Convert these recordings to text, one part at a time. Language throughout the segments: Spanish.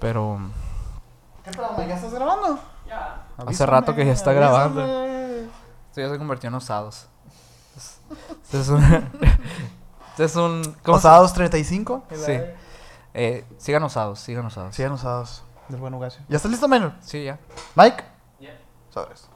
pero ¿Qué tal, ¿Ya estás grabando? Ya. Hace rato que ya está grabando. avísame. esto ya se convirtió en osados. Este es un... este es un... ¿cómo se- Osados 35. Sí. Eh, sigan osados, sigan osados. Sigan osados. Del buen Ugacio. ¿Ya estás listo, Menor? Sí, ya. Mike. Ya. Sobres.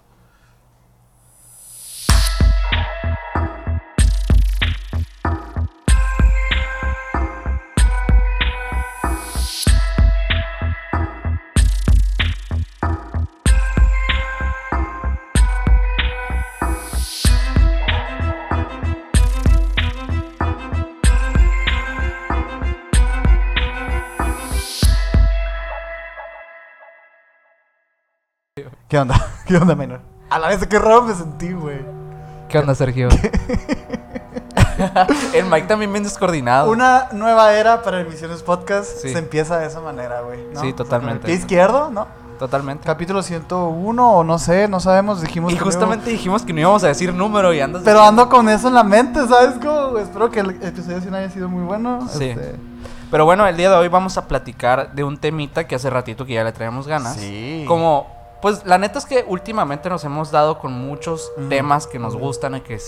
¿Qué onda? ¿Qué onda, Menor? A la vez qué raro me sentí, güey. ¿Qué onda, Sergio? El Mike también bien descoordinado. Una nueva era para Emisiones Podcast Sí. se empieza de esa manera, güey. ¿no? Sí, O sea, totalmente. el pie izquierdo, ¿no? Totalmente. Capítulo 101 o no sé, no sabemos, dijimos Y que no justamente dijimos que no íbamos a decir número y andas Pero ando con eso en la mente, ¿sabes? Como, espero que el episodio 100 haya sido muy bueno. Sí. Este, Pero bueno, el día de hoy vamos a platicar de un temita que hace ratito que ya le traemos ganas. Sí. Como, pues la neta es que últimamente nos hemos dado con muchos temas que nos gustan y que,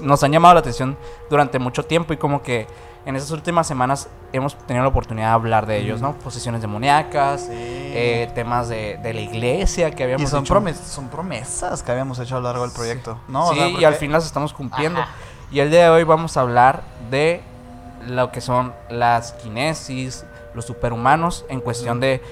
nos han llamado la atención durante mucho tiempo y como que en esas últimas semanas hemos tenido la oportunidad de hablar de ellos, ¿no? Posesiones demoníacas, Sí. eh, temas de, de la iglesia que habíamos y son, dicho. promes- son promesas que habíamos hecho a lo largo del proyecto, ¿no? O sí, sea, y al fin las estamos cumpliendo. Ajá. Y el día de hoy vamos a hablar de lo que son las kinesis, los superhumanos, en cuestión de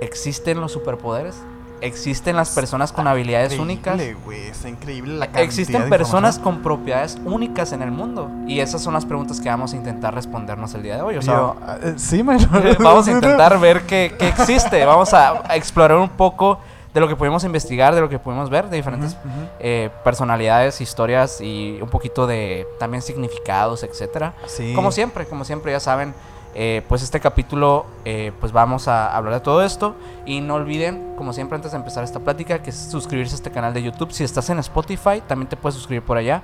¿existen los superpoderes? ¿Existen las personas con habilidades únicas? Güey, está increíble la cantidad ¿Existen de personas con propiedades únicas en el mundo? Y esas son las preguntas que vamos a intentar respondernos el día de hoy. O sea, Yo, eh, sí, vamos a intentar ver qué, qué existe. Vamos a a explorar un poco de lo que pudimos investigar, de lo que pudimos ver, de diferentes eh, personalidades, historias y un poquito de también significados, etcétera. Sí. Como siempre, como siempre ya saben, eh, pues este capítulo, eh, pues vamos a hablar de todo esto y no olviden, como siempre antes de empezar esta plática, que es suscribirse a este canal de YouTube. Si estás en Spotify, también te puedes suscribir por allá.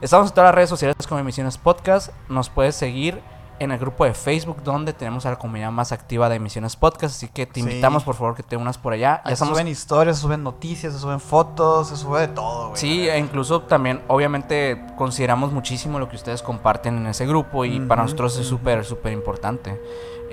Estamos en todas las redes sociales como Emisiones Podcast. Nos puedes seguir en el grupo de Facebook donde tenemos a la comunidad más activa de Emisiones Podcast. Así que te Sí. invitamos por favor que te unas por allá. Ahí Ya estamos suben historias, se suben noticias, se suben fotos, se sube de todo, güey. Sí, e incluso también, obviamente, consideramos muchísimo lo que ustedes comparten en ese grupo y para nosotros es súper, súper importante.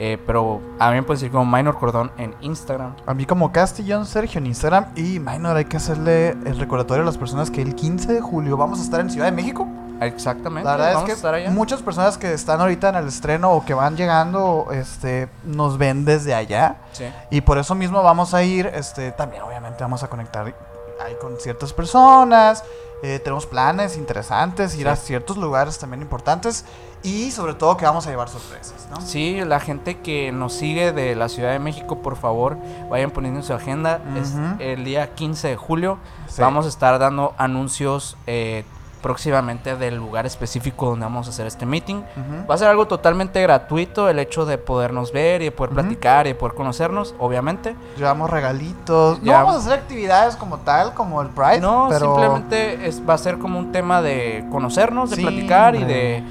Eh, pero a mí me pueden seguir como Minor Cordón en Instagram. A mí como Castillón Sergio en Instagram y Minor hay que hacerle el recordatorio a las personas que el 15 de julio vamos a estar en Ciudad de México. Exactamente. La verdad es que muchas personas que están ahorita en el estreno o que van llegando, este, nos ven desde allá Sí. y por eso mismo vamos a ir, este, también obviamente vamos a conectar ahí con ciertas personas, eh, tenemos planes interesantes, ir Sí. a ciertos lugares también importantes y sobre todo que vamos a llevar sorpresas, ¿no? Sí, la gente que nos sigue de la Ciudad de México, por favor, vayan poniendo en su agenda. Es Ujú. el día 15 de julio. Sí. Vamos a estar dando anuncios eh, próximamente del lugar específico donde vamos a hacer este meeting. Va a ser algo totalmente gratuito el hecho de podernos ver y de poder platicar y de poder conocernos, obviamente. Llevamos regalitos. No vamos a hacer actividades como tal, como el Pride. No, pero simplemente es, va a ser como un tema de conocernos, de Sí, platicar y de,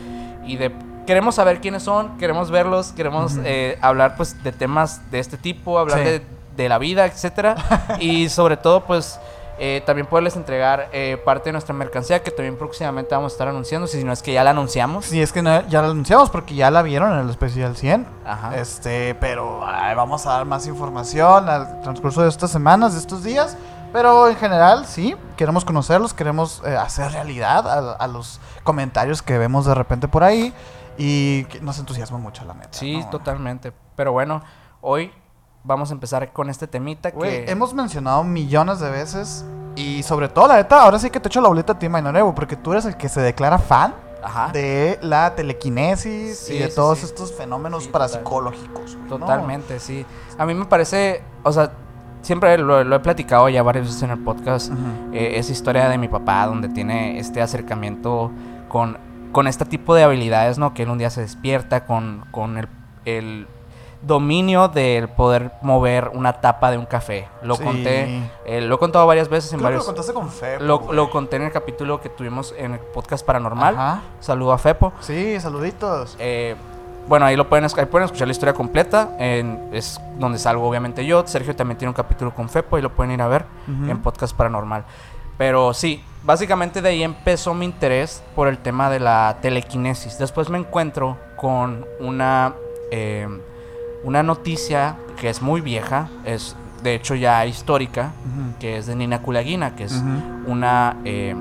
y de... Queremos saber quiénes son, queremos verlos, queremos eh, hablar pues de temas de este tipo, hablar Sí. de, de la vida, etcétera. y sobre todo pues eh, también poderles entregar eh, parte de nuestra mercancía que también próximamente vamos a estar anunciando, si no es que ya la anunciamos. Sí, es que no- ya lo anunciamos porque ya la vieron en el especial 100. Ajá. Este, pero ay, vamos a dar más información al transcurso de estas semanas, de estos días. Pero en general, sí, queremos conocerlos, queremos eh, hacer realidad a, a los comentarios que vemos de repente por ahí. Y nos entusiasma mucho la neta. Sí, ¿no? totalmente. Pero bueno, hoy vamos a empezar con este temita Güey, que... hemos mencionado millones de veces. Y sobre todo, la neta, ahora sí que te echo la boleta a ti, Mainorevo, porque tú eres el que se declara fan Ajá. de la telequinesis Sí, y de sí, todos sí. estos fenómenos total. parapsicológicos. Totalmente, sí. A mí me parece, o sea, siempre lo, lo he platicado ya varias veces en el podcast, eh, esa historia de mi papá donde tiene este acercamiento con, con este tipo de habilidades, ¿no? Que él un día se despierta con, con el, el dominio del poder mover una tapa de un café. Lo Sí. conté, eh, lo he contado varias veces en Creo que lo varios... contaste con Fepo. Lo, conté en el capítulo que tuvimos en el podcast paranormal. Ajá. Saludo a Fepo. Sí, saluditos. Eh, bueno, ahí lo pueden, ahí pueden escuchar la historia completa. en- es donde salgo, obviamente, yo. Sergio también tiene un capítulo con Fepo, y lo pueden ir a ver en Podcast Paranormal. Pero sí, básicamente de ahí empezó mi interés por el tema de la telequinesis. Después me encuentro con una, eh, una noticia que es muy vieja, es de hecho ya histórica, que es de Nina Kulagina, que es una eh,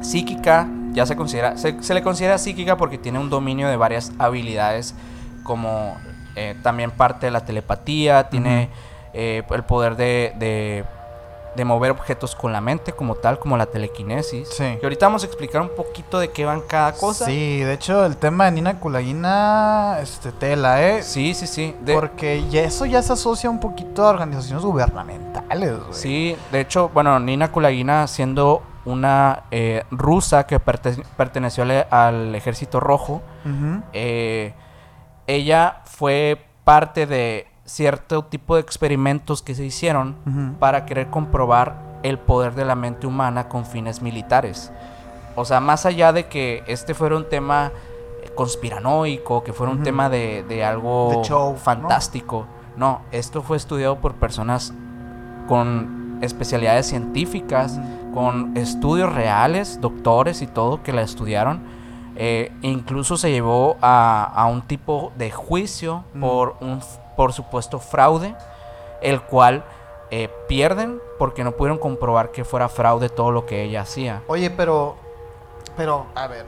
psíquica, ya se considera, se, se le considera psíquica porque tiene un dominio de varias habilidades, como eh, también parte de la telepatía, tiene eh, el poder de, de, de mover objetos con la mente como tal, como la telequinesis. Sí. Y ahorita vamos a explicar un poquito de qué van cada cosa. Sí, de hecho, el tema de Nina Kulagina, este, tela, ¿eh? sí, sí. sí. De- Porque ya eso ya se asocia un poquito a organizaciones gubernamentales, güey. Sí, de hecho, bueno, Nina Kulagina siendo una eh, rusa que perte- perteneció al, al ejército rojo, eh, ella fue parte de cierto tipo de experimentos que se hicieron para querer comprobar el poder de la mente humana con fines militares. O sea, más allá de que este fuera un tema eh, conspiranoico, que fuera un tema de, de algo De show, ¿no? fantástico. ¿no? esto fue estudiado por personas con especialidades científicas, con estudios reales, doctores y todo que la estudiaron. Eh, incluso se llevó a, a un tipo de juicio por un por supuesto fraude, el cual eh, pierden porque no pudieron comprobar que fuera fraude todo lo que ella hacía. Oye, pero. Pero, a ver.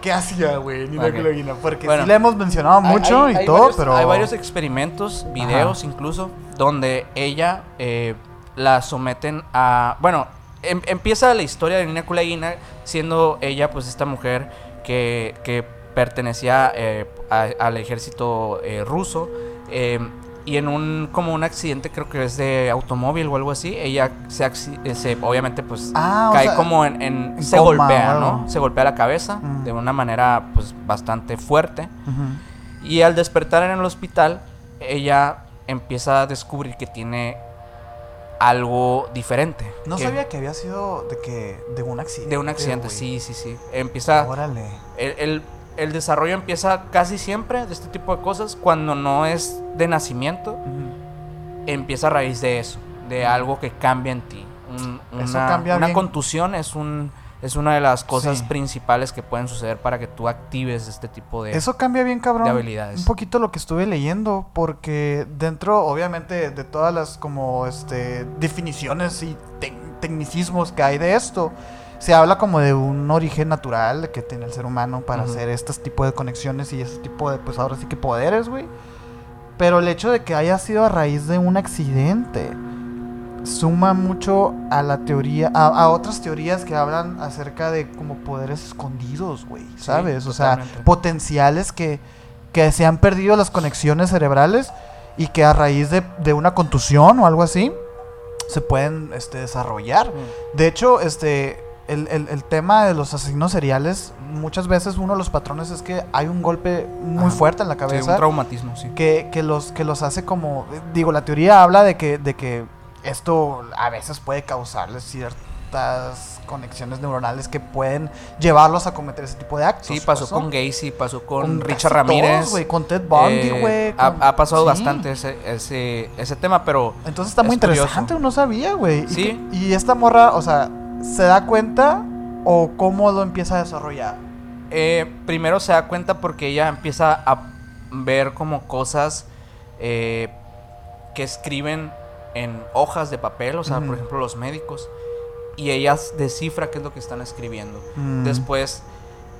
¿Qué hacía, güey, Nina Ok. Kulagina? Porque Bueno. sí la hemos mencionado mucho Hay- y hay todo, varios- pero. Hay varios experimentos, videos incluso, donde ella eh, la someten a... Bueno, em- empieza la historia de Nina Kulagina siendo ella pues esta mujer que, que pertenecía eh, a- al ejército eh, ruso. Eh, y en un como un accidente creo que es de automóvil o algo así ella se, eh, se obviamente pues Ah, cae sea, como en, en- en se coma golpea no algo. se golpea la cabeza Mm. de una manera pues bastante fuerte y al despertar en el hospital, ella empieza a descubrir que tiene algo diferente. No que- sabía que había sido de que. De un accidente. De un accidente, sí, sí, sí. Empieza. Órale. El, el- el desarrollo empieza casi siempre de este tipo de cosas. Cuando no es de nacimiento, empieza a raíz de eso. De algo que cambia en ti. Un- una una contusión es un. Es una de las cosas Sí. principales que pueden suceder para que tú actives este tipo de, Eso cambia bien, cabrón. de habilidades. Un poquito lo que estuve leyendo, porque dentro, obviamente, de todas las como este definiciones y tec- tecnicismos que hay de esto, se habla como de un origen natural que tiene el ser humano para hacer este tipo de conexiones y ese tipo de, pues ahora sí que poderes, güey. Pero el hecho de que haya sido a raíz de un accidente suma mucho a la teoría, a, a otras teorías que hablan acerca de como poderes escondidos, güey, Sí, ¿sabes? o sea, potenciales que, que se han perdido las conexiones cerebrales y que a raíz de, de una contusión o algo así se pueden este, desarrollar. Mm. De hecho, este, el, el- el tema de los asesinos seriales, muchas veces uno de los patrones es que hay un golpe muy Ajá. fuerte en la Sí, cabeza un traumatismo, sí. que, que los, que los hace como, digo, la teoría habla de que, de que esto a veces puede causarles ciertas conexiones neuronales que pueden llevarlos a cometer ese tipo de actos. Sí, pasó ¿no? con Gacy, pasó con, Con Richard todos, Ramírez. güey, con Ted Bundy, eh, güey. ha, pasado sí. bastante ese, ese, ese tema, pero Entonces está muy es curioso. interesante, no sabía, güey. Y Sí. que- Y, esta morra, o sea, ¿se da cuenta o cómo lo empieza a desarrollar? eh, primero se da cuenta porque ella empieza a ver como cosas eh, que escriben en hojas de papel, o sea, por ejemplo, los médicos, y ella descifra qué es lo que están escribiendo. Mm. Después,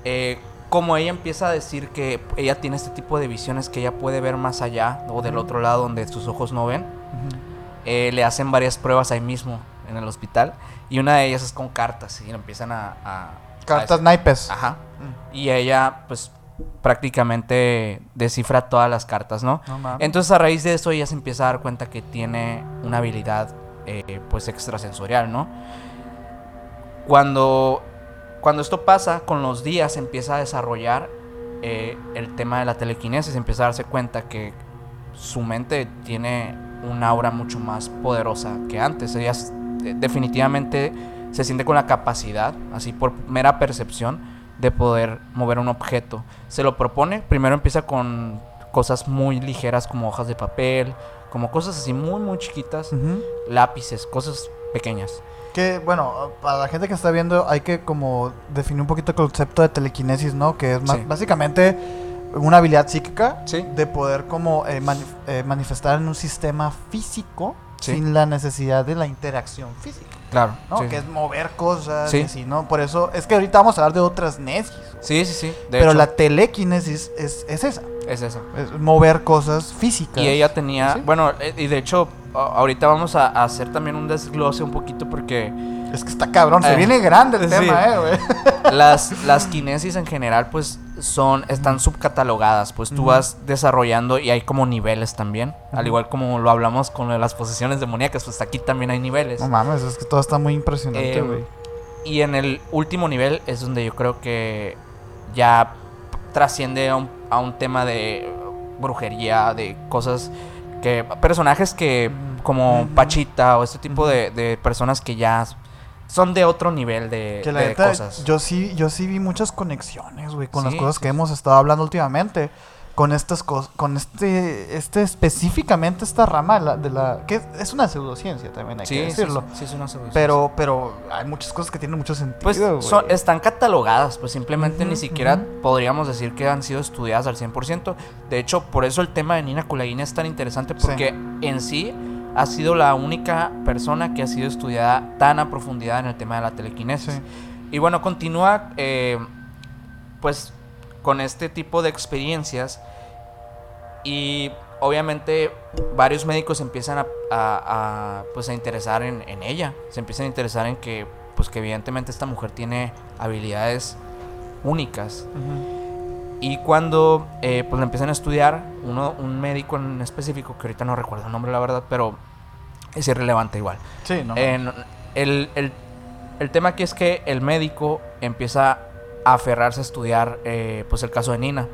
eh, como ella empieza a decir que ella tiene este tipo de visiones, que ella puede ver más allá o del otro lado donde sus ojos no ven, le hacen varias pruebas ahí mismo en el hospital y una de ellas es con cartas y empiezan a... a- Cartas a- naipes. Ajá. Mm. Y ella pues prácticamente descifra todas las cartas, ¿no? No. Entonces a raíz de eso ella se empieza a dar cuenta que tiene una habilidad eh, pues extrasensorial, ¿no? Cuando, cuando esto pasa, con los días empieza a desarrollar eh, el tema de la telequinesis, empieza a darse cuenta que su mente tiene una aura mucho más poderosa que antes. Ella definitivamente se siente con la capacidad, así por mera percepción, de poder mover un objeto. Se lo propone, primero empieza con cosas muy ligeras como hojas de papel, como cosas así muy, muy chiquitas, lápices, cosas pequeñas. Que, bueno, para la gente que está viendo, hay que como definir un poquito el concepto de telequinesis, ¿no? Que es Sí. básicamente una habilidad psíquica Sí. de poder como eh, eh, manifestar en un sistema físico Sí. sin la necesidad de la interacción física, Claro. ¿no? sí. Que es mover cosas Sí. y así, ¿no? Por eso, es que ahorita vamos a hablar de otras nesis, Sí, sí, sí. De pero hecho, la telequinesis es, es esa, es eso. es mover cosas físicas. Y ella tenía, bueno, eh, y de hecho, ahorita vamos a, a hacer también un desglose un poquito porque Es que está cabrón, se Eh, viene grande el sí. tema, eh, güey. las, las kinesis en general, pues, son, están subcatalogadas, pues tú vas desarrollando y hay como niveles también, al igual como lo hablamos con lo de las posesiones demoníacas, pues aquí también hay niveles. No mames, es que todo está muy impresionante, Eh, güey. Y en el último nivel es donde yo creo que ya trasciende a un, a un tema de brujería, de cosas que... Personajes que como. Pachita o este tipo de, de personas que ya son de otro nivel de, Que la de neta, cosas. yo sí, yo sí vi muchas conexiones, güey, con las cosas sí, que hemos estado hablando últimamente. Con estas cosas, con este, este específicamente esta rama de la, de la- que es una pseudociencia también hay Sí, que decirlo. sí, sí, es una solución. Pero, pero hay muchas cosas que tienen mucho sentido. Pues son- están catalogadas, pues simplemente ni siquiera podríamos decir que han sido estudiadas al 100%. De hecho, por eso el tema de Nina Kulaguina es tan interesante Sí. porque en sí ha sido la única persona que ha sido estudiada tan a profundidad en el tema de la telequinesis. Sí. Y bueno, continúa eh, pues con este tipo de experiencias y obviamente varios médicos empiezan a, a- a, pues a interesar en, en ella, se empiezan a interesar en que pues que evidentemente esta mujer tiene habilidades únicas Ujú. y cuando eh, pues la empiezan a estudiar uno un médico en específico que ahorita no recuerdo el nombre la verdad pero es irrelevante igual Sí, no. en- el, el- el tema aquí es que el médico empieza aferrarse a estudiar eh, pues el caso de Nina.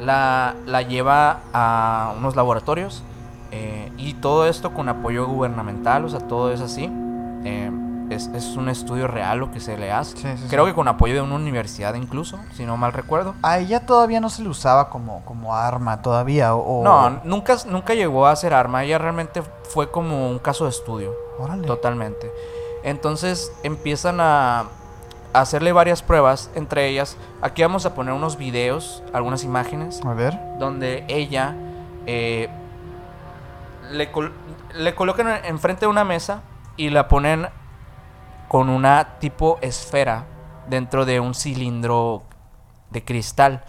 La, la lleva a unos laboratorios eh, y todo esto con apoyo gubernamental, o sea, todo es así. Eh, es, es un estudio real lo que se le hace. Sí, sí, Creo sí. que con apoyo de una universidad incluso, si no mal recuerdo. A ella todavía no se le usaba como, como arma todavía. O, No, nunca, nunca llegó a ser arma, ella realmente fue como un caso de estudio. Órale. Totalmente. Entonces empiezan a hacerle varias pruebas, entre ellas, aquí vamos a poner unos videos, algunas imágenes, A ver. donde ella eh, le, col- le colocan en- enfrente de una mesa y la ponen con una tipo esfera dentro de un cilindro de cristal.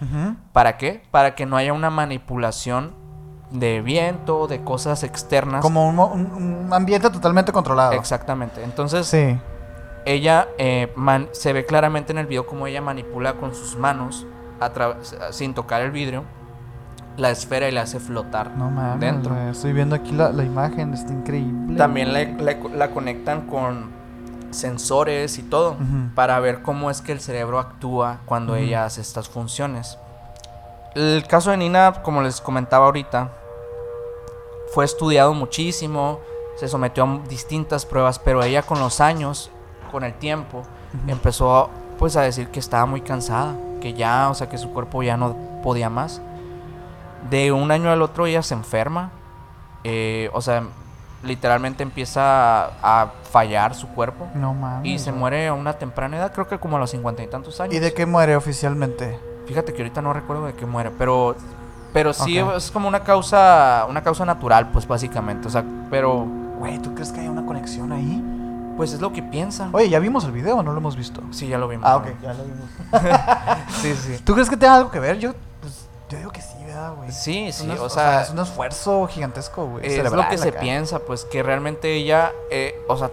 ¿Para qué? Para que no haya una manipulación de viento, de cosas externas. Como un, mo- un- un ambiente totalmente controlado. Exactamente. Entonces, Sí. Ella eh, man- se ve claramente en el video como ella manipula con sus manos a sin tocar el vidrio la esfera y la hace flotar No mames. dentro. Estoy viendo aquí la, la imagen, está increíble. También le- le- la conectan con sensores y todo para ver cómo es que el cerebro actúa cuando ella hace estas funciones. El caso de Nina, como les comentaba ahorita, fue estudiado muchísimo, se sometió a distintas pruebas, pero ella con los años, con el tiempo, empezó pues a decir que estaba muy cansada, que ya, o sea, que su cuerpo ya no podía más. De un año al otro ella se enferma, eh, o sea, literalmente empieza a, a fallar su cuerpo No mames. y se muere a una temprana edad, creo que como a los cincuenta y tantos años. ¿Y de qué muere oficialmente? Fíjate que ahorita no recuerdo de qué muere, pero pero sí Ok. es como una causa una causa natural, pues básicamente, o sea, pero Güey, ¿tú crees que hay una conexión ahí? Pues es lo que piensan. Oye, ¿ya vimos el video o no lo hemos visto? Sí, ya lo vimos. Ah, ok, ya lo vimos. Sí, sí. ¿Tú crees que tenga algo que ver? Yo, pues, yo digo que sí, ¿verdad, güey? Sí, sí, o sea, es un esfuerzo gigantesco, güey. Es lo que se piensa, pues que realmente ella, eh, o sea,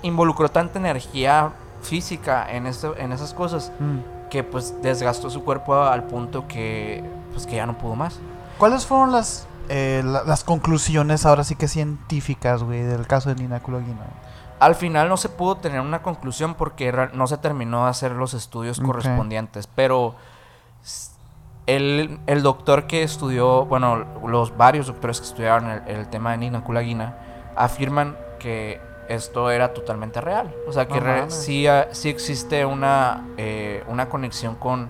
involucró tanta energía física en, eso, en esas cosas Mm. que pues desgastó su cuerpo al punto que pues que ya no pudo más. ¿Cuáles fueron las, eh, la- las conclusiones ahora sí que científicas, güey, del caso de Nina Kulagina? Al final no se pudo tener una conclusión porque no se terminó de hacer los estudios correspondientes, pero el, el doctor que estudió, bueno, los varios doctores que estudiaron el, el tema de Nina Kulagina afirman que esto era totalmente real. O sea, que No re- mames. sí, ah, sí existe una, eh, una conexión con,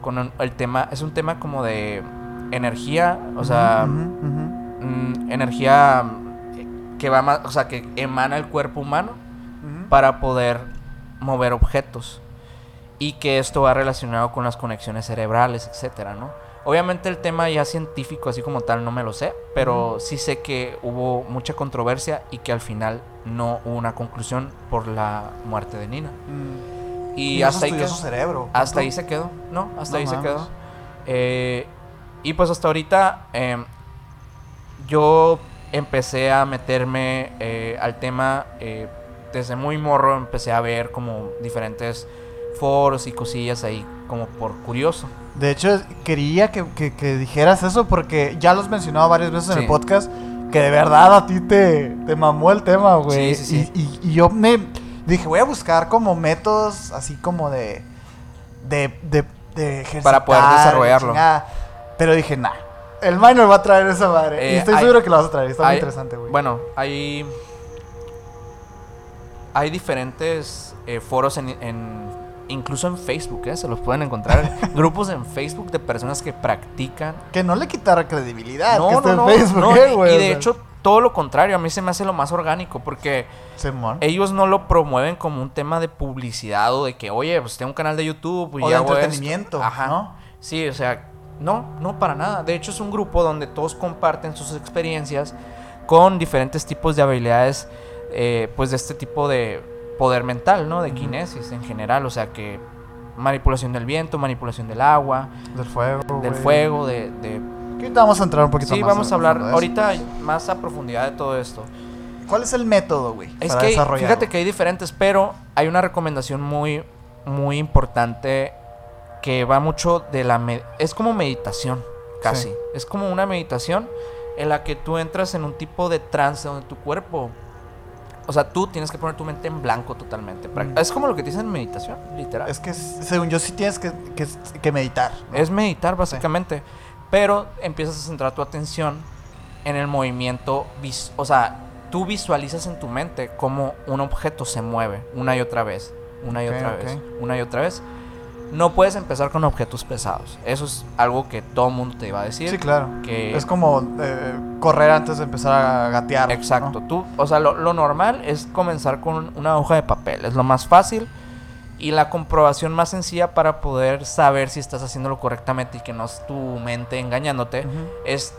con el tema, es un tema como de energía, o sea, mm, energía que va más, o sea, que emana el cuerpo humano para poder mover objetos y que esto va relacionado con las conexiones cerebrales, etcétera, ¿no? Obviamente el tema ya científico así como tal no me lo sé, pero sí sé que hubo mucha controversia y que al final no hubo una conclusión por la muerte de Nina. Mm. Y, hasta ahí quedó. cerebro. Hasta ahí se quedó, ¿no? Hasta No ahí se quedó. Eh, y pues hasta ahorita em, yo empecé a meterme eh, al tema eh, desde muy morro, empecé a ver como diferentes foros y cosillas ahí como por curioso. De hecho, quería que, que- que dijeras eso porque ya los mencionado varias veces en el podcast que de verdad a ti te, te mamó el tema, güey. Sí, sí, sí. Y, y- y yo me dije, voy a buscar como métodos así como de. de. de, de Para poder ejercitar, desarrollarlo. chingada. Pero dije, nah. El minor va a traer esa madre. y Eh, estoy hay- seguro que lo vas a traer. Está muy interesante, güey. Bueno, hay. Hay diferentes eh, foros en, en- Incluso en Facebook, ¿eh? Se los pueden encontrar. grupos en Facebook de personas que practican Que no le quitara credibilidad. No, que esté no, en no, Facebook, no, eh, y- güey, y o de hecho todo lo contrario, a mí se me hace lo más orgánico porque Simón. ellos no lo promueven como un tema de publicidad o de que, oye, pues tengo un canal de YouTube y O de hago esto". entretenimiento, Ajá. ¿no? Sí, o sea, no, no para nada. De hecho es un grupo donde todos comparten sus experiencias con diferentes tipos de habilidades, eh, pues de este tipo de poder mental, ¿no? De kinesis en general, o sea que manipulación del viento, manipulación del agua, Del fuego. del fuego, de, de ahorita vamos a entrar un poquito Sí, más. vamos a hablar eso. ahorita más a profundidad de todo esto. ¿Cuál es el método, güey? Es para que fíjate que hay diferentes, pero hay una recomendación muy muy importante que va mucho de la es como meditación, casi. Sí. Es como una meditación en la que tú entras en un tipo de trance donde tu cuerpo o sea, tú tienes que poner tu mente en blanco totalmente. Mm. Es como lo que te dicen en meditación, literal. Es que según yo sí tienes que, que, que meditar. ¿no? Es meditar básicamente, pero empiezas a centrar tu atención en el movimiento, o sea, tú visualizas en tu mente cómo un objeto se mueve una y otra vez, una y otra vez, una y otra vez. No puedes empezar con objetos pesados. Eso es algo que todo mundo te iba a decir. Sí, claro. Que Es como eh, correr antes de empezar a gatear. ¿no? Exacto. Tú, o sea, lo, lo normal es comenzar con una hoja de papel. Es lo más fácil y la comprobación más sencilla para poder saber si estás haciéndolo correctamente y que no es tu mente engañándote es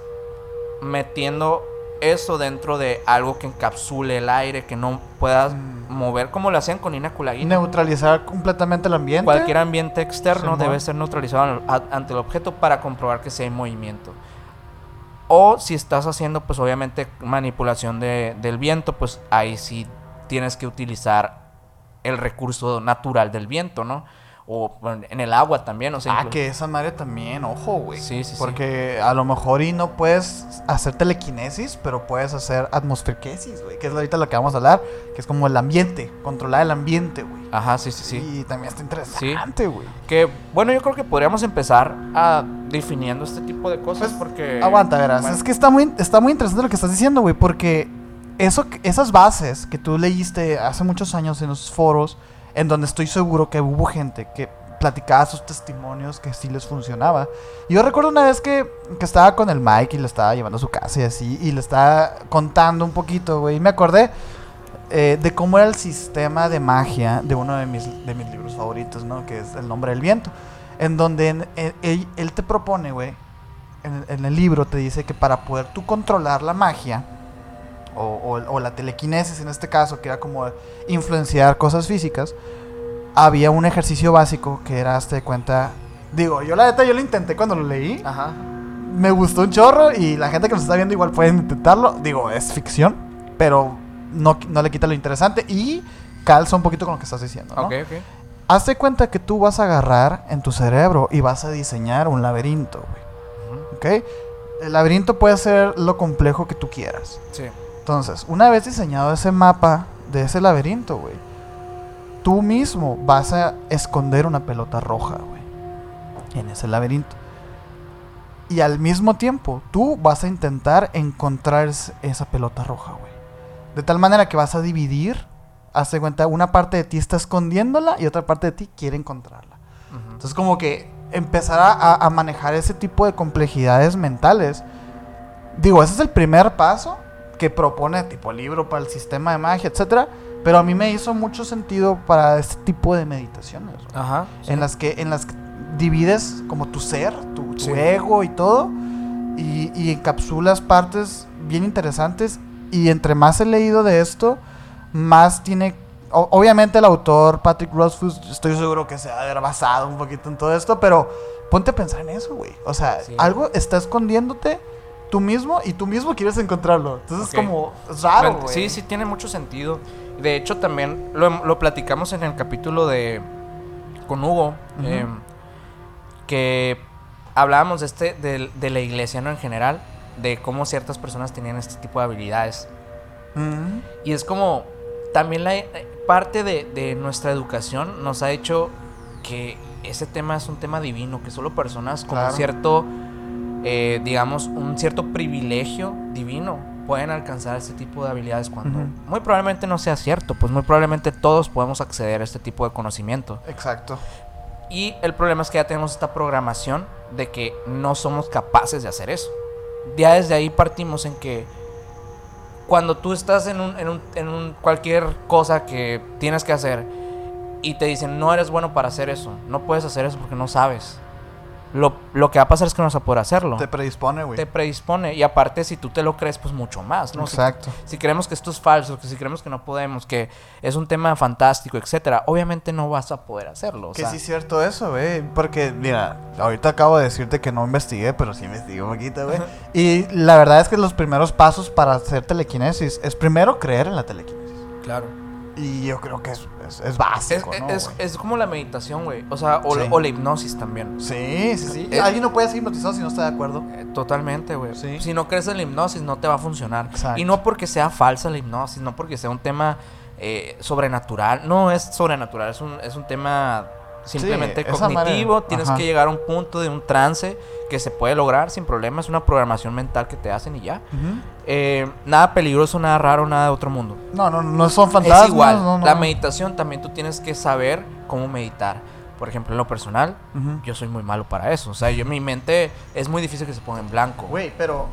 metiendo eso dentro de algo que encapsule el aire, que no puedas Mm. mover como lo hacían con Ina Kulagina. Neutralizar completamente el ambiente. Cualquier ambiente externo debe ser neutralizado ante el objeto para comprobar que sí hay movimiento. O si estás haciendo, pues obviamente, manipulación de- del viento, pues ahí sí tienes que utilizar el recurso natural del viento, ¿no? O en el agua también, o sea, Ah, que esa madre también, ojo, güey. Sí, sí, sí. Porque a lo mejor y no puedes hacer telequinesis, pero puedes hacer atmosferquesis, güey. Que es ahorita lo que vamos a hablar, que es como el ambiente, controlar el ambiente, güey. Ajá, sí, sí, sí. Y también está interesante, güey. Que, bueno, yo creo que podríamos empezar a definiendo este tipo de cosas Pues, porque... Aguanta, verás. bueno, Es que está muy, está muy interesante lo que estás diciendo, güey, porque eso, esas bases que tú leíste hace muchos años en los foros, en donde estoy seguro que hubo gente que platicaba sus testimonios que sí les funcionaba. Yo recuerdo una vez que, que estaba con el Mike y le estaba llevando a su casa y así, y le estaba contando un poquito, güey, y me acordé eh, de cómo era el sistema de magia de uno de mis, de mis libros favoritos, ¿no? Que es El nombre del viento. En donde él te propone, güey, en, en el libro te dice que para poder tú controlar la magia, o, o- o la telequinesis en este caso, que era como influenciar cosas físicas, había un ejercicio básico que era, hazte de cuenta, digo, yo la neta, yo lo intenté cuando lo leí, Ajá. me gustó un chorro y la gente que nos está viendo igual pueden intentarlo, digo, es ficción, pero no, no le quita lo interesante y calza un poquito con lo que estás diciendo, ¿no? Ok, ok. Hazte cuenta que tú vas a agarrar en tu cerebro y vas a diseñar un laberinto, güey. Ujú. ¿Ok? El laberinto puede ser lo complejo que tú quieras. Sí. Entonces, una vez diseñado ese mapa de ese laberinto, güey, tú mismo vas a esconder una pelota roja, güey, en ese laberinto. Y al mismo tiempo, tú vas a intentar encontrar es- esa pelota roja, güey. De tal manera que vas a dividir, hazte cuenta, una parte de ti está escondiéndola y otra parte de ti quiere encontrarla. Entonces como que empezar a, a manejar ese tipo de complejidades mentales. Digo, ese es el primer paso que propone tipo libro para el sistema de magia, etcétera. Pero a mí me hizo mucho sentido para este tipo de meditaciones. Ajá. sí. En las que en las que divides como tu ser, tu, tu Sí. ego y todo. Y, y encapsulas partes bien interesantes. Y entre más he leído de esto, más tiene... o- obviamente el autor Patrick Rothfuss, estoy seguro que se ha haber basado un poquito en todo esto, pero ponte a pensar en eso, güey. O sea, Sí. algo está escondiéndote tú mismo y tú mismo quieres encontrarlo. Entonces es como... Es raro, güey. Sí, sí, tiene mucho sentido. De hecho, también lo, lo platicamos en el capítulo de. con Hugo. Eh, que hablábamos de, este, de, de la iglesia, ¿no? En general. De cómo ciertas personas tenían este tipo de habilidades. Y es como. También la parte de, de nuestra educación nos ha hecho que ese tema es un tema divino, que solo personas con Claro. cierto, eh, digamos, un cierto privilegio divino pueden alcanzar este tipo de habilidades cuando muy probablemente no sea cierto, pues muy probablemente todos podemos acceder a este tipo de conocimiento. Exacto. Y el problema es que ya tenemos esta programación de que no somos capaces de hacer eso. Ya desde ahí partimos en que cuando tú estás en un, en un, en un cualquier cosa que tienes que hacer y te dicen no eres bueno para hacer eso, no puedes hacer eso porque no sabes. Lo, lo que va a pasar es que no vas a poder hacerlo. Te predispone, güey. Te predispone y aparte si tú te lo crees pues mucho más, ¿no? Si- Exacto. si creemos que esto es falso, que si creemos que no podemos, que es un tema fantástico, etcétera, obviamente no vas a poder hacerlo. o Que sea, sí es cierto eso, güey. Porque, mira, ahorita acabo de decirte que no investigué, pero sí investigué un poquito, güey. Y la verdad es que los primeros pasos para hacer telequinesis es primero creer en la telequinesis. Claro. Y yo creo que es, es, es Es, básico, ¿no? es- es como la meditación, güey. O sea, o, Sí. o la hipnosis también. Sí, sí, sí. Eh, Alguien no puede ser hipnotizado si no está de acuerdo. Eh, Totalmente, güey. Sí. Si no crees en la hipnosis, no te va a funcionar. Exacto. Y no porque sea falsa la hipnosis, no porque sea un tema eh, sobrenatural. No es sobrenatural, es un, es un tema simplemente cognitivo. Tienes ajá. que llegar a un punto de un trance que se puede lograr sin problema. Es una programación mental que te hacen y ya. Eh, nada peligroso, nada raro, nada de otro mundo. No, no, no son fantasmas. es igual. no, no. La meditación también tú tienes que saber cómo meditar. Por ejemplo, en lo personal, yo soy muy malo para eso. O sea, yo mi mente es muy difícil que se ponga en blanco. Güey, pero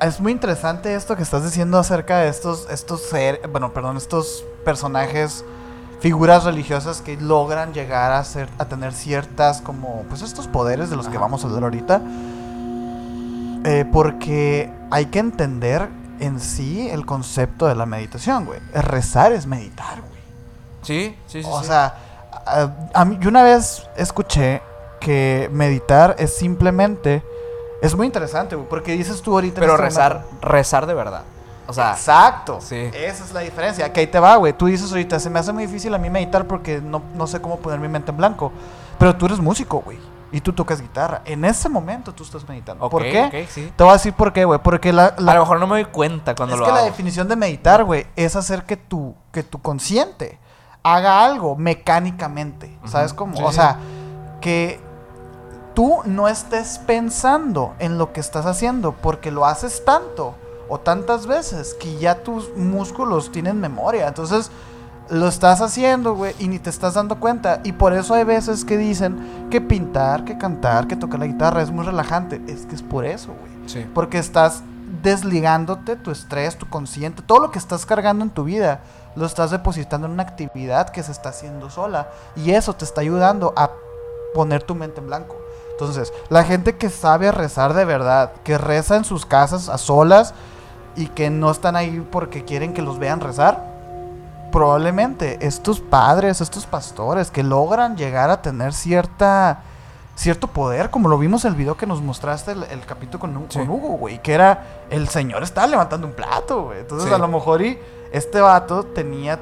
es muy interesante esto que estás diciendo acerca de estos, estos ser, bueno, perdón, estos personajes, figuras religiosas que logran llegar a ser, a tener ciertas como, pues estos poderes de los que vamos a hablar ahorita, Eh, porque hay que entender en sí el concepto de la meditación, güey. Rezar es meditar, güey. Sí, sí, sí. O sí. sea, a, a mí, yo una vez escuché que meditar es simplemente. Es muy interesante, güey, porque dices tú ahorita. pero este rezar, rezar de verdad. O sea, Exacto. sí. Esa es la diferencia. Que ahí te va, güey. Tú dices ahorita, se me hace muy difícil a mí meditar porque no, no sé cómo poner mi mente en blanco. Pero tú eres músico, güey. Y tú tocas guitarra. En ese momento tú estás meditando. ¿Por qué? sí. Te voy a decir por qué, güey. Porque la, la- A lo mejor no me doy cuenta cuando es lo que la hago. definición de meditar, güey, es hacer que tu, que tu consciente haga algo mecánicamente. ¿Sabes cómo? Sí, o sea, que tú no estés pensando en lo que estás haciendo porque lo haces tanto o tantas veces que ya tus músculos tienen memoria. Entonces, lo estás haciendo, güey, y ni te estás dando cuenta. Y por eso hay veces que dicen que pintar, que cantar, que tocar la guitarra es muy relajante. Es que es por eso, güey. Sí. Porque estás desligándote tu estrés, tu consciente, todo lo que estás cargando en tu vida, lo estás depositando en una actividad que se está haciendo sola. Y eso te está ayudando a poner tu mente en blanco. Entonces, la gente que sabe rezar de verdad, que reza en sus casas a solas y que no están ahí porque quieren que los vean rezar, probablemente estos padres, estos pastores que logran llegar a tener cierta cierto poder, como lo vimos en el video que nos mostraste el, el capítulo con, Sí. con Hugo, güey, que era el señor estaba levantando un plato, güey. Entonces, Sí. a lo mejor y este vato tenía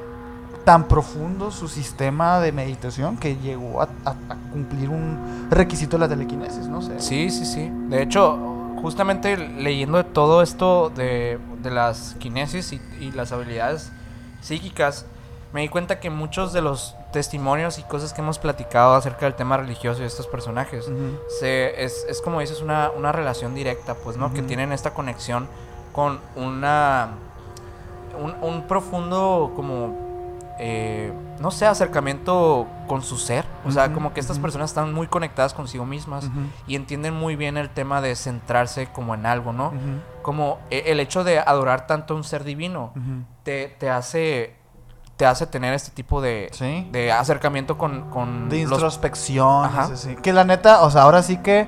tan profundo su sistema de meditación que llegó a, a- a cumplir un requisito de la telequinesis, no sé. Sí, sí, sí. De hecho, justamente leyendo de todo esto de, de las kinesis y, y las habilidades psíquicas, me di cuenta que muchos de los testimonios y cosas que hemos platicado acerca del tema religioso de estos personajes, se, es, es como dices, una, una relación directa, pues, ¿no? Que tienen esta conexión con una... un, un profundo como, eh, no sé, acercamiento con su ser. O sea, como que estas personas están muy conectadas consigo mismas y entienden muy bien el tema de centrarse como en algo, ¿no? Como e- el hecho de adorar tanto a un ser divino te, te hace te hace tener este tipo de, Sí. de acercamiento con, con De los- introspección. Sí, sí. Que la neta, o sea, ahora sí que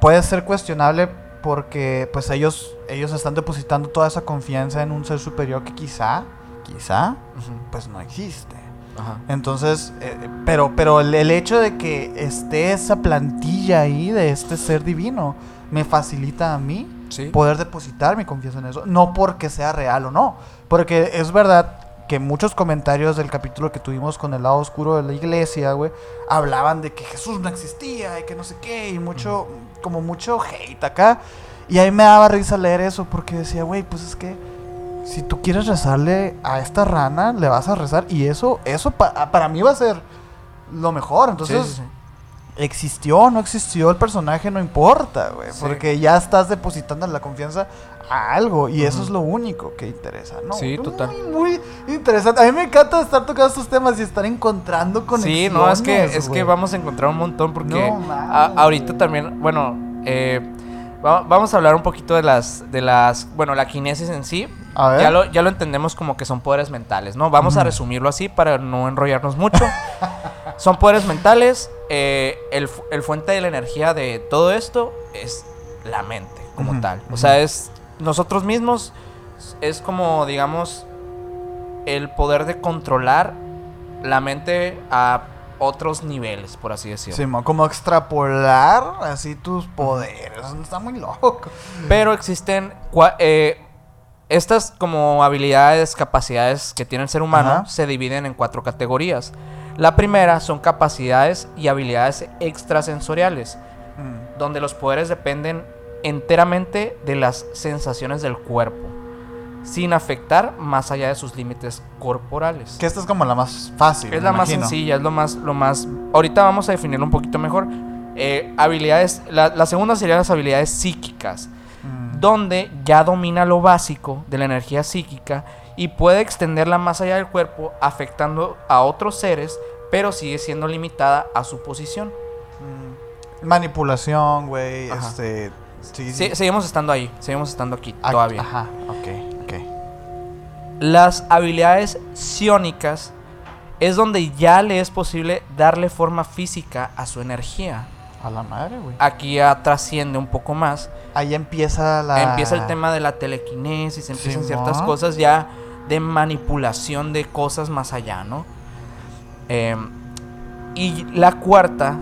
puede ser cuestionable porque pues ellos, ellos están depositando toda esa confianza en un ser superior que quizá, quizá, pues no existe. Ajá. Entonces, eh, pero, pero el, el hecho de que esté esa plantilla ahí de este ser divino me facilita a mí Sí. poder depositar mi confianza en eso. No porque sea real o no. Porque es verdad que muchos comentarios del capítulo que tuvimos con el lado oscuro de la iglesia, güey, hablaban de que Jesús no existía y que no sé qué, y mucho, como mucho hate acá. Y ahí me daba risa leer eso porque decía, güey, pues es que si tú quieres rezarle a esta rana, le vas a rezar. Y eso, eso pa- para mí va a ser lo mejor. Entonces, Sí, sí, sí. existió no existió el personaje, no importa, güey. Sí. Porque ya estás depositando la confianza a algo y eso es lo único que interesa, ¿no? Sí, Muy, total. Muy, interesante. A mí me encanta estar tocando estos temas y estar encontrando Sí, conexiones. no, es que, es que vamos a encontrar un montón porque No a- ahorita también, bueno, eh, va- vamos a hablar un poquito de las, de las, bueno, la kinesis en sí. A ver. Ya lo, ya lo entendemos como que son poderes mentales, ¿no? Vamos a resumirlo así para no enrollarnos mucho. son poderes mentales. eh, el, el fuente de la energía de todo esto es la mente como tal. O sea, es nosotros mismos. Es como, digamos, el poder de controlar la mente a otros niveles, por así decirlo. Simón, como extrapolar así tus poderes. Está muy loco. Pero existen eh, estas como habilidades, capacidades que tiene el ser humano Ajá. se dividen en cuatro categorías. La primera son capacidades y habilidades extrasensoriales, Mm. donde los poderes dependen enteramente de las sensaciones del cuerpo, sin afectar más allá de sus límites corporales. Que esta es como la más fácil. Es la más sencilla, es lo más, lo más. Ahorita vamos a definirlo un poquito mejor. Eh, habilidades. La, la segunda serían las habilidades psíquicas. Donde ya domina lo básico de la energía psíquica y puede extenderla más allá del cuerpo, afectando a otros seres, pero sigue siendo limitada a su posición. Mm. Manipulación, güey. Este. Sí, Sí, seguimos estando ahí, seguimos estando aquí todavía. Ajá, ok, ok. Las habilidades psiónicas es donde ya le es posible darle forma física a su energía. A la madre, güey. Aquí ya trasciende un poco más. Ahí empieza la. Empieza el tema de la telequinesis, empiezan ciertas cosas ya de manipulación de cosas más allá, ¿no? Em, y la cuarta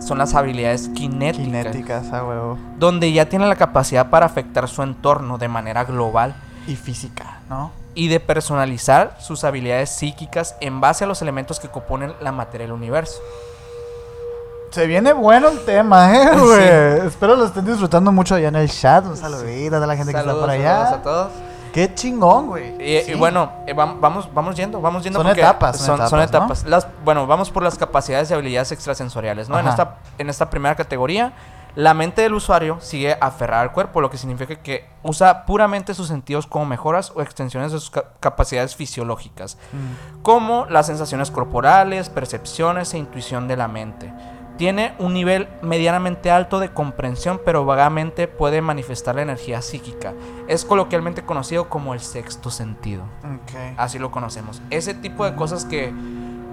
son las habilidades cinéticas, Cinéticas, a huevo. donde ya tiene la capacidad para afectar su entorno de manera global Y física, ¿no? y de personalizar sus habilidades psíquicas en base a los elementos que componen la materia del universo. Se viene bueno el tema, ¿eh, Sí. güey? Espero lo estén disfrutando mucho allá en el chat. Un saludito a la gente que está Saludos, por saludos allá. a todos. Qué chingón, güey. Y, bueno, eh, vam- vamos, vamos yendo, vamos yendo. Son porque etapas, son son, son etapas. Las, bueno, vamos por las capacidades y habilidades extrasensoriales, ¿no? En esta, en esta primera categoría, la mente del usuario sigue aferrada al cuerpo, lo que significa que usa puramente sus sentidos como mejoras o extensiones de sus ca- capacidades fisiológicas, Mm. como las sensaciones corporales, percepciones e intuición de la mente. Tiene un nivel medianamente alto de comprensión, pero vagamente puede manifestar la energía psíquica. Es coloquialmente conocido como el sexto sentido. Así lo conocemos. Ese tipo de cosas que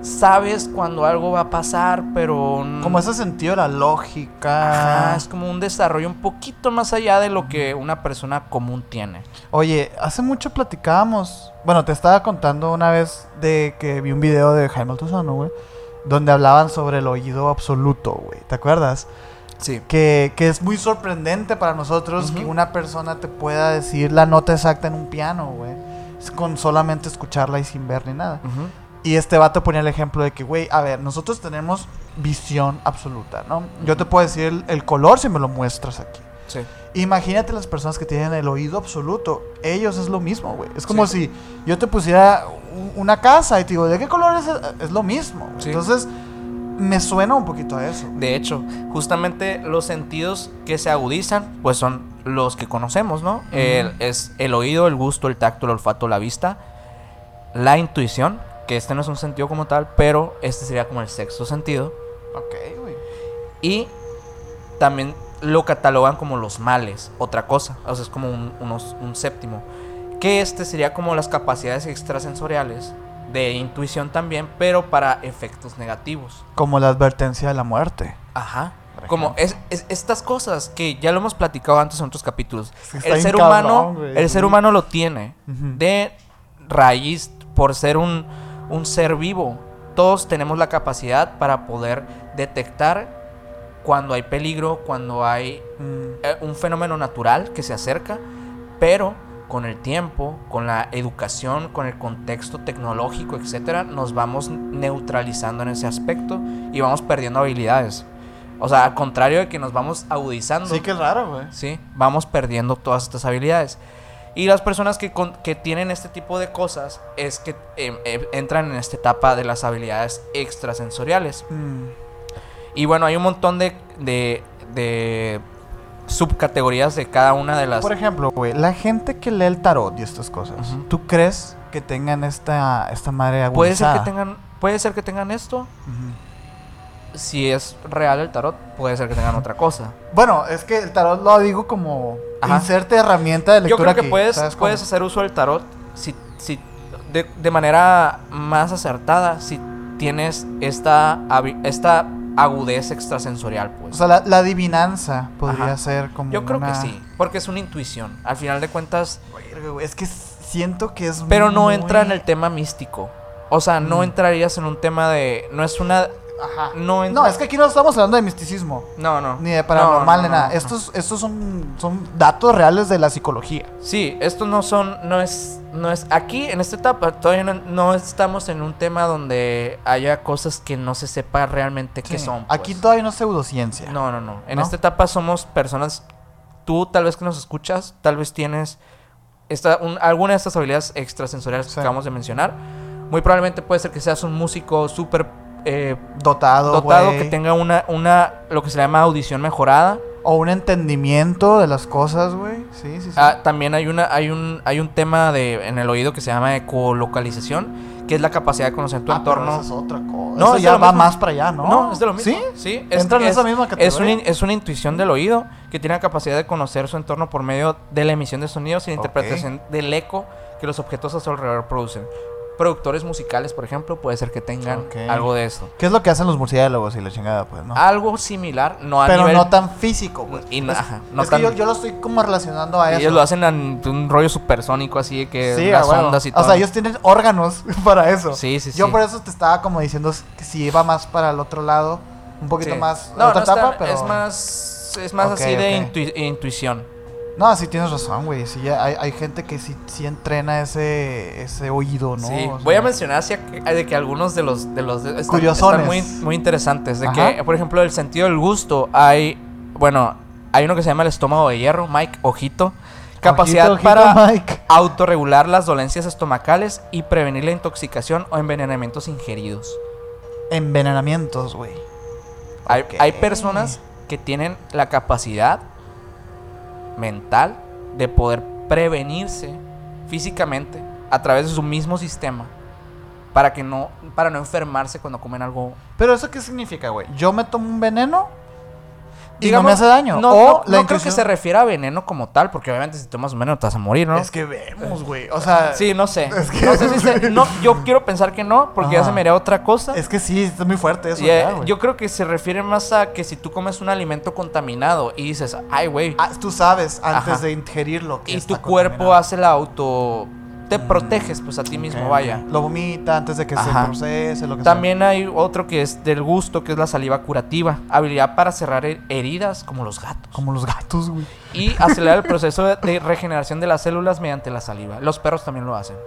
sabes cuando algo va a pasar, pero... Como ese sentido de la lógica. Ajá, es como un desarrollo un poquito más allá de lo que una persona común tiene. Oye, hace mucho platicábamos. Bueno, te estaba contando una vez de que vi un video de Jaime Altozano, güey. Donde hablaban sobre el oído absoluto, güey. ¿Te acuerdas? Sí. Que, que es muy sorprendente para nosotros que una persona te pueda decir la nota exacta en un piano, güey. Es Con solamente escucharla y sin ver ni nada. Y este vato ponía el ejemplo de que, güey, a ver, nosotros tenemos visión absoluta, ¿no? Yo te puedo decir el, el color si me lo muestras aquí. Sí. Imagínate las personas que tienen el oído absoluto. Ellos es lo mismo, güey. Es como si yo te pusiera una casa y te digo, ¿de qué color es? Es lo mismo. Sí. Entonces, me suena un poquito a eso. De hecho, justamente los sentidos que se agudizan, pues son los que conocemos, ¿no? El- es el oído, el gusto, el tacto, el olfato, la vista, la intuición, que este no es un sentido como tal, pero este sería como el sexto sentido. Ok, güey. Y también lo catalogan como los males, otra cosa. O sea, es como un, unos- un séptimo. Que este sería como las capacidades extrasensoriales de intuición también, pero para efectos negativos. Como la advertencia de la muerte. Ajá. Como es, es- estas cosas que ya lo hemos platicado antes en otros capítulos. El ser humano, el ser humano lo tiene Ujú. de raíz por ser un, un ser vivo. Todos tenemos la capacidad para poder detectar cuando hay peligro, cuando hay Mm, eh, un fenómeno natural que se acerca, pero con el tiempo, con la educación, con el contexto tecnológico, etcétera, nos vamos neutralizando en ese aspecto y vamos perdiendo habilidades. O sea, al contrario de que nos vamos agudizando, Sí, que raro, güey. ¿sí? vamos perdiendo todas estas habilidades. Y las personas que, con- que tienen este tipo de cosas es que eh, eh, entran en esta etapa de las habilidades extrasensoriales. Mm, Y bueno, hay un montón de, de, de subcategorías de cada una de las... Por ejemplo, güey, la gente que lee el tarot y estas cosas. ¿tú crees que tengan esta, esta madre Puede ser, que agudizada? tengan, puede ser que tengan esto. Si es real el tarot, puede ser que tengan otra cosa. Bueno, es que el tarot lo digo como Ajá. inserte herramienta de Yo lectura creo que aquí, puedes, puedes hacer uso del tarot si, si de, de manera más acertada si tienes esta, esta agudez extrasensorial, O pues. sea, la, la adivinanza podría Ajá. ser como Yo creo que sí, porque es una intuición. Al final de cuentas, Es que siento que es pero no entra en el tema místico. O sea, no Mm. entrarías en un tema de... No es una... Ajá. No, entra- No, es que aquí no estamos hablando de misticismo. No, no. Ni de paranormal, No, ni nada. Estos, estos son, son datos reales de la psicología. Sí, estos no son, no es, no es, aquí en esta etapa todavía no, estamos en un tema donde haya cosas que no se sepa realmente qué son. pues. Aquí todavía no es pseudociencia. No, no, no. En esta etapa somos personas, tú tal vez que nos escuchas, tal vez tienes esta, un- alguna de estas habilidades extrasensoriales Sí. que acabamos de mencionar. Muy probablemente puede ser que seas un músico súper eh, Dotado, dotado, güey. que tenga una, una, lo que se llama audición mejorada. O un entendimiento de las cosas, güey. Sí, sí, sí. Ah, también hay una hay un hay un tema de en el oído que se llama ecolocalización, que es la capacidad de conocer tu Ah, pero entorno. esa es otra cosa. No, es ya va más para allá, ¿no? No, es de lo mismo. ¿Sí? Sí, Entra en esa misma Es una, categoría. es una intuición del oído que tiene la capacidad de conocer su entorno por medio de la emisión de sonidos y la Ok. interpretación del eco que los objetos a su alrededor producen. Productores musicales, por ejemplo, puede ser que tengan algo de eso. ¿Qué es lo que hacen los murciélagos y la chingada, pues, no? Algo similar, no a pero nivel... no tan físico, pues. Y no- es ajá, no es tan- que yo, yo lo estoy como relacionando a eso. Ellos lo hacen en un rollo supersónico así de que Sí, las ondas y O todo. sea, ellos tienen órganos para eso. Sí, sí, Yo sí. por eso te estaba como diciendo que si iba más para el otro lado, un poquito Sí. más No, otra no está- etapa, pero es más es más así de intuición. No, sí tienes razón, güey. Sí, hay, hay gente que sí, sí entrena ese, ese oído, ¿no? Sí, O sea, voy a mencionar así a que- de que algunos de los de los están, Curiosones. están muy muy interesantes de Ajá. que por ejemplo el sentido del gusto hay bueno, hay uno que se llama el estómago de hierro, Mike Ojito, capacidad Ojito, ojito, para Mike. autorregular las dolencias estomacales y prevenir la intoxicación o envenenamientos ingeridos. Envenenamientos, güey. Hay, hay personas que tienen la capacidad mental de poder prevenirse físicamente a través de su mismo sistema para que no para no enfermarse cuando comen algo Pero eso qué significa, güey? Yo me tomo un veneno y Digamos, no me hace daño. No, o no- la no creo que se refiera a veneno como tal, porque obviamente si tomas un veneno te vas a morir, ¿no? Es que vemos, güey. O sea, Sí, no sé. Es que- No sé si se- no, yo quiero pensar que no, porque ya se me haría otra cosa. es que sí, está muy fuerte eso. Y, eh, ya, yo creo que se refiere más a que si tú comes un alimento contaminado y dices, ay, güey, Ah, tú sabes antes Ajá. de ingerirlo. que y está tu cuerpo hace la auto... Te Mm. proteges pues a ti mismo, vaya. Lo vomita antes de que Ajá. se procese, lo que También hay otro que es del gusto, que es la saliva curativa. Habilidad para cerrar her- heridas como los gatos. Como los gatos, güey. Y acelerar el proceso de regeneración de las células mediante la saliva. Los perros también lo hacen.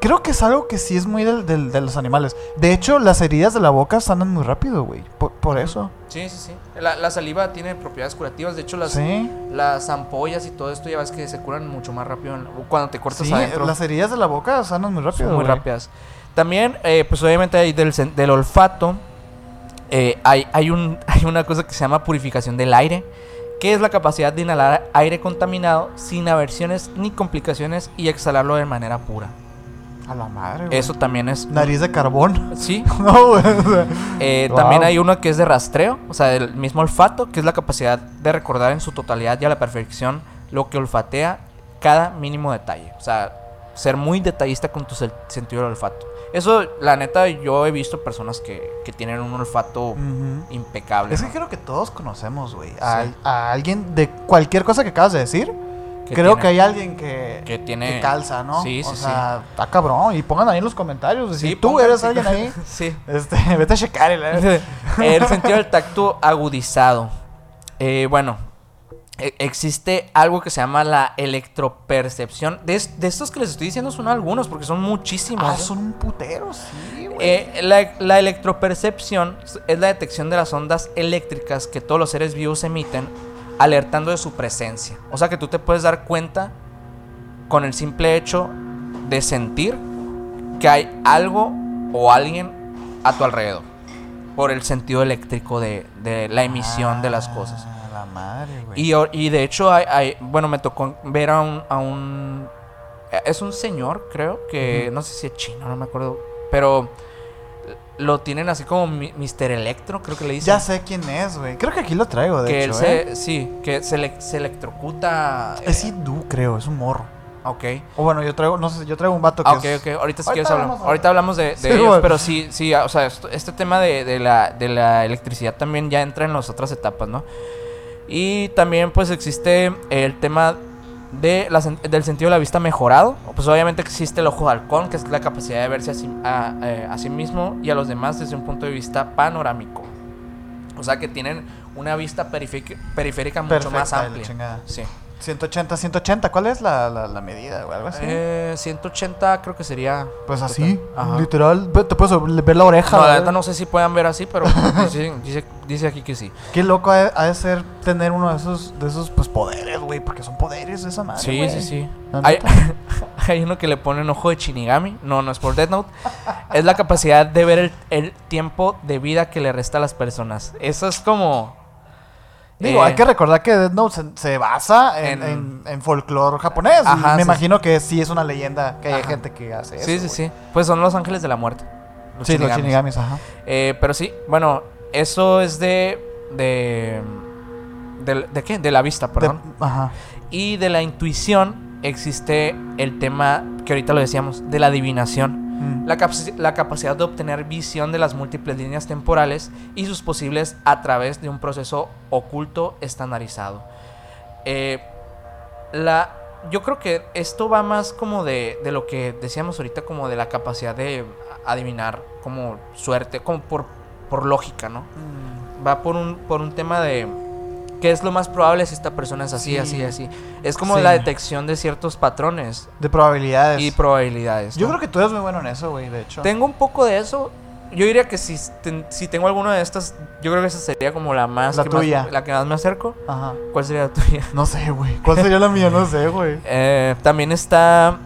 Creo que es algo que sí es muy del, del- de los animales. De hecho, las heridas de la boca sanan muy rápido, güey. Por, por eso. Sí, sí, sí. La, la saliva tiene propiedades curativas. De hecho, las, Sí. las ampollas y todo esto ya ves que se curan mucho más rápido en- cuando te cortas Sí, adentro. las heridas de la boca sanan muy rápido. Son muy rápidas. También, eh, pues obviamente hay del, del olfato, eh, hay, hay, un, hay una cosa que se llama purificación del aire, que es la capacidad de inhalar aire contaminado sin aversiones ni complicaciones y exhalarlo de manera pura. A la madre, güey. Eso también es... Nariz de carbón. Sí. no, güey. Eh, Wow. También hay uno que es de rastreo, o sea, del mismo olfato, que es la capacidad de recordar en su totalidad y a la perfección lo que olfatea cada mínimo detalle. O sea, ser muy detallista con tu sentido del olfato. Eso, la neta, yo he visto personas que, que tienen un olfato impecable. Es que creo que todos conocemos, güey. A, Sí. a alguien de cualquier cosa que acabas de decir. Que creo tiene- que hay alguien que, que tiene- que calza, ¿no? Sí, o sí, sea, está cabrón. Y pongan ahí en los comentarios. Sí, si tú pongan- eres alguien ahí, sí. este, vete a checar. el- el sentido del tacto agudizado. Eh, bueno, e- existe algo que se llama la electropercepción. De estos que les estoy diciendo son algunos, porque son muchísimos. Ah, ¿eh? son un putero, sí, güey. Eh, la, la electropercepción es la detección de las ondas eléctricas que todos los seres vivos emiten, alertando de su presencia. O sea que tú te puedes dar cuenta con el simple hecho de sentir que hay algo o alguien a tu alrededor. Por el sentido eléctrico de, de la emisión de las cosas. Ah, la madre, güey. Y, de hecho, hay, hay- bueno, me tocó ver a un, a un... Es un señor, creo, que no sé si es chino, no me acuerdo. Pero lo tienen así como Mr. Electro, creo que le dicen. Ya sé quién es, güey. Creo que aquí lo traigo, de que hecho, él ¿eh? sí, que se, le- se electrocuta. Es eh, hindú, creo. Es un morro. ok. O bueno, yo traigo, no sé, yo traigo un vato que Ah, ok, es... ok. Ahorita si quieres hablamos. Ahorita hablamos de, de Sí, ellos, pero sí, sí, o sea, esto- este tema de, de la, de la electricidad también ya entra en las otras etapas, ¿no? Y también pues existe el tema de la del sentido de la vista mejorado. Pues obviamente existe el ojo de halcón, que es la capacidad de verse a sí, a, eh, a sí mismo y a los demás desde un punto de vista panorámico. O sea que tienen una vista periférica, mucho más Perfecta, amplia. Sí. 180, 180. ¿Cuál es la, la, la medida, güey? Algo así. Eh, 180 creo que sería... pues así, Ajá. literal. Te puedes ver la oreja. No, la güey. neta no sé si puedan ver así, pero dice, dice, dice aquí que sí. Qué loco ha, ha de ser tener uno de esos, de esos pues, poderes, güey. Porque son poderes esa madre. Sí, güey. sí, sí. Hay, hay uno que le ponen ojo de Shinigami. No, no es por Death Note. Es la capacidad de ver el, el tiempo de vida que le resta a las personas. Eso es como. Digo, eh, hay que recordar que Death Note se, se basa en, En- en, en folclore japonés. Ajá, Me sí, imagino que sí es una leyenda que hay Ajá. gente que hace eso. Sí, sí, sí. Pues son los ángeles de la muerte. Los Sí, los Shinigamis. shinigamis, ajá. Eh, pero sí, bueno, eso es de. de. de, de qué? De la vista, perdón. De- ajá. Y de la intuición existe el tema que ahorita lo decíamos, de la adivinación. Mm. La, la capacidad de obtener visión de las múltiples líneas temporales y sus posibles a través de un proceso oculto estandarizado. Eh, la, yo creo que esto va más como de, de lo que decíamos ahorita, como de la capacidad de adivinar, como suerte, como por, por lógica, ¿no? Va por un, por un tema de qué es lo más probable si esta persona es así, Sí. así, así. Es como Sí. la detección de ciertos patrones De probabilidades. y probabilidades. Yo creo que tú eres muy bueno en eso, güey, de hecho. Tengo un poco de eso. Yo diría que si, ten- si tengo alguna de estas, yo creo que esa sería como la más... La que más- tuya. la que más me acerco. Ajá. ¿Cuál sería la tuya? No sé, güey. ¿Cuál sería la mía? No sé, güey. Eh, también está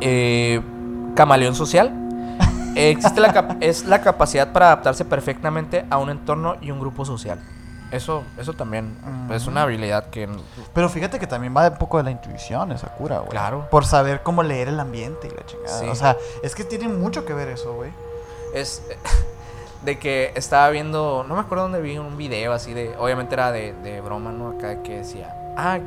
eh, camaleón social. Existe la es la capacidad para adaptarse perfectamente a un entorno y un grupo social. Eso, eso también es Ujú. una habilidad que Pero fíjate que también va un poco de la intuición esa cura, güey. Claro. Por saber cómo leer el ambiente y la chingada. Sí. O sea, es que tiene mucho que ver eso, güey. es de que estaba viendo, no me acuerdo dónde vi un video así de, obviamente era de, de broma, ¿no? Acá que decía, ah,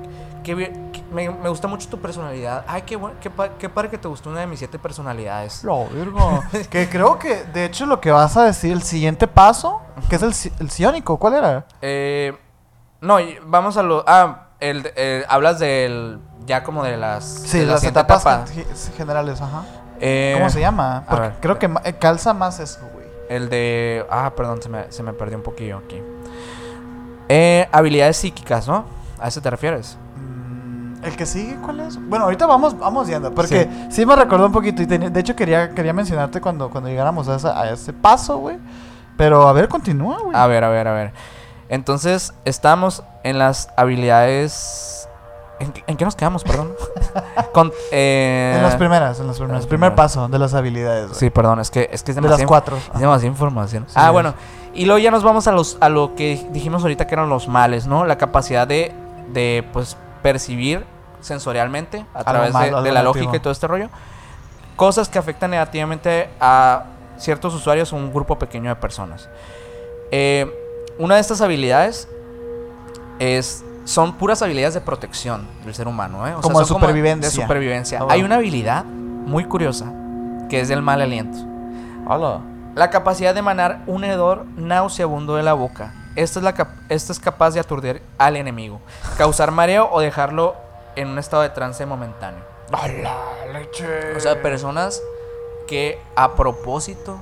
bien, que- me, me gusta mucho tu personalidad, ay, qué, bueno, qué, pa- qué padre que te gustó una de mis siete personalidades. Lo virgo. que creo que, de hecho, lo que vas a decir, el siguiente paso, que es el, el ¿cuál era? Eh, no, vamos a lo, ah, el, eh, hablas del, ya como de las, Sí, de las etapas etapa. gen- generales, ajá. Eh, ¿Cómo se llama? Porque ver. creo que ma- eh, calza más eso, güey. El de, ah, perdón, se me, se me perdió un poquillo aquí. Eh, habilidades psíquicas, ¿no? ¿A eso te refieres? ¿El que sigue cuál es? Bueno, ahorita vamos, vamos yendo, porque sí, me recordó un poquito y de hecho quería, quería mencionarte cuando, cuando llegáramos a, esa- a ese paso, güey. Pero a ver, continúa, güey. A ver, a ver, a ver. Entonces, estamos en las habilidades ¿En, qué- en qué nos quedamos, perdón? Con, eh, En las primeras, en las primeras. Primer paso de las habilidades. güey. Sí, perdón, es que es, que es de demasiado, las cuatro. es demasiada información. Sí, ah, es. bueno. Y luego ya nos vamos a los a lo que dijimos ahorita que eran los males, ¿no? La capacidad de, de pues, percibir sensorialmente a, través malo, de, la negativo. lógica y todo este rollo. Cosas que afectan negativamente a ciertos usuarios o un grupo pequeño de personas. Eh, una de estas habilidades es, son puras habilidades de protección del ser humano, ¿eh? O Como de son supervivencia. de supervivencia. Ah, Hay una habilidad muy curiosa que es del mal aliento. Hola. La capacidad de emanar un hedor nauseabundo de la boca. Esta es, la cap- esta es capaz de aturdir al enemigo, causar mareo o dejarlo en un estado de trance momentáneo. ¡Hola, leche! O sea, personas que a propósito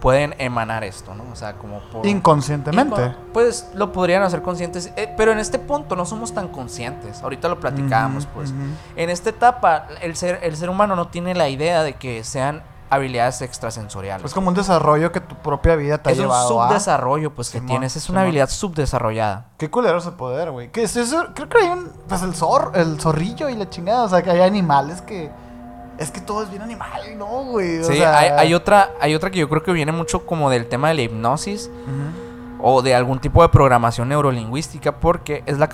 pueden emanar esto, ¿no? O sea, como por... Inconscientemente. Inco- Pues lo podrían hacer conscientes, eh, pero en este punto no somos tan conscientes. Ahorita lo platicábamos, pues. En esta etapa, el ser, el ser humano no tiene la idea de que sean habilidades extrasensoriales. Es como un desarrollo que tu propia vida te ha es un llevado a. subdesarrollo, pues, que Simón, tienes. Es Simón. una habilidad subdesarrollada. Qué culero ese poder, güey. Que es eso? Creo que hay un. Pues el zor, el zorrillo y la chingada. O sea, que hay animales que. Es que todo es bien animal, ¿no, güey? O Sí, sea, hay, hay otra, hay otra que yo creo que viene mucho como del tema de la hipnosis o de algún tipo de programación neurolingüística porque es, la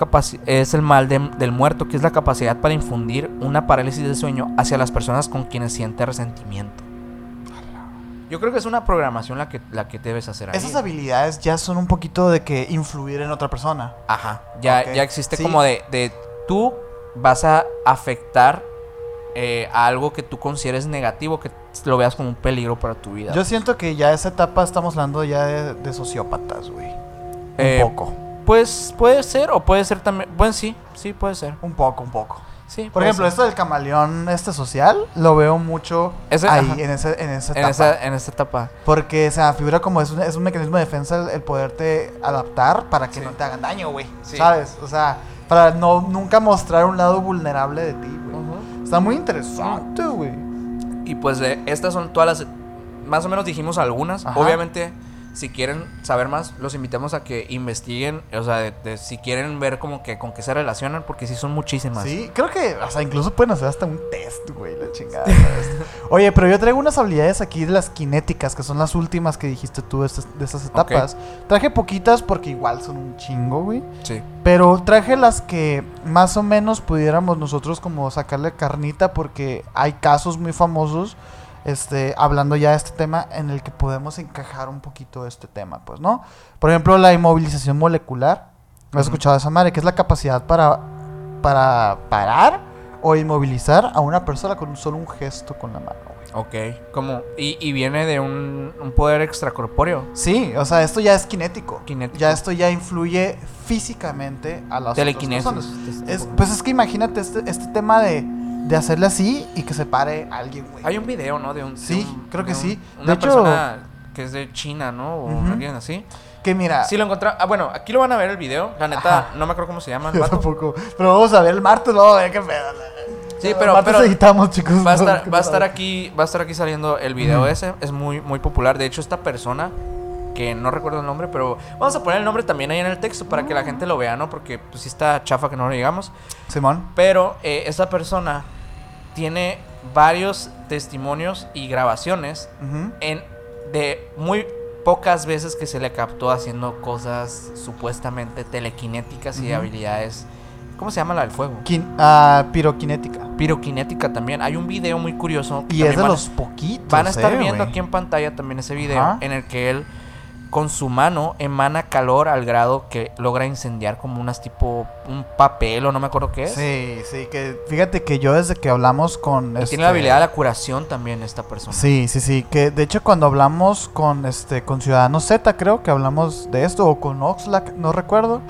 es el mal de- del muerto, que es la capacidad para infundir una parálisis de sueño hacia las personas con quienes siente resentimiento. Yo creo que es una programación la que, la que debes hacer ahí. Esas habilidades ya son un poquito de que influir en otra persona. Ajá, ya, ya existe sí. como de, de tú vas a afectar eh, a algo que tú consideres negativo, que lo veas como un peligro para tu vida. Yo siento que ya esa etapa estamos hablando ya de, de sociópatas, güey. Eh, un poco. Pues puede ser, o puede ser también. Bueno, sí, sí, puede ser. Un poco, un poco. Sí, Por ejemplo, ser. esto del camaleón este social lo veo mucho Ese- ahí, ajá. en, ese, en esa en, etapa. esa, en esta etapa. Porque se figura como es un, es un mecanismo de defensa el, el poderte adaptar para que Sí. no te hagan daño, güey. Sí. ¿Sabes? O sea, para no nunca mostrar un lado vulnerable de ti, güey. Está muy interesante, güey. Y pues eh, estas son todas las... Más o menos dijimos algunas. Ajá. Obviamente, si quieren saber más, los invitamos a que investiguen. O sea, de- de- si quieren ver como que con qué se relacionan, porque sí son muchísimas. Sí, creo que, o sea, incluso pueden hacer hasta un test, güey, la chingada. ¿sabes? Oye, pero yo traigo unas habilidades aquí de las kinéticas, que son las últimas que dijiste tú de estas, de estas etapas. Traje poquitas porque igual son un chingo, güey. Sí. Pero traje las que más o menos pudiéramos nosotros como sacarle carnita porque hay casos muy famosos este, hablando ya de este tema en el que podemos encajar un poquito este tema, pues, ¿no? Por ejemplo, la inmovilización molecular. ¿Has Ujú. escuchado esa madre? Que es la capacidad para, para parar o inmovilizar a una persona con solo un gesto con la mano, güey. Ok. Como... Y, y viene de un, un poder extracorpóreo. Sí, o sea, esto ya es kinético. Kinético. Ya esto ya influye físicamente a las otras Telequinesis. personas. Es- pues es que imagínate este, este tema de, de hacerle así y que se pare alguien, güey. Hay un video, ¿no? De un, de Sí, un- creo que de un- sí. De Una hecho- persona que es de China, ¿no? O alguien así. Que mira, Sí, lo encontré. Ah, bueno, aquí lo van a ver el video. La neta, Ajá. no me acuerdo cómo se llama el vato. tampoco. Pero vamos a ver el martes, no, ver qué pedo. Sí, pero, pero editamos, chicos. va a estar, va a estar aquí, va a estar aquí saliendo el video ese. Es muy, muy popular. De hecho, esta persona, que no recuerdo el nombre, pero vamos a poner el nombre también ahí en el texto para que la gente lo vea, ¿no? Porque pues sí está chafa que no lo digamos. Simón. Pero eh, esta persona tiene varios testimonios y grabaciones en de muy pocas veces que se le captó haciendo cosas supuestamente telequinéticas y habilidades. ¿Cómo se llama la del fuego? Quin- ah, piroquinética. Piroquinética también. Hay un video muy curioso. Y es de los poquitos. Van a estar eh, viendo aquí en pantalla también ese video en el que él con su mano emana calor al grado que logra incendiar como unas tipo un papel o no me acuerdo qué es. Sí, sí, que fíjate que yo desde que hablamos con... Y este, tiene la habilidad de la curación también esta persona. Sí, sí, sí, que de hecho cuando hablamos con este con Ciudadanos Z, creo que hablamos de esto, o con Oxlack, no recuerdo,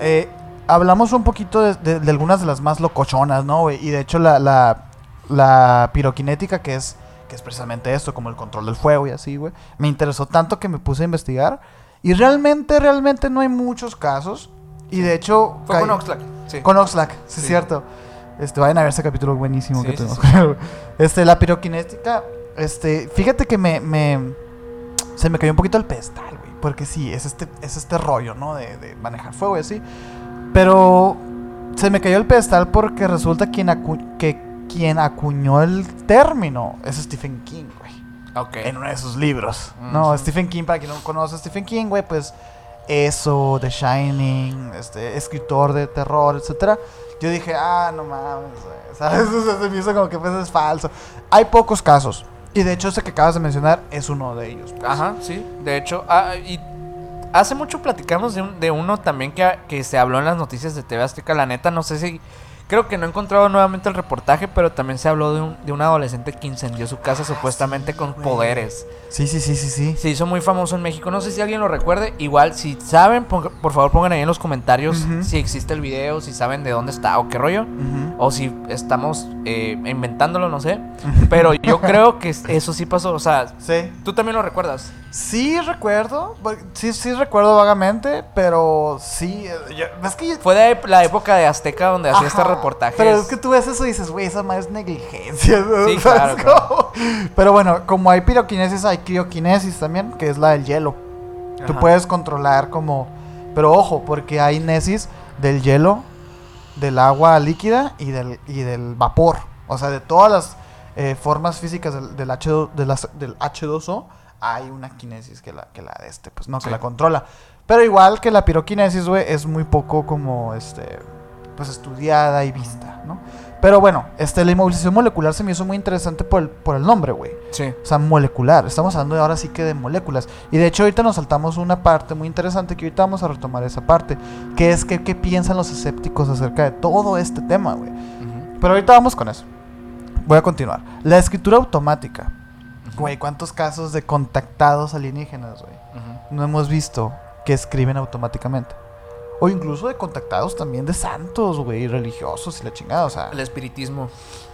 eh, hablamos un poquito de, de- de algunas de las más locochonas, ¿no? Y de hecho la, la, la piroquinética, que es, que es precisamente esto, como el control del fuego y así, güey, me interesó tanto que me puse a investigar. Y realmente, realmente no hay muchos casos. Y de hecho... Fue con Oxlack. Sí. con Oxlack, sí, es cierto. Este, vayan a ver ese capítulo buenísimo Sí, que tenemos. Este, la piroquinética, este, fíjate que me, me- se me cayó un poquito el pedestal, güey, porque sí, es este, es este rollo, ¿no? De, de manejar fuego y así. Pero se me cayó el pedestal porque resulta quien que quien acuñó el término es Stephen King, güey. Ok. En uno de sus libros. No, Ujú. Stephen King, para quien no conoce a Stephen King, güey, pues eso, The Shining, este, escritor de terror, etcétera. Yo dije, ah, no mames, güey. ¿Sabes? Se me hizo como que pues es falso. Hay pocos casos. Y de hecho, ese que acabas de mencionar es uno de ellos. pues. Ajá, sí. De hecho, ah, y hace mucho platicamos de, un- de uno también que, que se habló en las noticias de TV Azteca. La neta, no sé si. Creo que no he encontrado nuevamente el reportaje, pero también se habló de un, de un adolescente que incendió su casa supuestamente con güey. poderes. Sí, sí, sí, sí, sí. Se hizo muy famoso en México. No sé si alguien lo recuerde. Igual, si saben, por favor pongan ahí en los comentarios si existe el video, si saben de dónde está o qué rollo. O si estamos eh, inventándolo, no sé. Pero yo creo que eso sí pasó. O sea, Sí. tú también lo recuerdas. Sí recuerdo, sí, sí recuerdo vagamente, pero sí, eh, yo- es que yo- Fue de la época de Azteca donde hacía este reportaje. Pero es que tú ves eso y dices, güey, esa madre es negligencia. ¿no? Sí, ¿Sabes claro? Pero bueno, como hay piroquinesis, hay crioquinesis también, que es la del hielo. Tú Ajá. puedes controlar como... Pero ojo, porque hay nesis del hielo, del agua líquida y del, y del vapor. O sea, de todas las eh, formas físicas del, del, H2, de las- del H2O, hay una quinesis que la, que la de este, pues no, que la controla. Pero igual que la piroquinesis, güey, es muy poco como, este, pues estudiada y vista, ¿no? Pero bueno, este, la inmovilización molecular se me hizo muy interesante por el, por el nombre, güey. Sí. O sea, molecular. Estamos hablando ahora sí que de moléculas. Y de hecho ahorita nos saltamos una parte muy interesante que ahorita vamos a retomar esa parte. Que es que qué piensan los escépticos acerca de todo este tema, güey. Pero ahorita vamos con eso. Voy a continuar. La escritura automática. Güey, ¿cuántos casos de contactados alienígenas, güey? No hemos visto que escriben automáticamente. O incluso de contactados también de santos, güey, religiosos y la chingada. O sea, El espiritismo.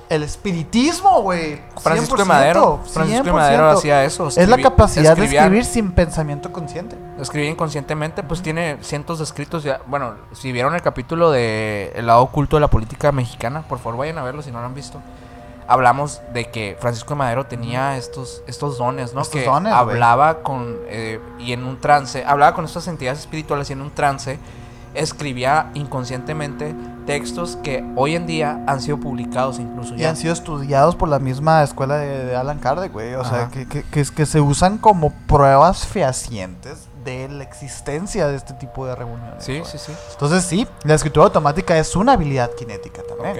el espiritismo, güey. Francisco de 100%, Madero. Francisco de Madero 100%. hacía eso. Es la capacidad de escribir sin pensamiento consciente. Escribía inconscientemente, pues tiene cientos de escritos ya. Bueno, si vieron el capítulo de El lado oculto de la política mexicana, por favor vayan a verlo si no lo han visto. Hablamos de que Francisco de Madero tenía estos, estos dones, ¿no? Estos que dones, hablaba con eh, y en un trance, hablaba con estas entidades espirituales y en un trance escribía inconscientemente textos que hoy en día han sido publicados incluso Y ya. han sido estudiados por la misma escuela de, de Alan Kardec, güey. O sea, que, que, que, se usan como pruebas fehacientes de la existencia de este tipo de reuniones. Sí, sí, sí. Entonces, sí, la escritura automática es una habilidad cinética también.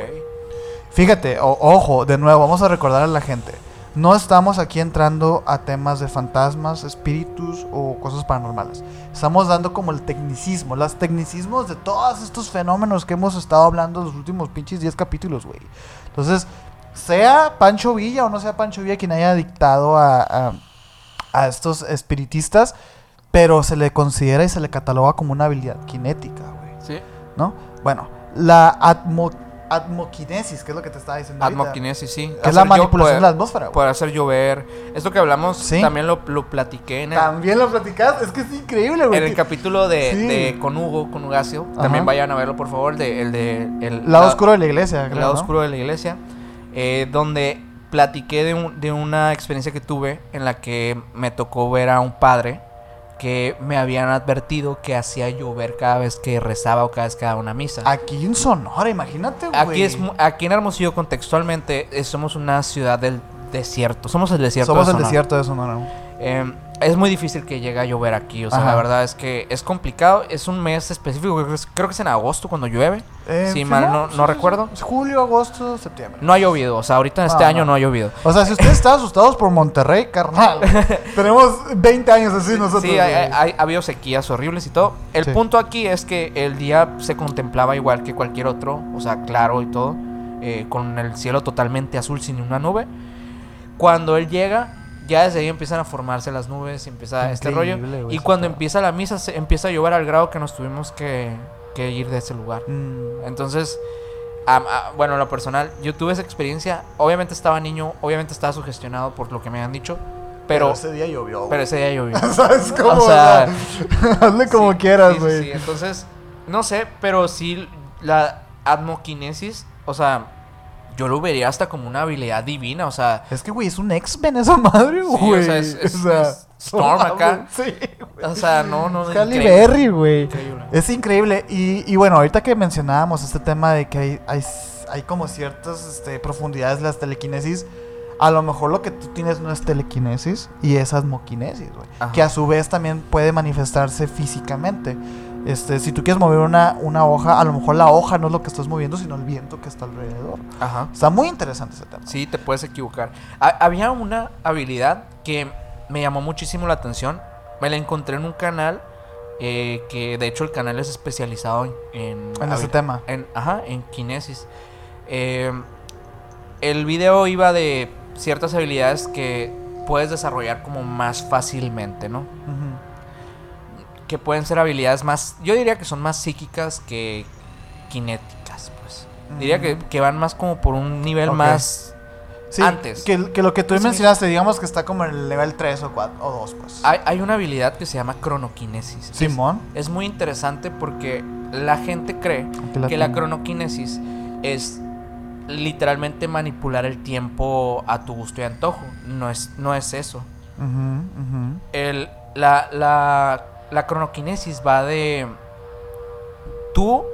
Fíjate, o- ojo, de nuevo, vamos a recordar a la gente. No estamos aquí entrando a temas de fantasmas, espíritus o cosas paranormales. Estamos dando como el tecnicismo, los tecnicismos de todos estos fenómenos que hemos estado hablando los últimos pinches 10 capítulos, güey. Entonces, sea Pancho Villa o no sea Pancho Villa quien haya dictado a, a, a estos espiritistas, pero se le considera y se le cataloga como una habilidad cinética, güey. Sí. ¿no? Bueno, la atmo, atmoquinesis, que es lo que te estaba diciendo. ahorita, Atmoquinesis, sí. Que es la manipulación poder- de la atmósfera. güey. Poder hacer llover. Esto que hablamos Sí. también lo, lo platiqué en el, También lo platicas, es que es increíble, güey. en el capítulo de, Sí. de con Hugo, con Ugacio. Ajá. También vayan a verlo, por favor. De, el de. El lado la- oscuro de la iglesia, El creo, lado ¿no? oscuro de la iglesia. eh, donde platiqué de, un- de una experiencia que tuve en la que me tocó ver a un padre que me habían advertido que hacía llover cada vez que rezaba o cada vez que daba una misa. Aquí en Sonora, imagínate, güey. Aquí, es, aquí en Hermosillo, contextualmente, somos una ciudad del desierto. Somos el desierto. Somos de el Sonora. desierto de Sonora. Eh, es muy difícil que llegue a llover aquí. O sea, Ajá. la verdad es que es complicado. Es un mes específico. Creo que es, en agosto cuando llueve. Eh, si sí, mal no, no recuerdo. es Julio, agosto, septiembre. No ha llovido. O sea, ahorita en este No, año no. no ha llovido. O sea, si ustedes están asustados por Monterrey, carnal. tenemos 20 años así nosotros. Sí, ha habido sequías horribles y todo. El Sí. punto aquí es que el día se contemplaba igual que cualquier otro, o sea, claro y todo, eh, con el cielo totalmente azul sin una nube. Cuando él llega, ya desde ahí empiezan a formarse las nubes y empieza este rollo. Güey, Y cuando empieza la misa, se empieza a llover al grado que nos tuvimos que, que ir de ese lugar. Mm, Entonces, am- a- bueno, en lo personal, yo tuve esa experiencia. Obviamente estaba niño, obviamente estaba sugestionado por lo que me han dicho, pero, ese día llovió. pero ese día llovió. ¿Sabes cómo? O sea, hazle como Sí, quieras, sí, sí, güey. sí. Entonces, no sé, pero sí la atmoquinesis, o sea, yo lo vería hasta como una habilidad divina, o sea, Es que, güey, es un X-Men esa madre, Sí, o güey. sea, es- es- O sea, es Storm acá. Sí, o sea, no, no, Es. Berry, güey. Es increíble. Y, y bueno, ahorita que mencionábamos este tema de que hay, hay, hay como ciertas este, profundidades de las telequinesis, a lo mejor lo que tú tienes no es telequinesis y es asmoquinesis, güey. Que a su vez también puede manifestarse físicamente. Este, si tú quieres mover una, una hoja, a lo mejor la hoja no es lo que estás moviendo, sino el viento que está alrededor. Ajá. Está muy interesante ese tema. Sí, te puedes equivocar. Ha- había una habilidad que me llamó muchísimo la atención. Me la encontré en un canal eh, que de hecho el canal es especializado en... En, En ese tema. en- ajá, en kinesis. Eh, el video iba de ciertas habilidades que puedes desarrollar como más fácilmente, ¿no? Ujú. Que pueden ser habilidades más... Yo diría que son más psíquicas que kinéticas, pues. Diría que, que van más como por un nivel más... Sí, Antes. Que, que lo que tú Sí. mencionaste, digamos que está como en el nivel 3 o 4 o 2, pues. Hay, hay una habilidad que se llama cronoquinesis. Simón. Es, es muy interesante porque la gente cree la que la tengo. cronoquinesis es literalmente manipular el tiempo a tu gusto y antojo. No es, no es eso. El, la, la, la cronoquinesis va de tú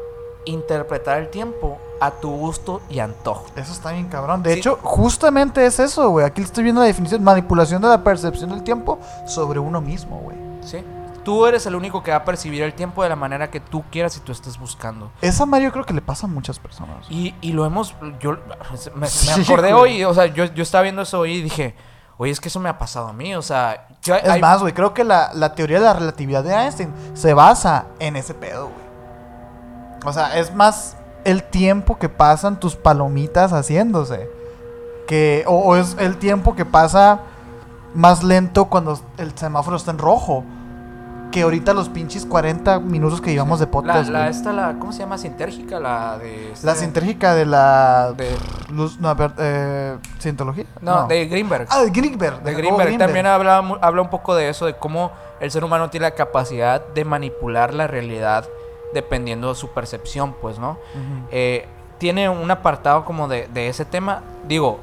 interpretar el tiempo a tu gusto y antojo. Eso está bien cabrón. De Sí. hecho, justamente es eso, güey. Aquí estoy viendo la definición. Manipulación de la percepción del tiempo sobre uno mismo, güey. ¿sí? Tú eres el único que va a percibir el tiempo de la manera que tú quieras y tú estés buscando. Esa Mario creo que le pasa a muchas personas. Y, y lo hemos. Yo me, me Sí, acordé güey. hoy, o sea, yo, yo estaba viendo eso hoy y dije, oye, es que eso me ha pasado a mí, o sea. yo- Es hay- más, güey, creo que la, la teoría de la relatividad de Einstein se basa en ese pedo, güey. O sea, es más el tiempo que pasan tus palomitas haciéndose. Que, o, o es el tiempo que pasa más lento cuando el semáforo está en rojo. Que ahorita los pinches 40 minutos que llevamos de podcast. la, esta, la, ¿cómo se llama? Sintérgica, la de. este- La sintérgica de la De, luz, no, eh, cientología. no, de Greenberg. Ah, de Greenberg. de Jacobo Greenberg. También habla, habla un poco de eso, de cómo el ser humano tiene la capacidad de manipular la realidad dependiendo de su percepción, pues, ¿no? Eh, tiene un apartado como de, de ese tema. Digo,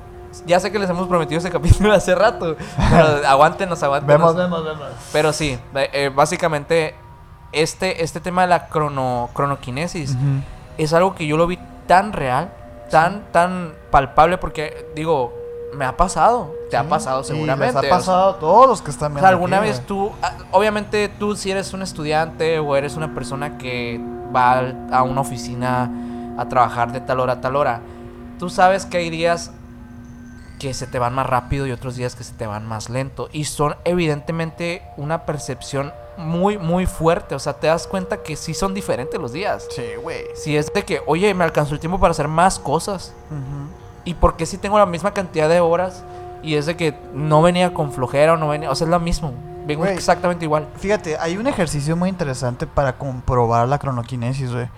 ya sé que les hemos prometido ese capítulo hace rato, pero aguántenos, aguántenos. Vemos, vemos, vemos. Pero sí, eh, eh, básicamente este, este tema de la crono, cronoquinesis es algo que yo lo vi tan real, tan, tan palpable, porque digo, me ha pasado, te ha pasado seguramente. Les ha o sea, pasado a todos los que están o viendo. sea, alguna aquí, vez tú, ah, obviamente tú si eres un estudiante o eres una persona que va a una oficina a trabajar de tal hora a tal hora, tú sabes que hay días que se te van más rápido y otros días que se te van más lento. Y son evidentemente una percepción muy, muy fuerte. O sea, te das cuenta que sí son diferentes los días. Sí, güey. Si es de que, oye, me alcanzó el tiempo para hacer más cosas. ¿Y por qué si tengo la misma cantidad de horas? Y es de que no venía con flojera o no venía. O sea, es lo mismo. Vengo exactamente igual. Fíjate, hay un ejercicio muy interesante para comprobar la cronoquinesis, güey.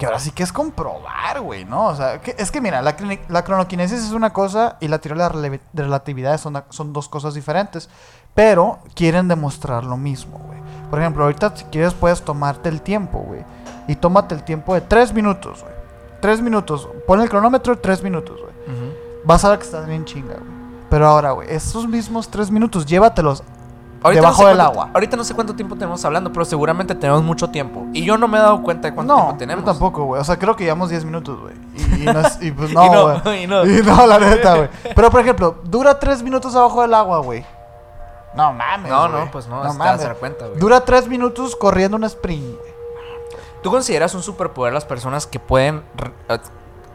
Que ahora sí que es comprobar, güey, ¿no? O sea, que- es que mira, la, la cronoquinesis es una cosa y la teoría de la relatividad son, son dos cosas diferentes. Pero quieren demostrar lo mismo, güey. Por ejemplo, ahorita si quieres puedes tomarte el tiempo, güey. Y tómate el tiempo de tres minutos, güey. Tres minutos. Pon el cronómetro tres minutos, güey. Vas a ver que estás bien chinga, güey. Pero ahora, güey, esos mismos tres minutos, llévatelos Ahorita debajo no sé del cuánto- agua. Ahorita no sé cuánto tiempo tenemos hablando, pero seguramente tenemos mucho tiempo. Y yo no me he dado cuenta de cuánto no, tiempo tenemos. yo tampoco, güey. O sea, creo que llevamos 10 minutos, güey. Y, y no es- y pues no, no, güey. y no. Y no, la neta, güey. Pero, por ejemplo, dura 3 minutos abajo del agua, güey. No mames, No, no, pues no, a mames. dar cuenta, güey. Dura 3 minutos corriendo un sprint, güey. ¿Tú consideras un superpoder las personas que pueden eh,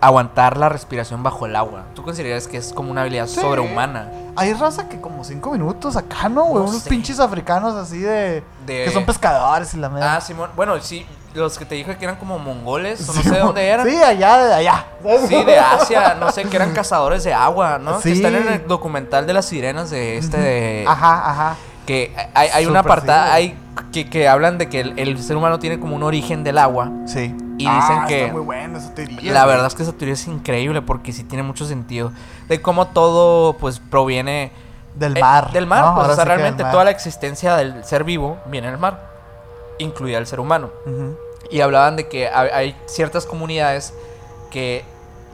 aguantar la respiración bajo el agua? ¿Tú consideras que es como una habilidad Sí. sobrehumana? Hay raza que como 5 minutos acá, ¿no, güey? No Unos sé. pinches africanos así de... De- Que son pescadores y la mierda. Ah, Simón. Bueno, sí, los que te dije que eran como mongoles, o no sé de dónde eran. Sí, allá, de allá. Sí, de Asia, no sé, que eran cazadores de agua, ¿no? Sí. Que están en el documental de las sirenas de este de... Ajá, ajá. Que hay, hay una apartada, hay que, que hablan de que el, el ser humano tiene como un origen del agua. Sí. Y dicen que- Está muy buena esa teoría. La verdad es que esa teoría es increíble porque sí tiene mucho sentido. De cómo todo, pues, proviene... Del eh, mar. del mar, ¿no? pues, o sea, realmente mar. toda la existencia del ser vivo viene del mar, incluida el ser humano. Y hablaban de que hay, ciertas comunidades que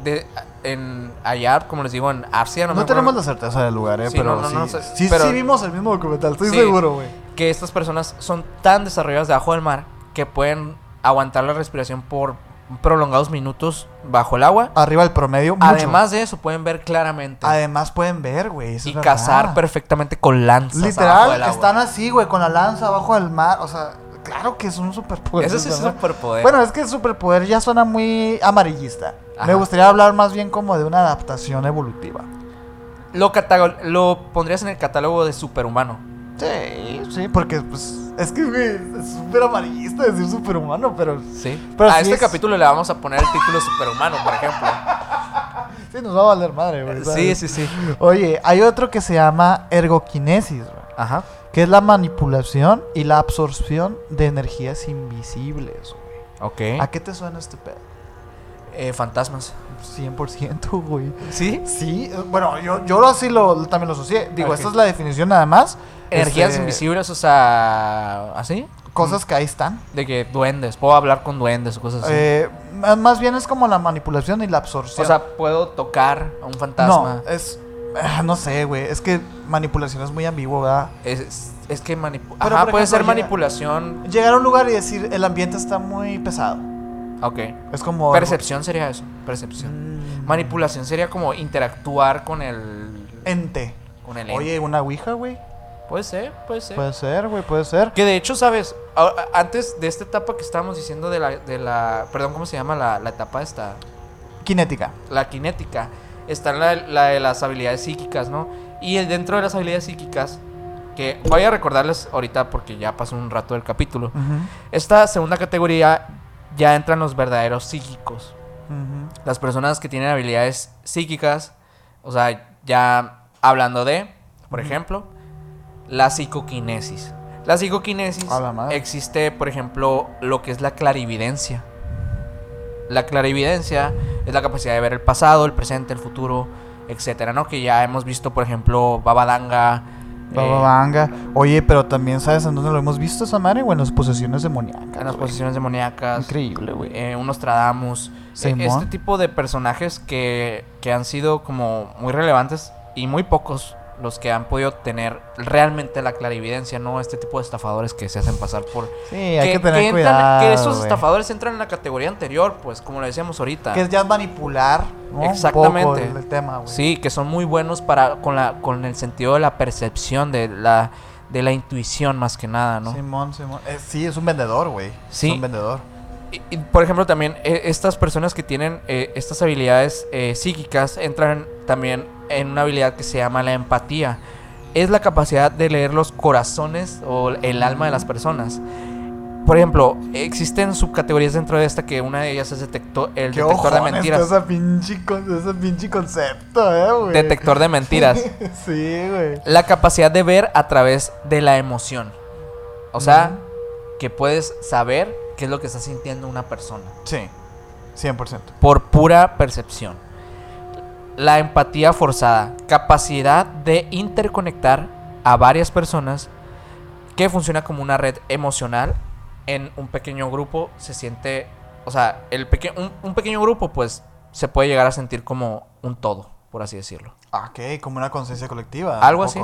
de, en allá, como les digo, en Arcia, no, No, me tenemos la certeza del lugar, ¿eh? Sí, pero no, no, sí, sí, pero- sí vimos el mismo documental, estoy seguro, güey. que estas personas son tan desarrolladas debajo del mar que pueden aguantar la respiración por prolongados minutos bajo el agua. Arriba del promedio, mucho. Además de eso, pueden ver claramente Además pueden ver, güey. y verdad. cazar perfectamente con lanzas. Literal, están así, güey, con la lanza abajo del mar. O sea, claro que es un superpoder. Eso sí es ¿verdad? superpoder. Bueno, es que el superpoder ya suena muy amarillista. Me gustaría hablar más bien como de una adaptación evolutiva. lo, lo pondrías en el catálogo de superhumano. Sí, sí, porque pues es que es súper amarillista decir superhumano, pero Sí. Pero a sí este es- capítulo le vamos a poner el título superhumano, por ejemplo. sí nos va a valer madre, güey. sí, ¿sabes? sí, sí. Oye, hay otro que se llama ergoquinesis, güey, Ajá. que es la manipulación y la absorción de energías invisibles, güey. Ok. ¿A qué te suena este pedo? Eh, fantasmas. 100%, güey. ¿Sí? Sí, bueno, yo, yo así lo, también lo asocié. Digo, esta es la definición nada más. Energías Este, invisibles, o sea, ¿así? Cosas que ahí están. De que duendes, puedo hablar con duendes o cosas así. Eh, más bien es como la manipulación y la absorción. o sea, puedo tocar a un fantasma. no, es... ah, No sé, güey. Es que manipulación es muy ambiguo, ¿verdad? Es, es que manipu Pero, Ajá, por puede ser manipulación. Llegar a un lugar y decir, el ambiente está muy pesado. Ok. Es como... Percepción sería eso. Percepción. Mm, Manipulación sería como interactuar con el. Ente. Con el ente. Oye, una ouija, güey. Puede ser, puede ser. Puede ser, güey, puede ser. Que de hecho, ¿sabes? Antes de esta etapa que estábamos diciendo de la. De la perdón, ¿cómo se llama la, la etapa esta? Kinética. La cinética. Está la, la de las habilidades psíquicas, ¿no? Y dentro de las habilidades psíquicas, que voy a recordarles ahorita porque ya pasó un rato del capítulo. Esta segunda categoría ya entran los verdaderos psíquicos. Las personas que tienen habilidades psíquicas, o sea, ya hablando de, por ejemplo, la psicoquinesis. La psicoquinesis la existe, por ejemplo, lo que es la clarividencia. La clarividencia es la capacidad de ver el pasado, el presente, el futuro, etcétera, ¿no? Que ya hemos visto, por ejemplo, Babadanga. Baba eh. Oye, pero también sabes en dónde lo hemos visto esa madre, en las posesiones demoníacas. en las güey. posiciones demoníacas. Increíble, güey. eh, unos Tradamus. eh, Simón. este tipo de personajes que, que han sido como muy relevantes y muy pocos los que han podido tener realmente la clarividencia, no este tipo de estafadores que se hacen pasar por... Sí, hay que, tener entran- cuidado. que esos estafadores entran en la categoría anterior, pues como le decíamos ahorita. Que es ya manipular, ¿no? Un Exactamente. poco el tema, güey. Sí, que son muy buenos para con la con el sentido de la percepción, de la de la intuición más que nada, ¿no? Simón, Simón. Eh, sí, es un vendedor, güey. Sí. Es un vendedor. Y, y, por ejemplo, también eh, estas personas que tienen eh, estas habilidades eh, psíquicas entran también en una habilidad que se llama la empatía. Es la capacidad de leer los corazones o el alma de las personas. Por ejemplo, existen subcategorías dentro de esta que una de ellas es detector, el Qué detector de mentiras. Ese pinche, con- ese pinche concepto, eh, güey. Detector de mentiras. sí, güey. La capacidad de ver a través de la emoción. O sea, que puedes saber qué es lo que está sintiendo una persona. Sí, 100%. por pura percepción. La empatía forzada, capacidad de interconectar a varias personas que funciona como una red emocional en un pequeño grupo se siente, o sea, el peque un, un pequeño grupo pues se puede llegar a sentir como un todo, por así decirlo. Ah, Ok, como una conciencia colectiva. Algo así.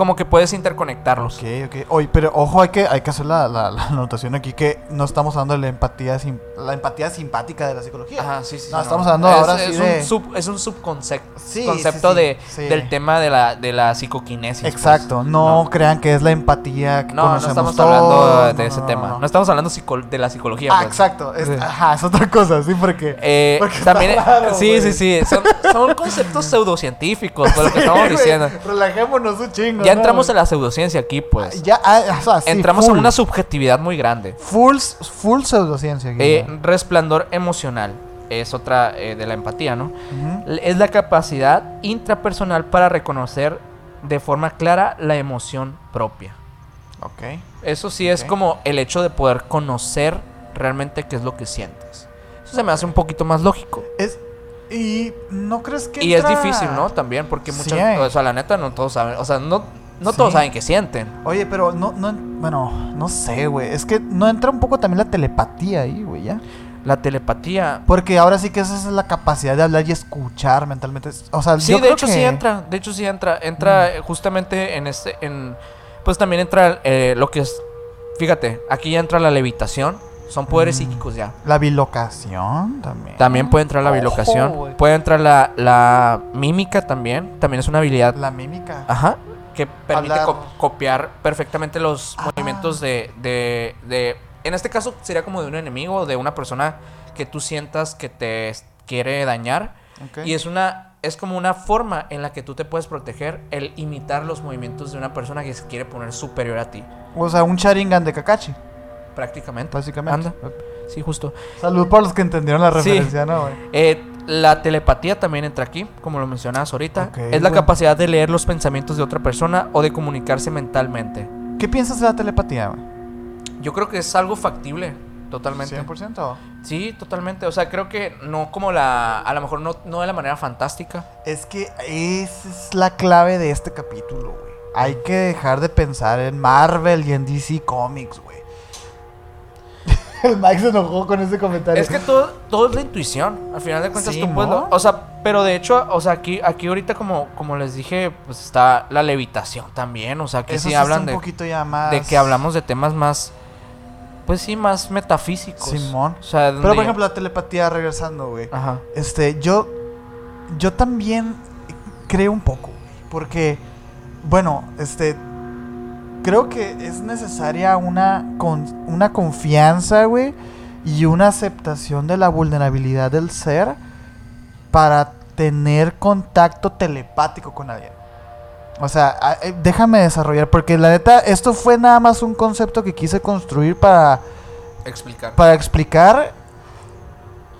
Como que puedes interconectarlos. Ok, ok. Oye, pero ojo, hay que, hay que hacer la, la, la anotación aquí que no estamos hablando de la empatía, sim- la empatía simpática de la psicología. Ajá, sí, sí. No, estamos hablando ahora es sí un de- sub- es un subconcepto Sí, concepto sí, sí, de, del tema de la, de la psicoquinesis. pues. Exacto, no, crean que es la empatía que No, no conocemos estamos todos, hablando de no, ese no, tema. no. No, estamos hablando psico- de la psicología. Ah, pues. exacto. Es. Ajá, es otra cosa, sí, porque. Eh, Porque también, raro, sí, sí, sí. Son, son conceptos pseudocientíficos, por lo que estamos diciendo. Relajémonos un chingo. Ya ¿no, entramos en la pseudociencia aquí, pues. Ya, ah, o sea, sí, entramos full, en una subjetividad muy grande. Full, full pseudociencia. aquí, Eh, resplandor emocional es otra eh, de la empatía, ¿no? Es la capacidad intrapersonal para reconocer de forma clara la emoción propia. Ok. Eso sí es como el hecho de poder conocer realmente qué es lo que sientes. Eso se me hace un poquito más lógico. Es. Y no crees que. Y es difícil, ¿no? También porque Sí, muchas... hay. O sea, la neta no todos saben. O sea, no, no Sí. todos saben qué sienten. Oye, pero no, no. Bueno, no sé, güey. Es que no entra un poco también la telepatía ahí, güey, ya. la telepatía. Porque ahora sí que esa es la capacidad de hablar y escuchar mentalmente. O sea, Sí, yo de creo hecho que- sí entra, de hecho sí entra, entra eh, justamente en este, en, pues también entra eh, lo que es, fíjate, aquí ya entra la levitación, son poderes Mm. psíquicos ya. La bilocación también. También puede entrar la Ojo, bilocación, puede entrar la, la mímica también, también es una habilidad, La mímica. ajá, que permite Hablar. co- copiar perfectamente los Ah. movimientos de, de, de, en este caso sería como de un enemigo, de una persona que tú sientas que te quiere dañar. Ok. Y es una es como una forma en la que tú te puedes proteger el imitar los movimientos de una persona que se quiere poner superior a ti, O sea, un Sharingan de Kakashi, prácticamente. básicamente. Anda. Sí, justo. Salud por los que entendieron la Sí. referencia, ¿no, güey? Eh, la telepatía también entra aquí, como lo mencionabas ahorita. Es la capacidad de leer los pensamientos de otra persona o de comunicarse mentalmente. ¿Qué piensas de la telepatía, güey? Yo creo que es algo factible, totalmente. 100%. Sí, totalmente. O sea, creo que no como la. A lo mejor no, no de la manera fantástica. Es que esa es la clave de este capítulo, güey. Hay que dejar de pensar en Marvel y en DC Comics, güey. El Mike se enojó con ese comentario. Es que todo, todo es la intuición. Al final de cuentas, Sí, tú puedes. ¿no? O sea, pero de hecho, o sea, aquí, aquí ahorita, como, como les dije, pues está la levitación también. O sea, que Eso sí hablan un de, poquito ya más... de que hablamos de temas más. Pues sí, más metafísicos. Simón. O sea, Pero, por ejemplo, la telepatía, regresando, güey. Ajá. Este, yo. Yo también creo un poco, güey. Porque, bueno, este. Creo que es necesaria una, con, una confianza, güey. Y una aceptación de la vulnerabilidad del ser. Para tener contacto telepático con alguien. O sea, eh, déjame desarrollar. Porque la neta, esto fue nada más un concepto que quise construir para Explicar. para explicar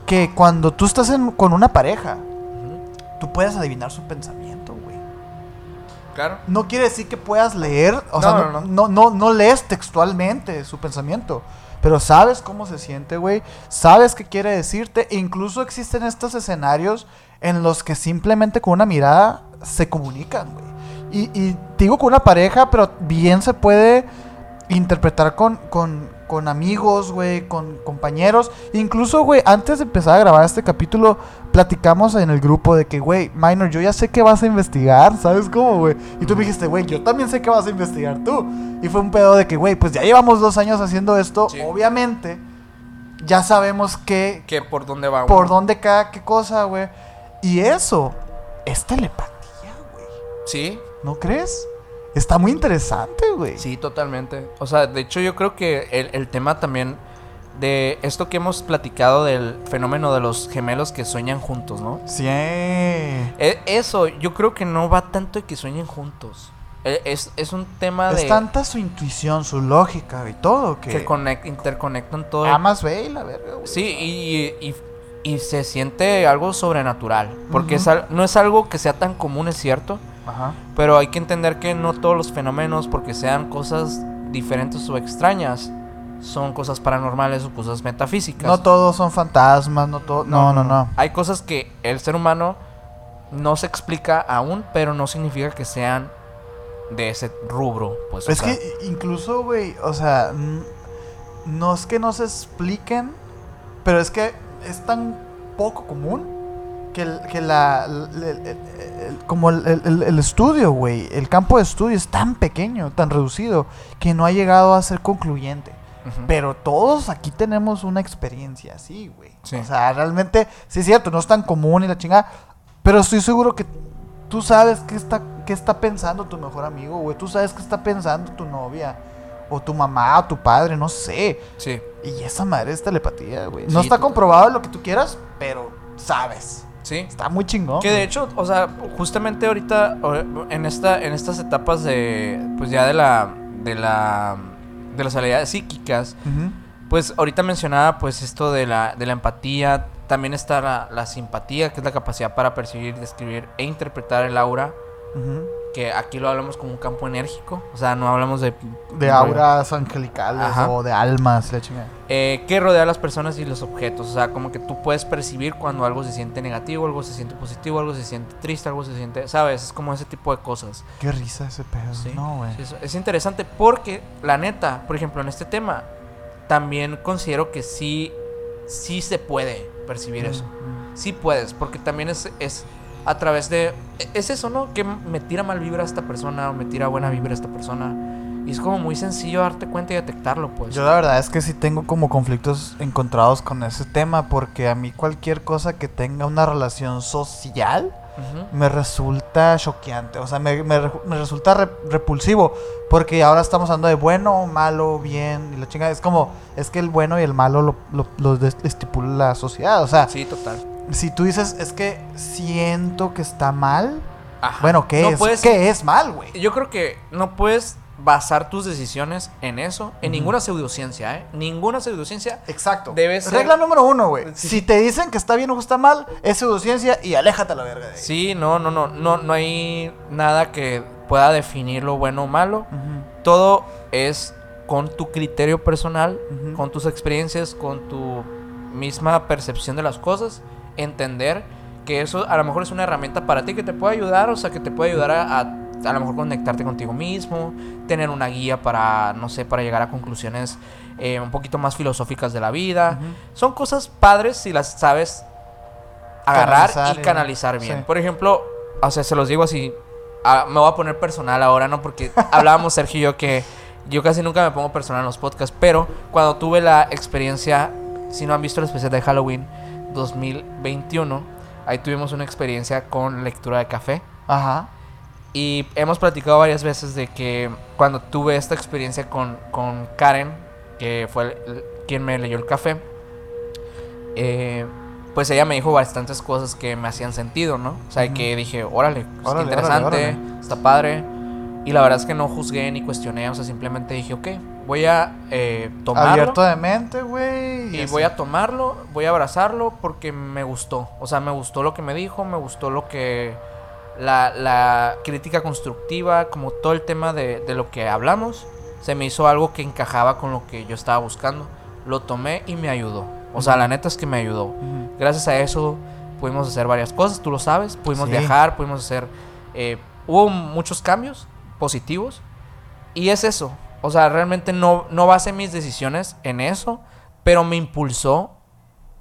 que cuando tú estás en- con una pareja, tú puedes adivinar su pensamiento. Claro. No quiere decir que puedas leer, o No, sea, no, no, no. no, lees textualmente su pensamiento, pero sabes cómo se siente, güey. Sabes qué quiere decirte. E incluso existen estos escenarios en los que simplemente con una mirada se comunican, güey. Y, y digo con una pareja, pero bien se puede interpretar con, con, con amigos, güey, con compañeros. Incluso, güey, antes de empezar a grabar este capítulo, platicamos en el grupo de que, güey, Minor, yo ya sé que vas a investigar, ¿sabes cómo, güey? Y tú me dijiste, güey, yo también sé que vas a investigar tú. Y fue un pedo de que, güey, pues ya llevamos dos años haciendo esto, Sí. obviamente, ya sabemos que, Que por dónde va por uno. dónde cada qué cosa, güey. Y eso es telepatía, güey. Sí, ¿No crees? Está muy interesante, güey. Sí, totalmente. O sea, de hecho yo creo que el, el tema también de esto que hemos platicado del fenómeno de los gemelos que sueñan juntos, ¿no? Sí. E- eso, yo creo que no va tanto de que sueñen juntos. E- Es, es un tema de Es tanta su intuición, su lógica y todo que... que conec- interconectan todo. A más ve y la verga, güey. Sí, y, y, y se siente algo sobrenatural. Porque es al- no es algo que sea tan común, es cierto. Ajá. Pero hay que entender que no todos los fenómenos, porque sean cosas diferentes o extrañas, son cosas paranormales o cosas metafísicas. No todos son fantasmas, no todo... No, no, no. Hay cosas que el ser humano no se explica aún, pero no significa que sean de ese rubro. Pues, o Es sea, que incluso, güey, o sea, no es que no se expliquen, pero es que es tan poco común que, el- que la, el- como el, estudio, güey, el campo de estudio es tan pequeño, tan reducido, que no ha llegado a ser concluyente. Pero todos aquí tenemos una experiencia así, güey. Sí. O sea, realmente, sí es cierto, no es tan común y la chingada. Pero estoy seguro que tú sabes qué está, qué está pensando tu mejor amigo, güey. Tú sabes qué está pensando tu novia. O tu mamá, o tu padre, no sé. Sí, Y esa madre es telepatía, güey. Sí, no está comprobado lo que tú quieras, pero sabes. Sí. Está muy chingón. Que de hecho, o sea, justamente ahorita en esta en estas etapas de pues ya de la de la de las habilidades psíquicas, pues ahorita mencionaba pues esto de la de la empatía, también está la, la simpatía, que es la capacidad para percibir, describir e interpretar el aura, que aquí lo hablamos como un campo enérgico, o sea, no hablamos de De auras angelicales Ajá. o de almas, la chingada. eh, que rodea a las personas y los objetos. O sea, como que tú puedes percibir cuando algo se siente negativo, algo se siente positivo, algo se siente triste, algo se siente, ¿sabes? Es como ese tipo de cosas. Qué risa ese pedo. Sí, No, güey. sí, es, es interesante porque, la neta, por ejemplo, en este tema, también considero que sí sí se puede percibir eso. Sí puedes, porque también es, es a través de... Es eso, ¿no? Que me tira mal vibra esta persona o me tira buena vibra esta persona. Y es como muy sencillo darte cuenta y detectarlo, pues. Yo la verdad es que sí tengo como conflictos encontrados con ese tema porque a mí cualquier cosa que tenga una relación social me resulta choqueante, o sea, me, me re- me resulta re- repulsivo porque ahora estamos hablando de bueno, malo, bien y la chinga es como, es que el bueno y el malo lo, lo, lo estipula la sociedad, o sea, Sí, total. Si tú dices es que siento que está mal, Ajá. bueno, ¿qué No es? puedes- ¿Qué es mal, güey? Yo creo que no puedes basar tus decisiones en eso, en ninguna pseudociencia, ¿eh? Ninguna pseudociencia. Exacto. Debe ser- Regla número uno, güey. Sí. Si te dicen que está bien o está mal, es pseudociencia y aléjate a la verga de ahí. Sí, no, no, no, no, no hay nada que pueda definir lo bueno o malo. Todo es con tu criterio personal, con tus experiencias, con tu misma percepción de las cosas, entender que eso a lo mejor es una herramienta para ti que te puede ayudar, o sea, que te puede ayudar a, a, a lo mejor conectarte contigo mismo, tener una guía para, no sé, para llegar a conclusiones eh, un poquito más filosóficas de la vida. Ujú. Son cosas padres si las sabes agarrar Canalizar, y eh, canalizar bien. sí. Por ejemplo, o sea, se los digo así, ah, me voy a poner personal ahora, ¿no? Porque hablábamos Sergio y yo que yo casi nunca me pongo personal en los podcasts, pero cuando tuve la experiencia, si no han visto el especial de Halloween 2021, ahí tuvimos una experiencia con lectura de café. Ajá. Y hemos platicado varias veces de que cuando tuve esta experiencia con, con Karen, que fue el- el- quien me leyó el café, eh, pues ella me dijo bastantes cosas que me hacían sentido, ¿no? O sea, Ujú. que dije, órale, pues, Órale, interesante, órale, está padre. Y la verdad es que no juzgué ni cuestioné, o sea, simplemente dije, ok, voy a eh, tomarlo. Abierto de mente, güey. Y voy a tomarlo, voy a abrazarlo porque me gustó. O sea, me gustó lo que me dijo, me gustó lo que... La, la crítica constructiva, como todo el tema de, de lo que hablamos, se me hizo algo que encajaba con lo que yo estaba buscando. Lo tomé y me ayudó. O sea, la neta es que me ayudó. Gracias a eso pudimos hacer varias cosas, tú lo sabes. Pudimos Sí. viajar, pudimos hacer... eh, hubo muchos cambios positivos. Y es eso. O sea, realmente no, no basé mis decisiones en eso, pero me impulsó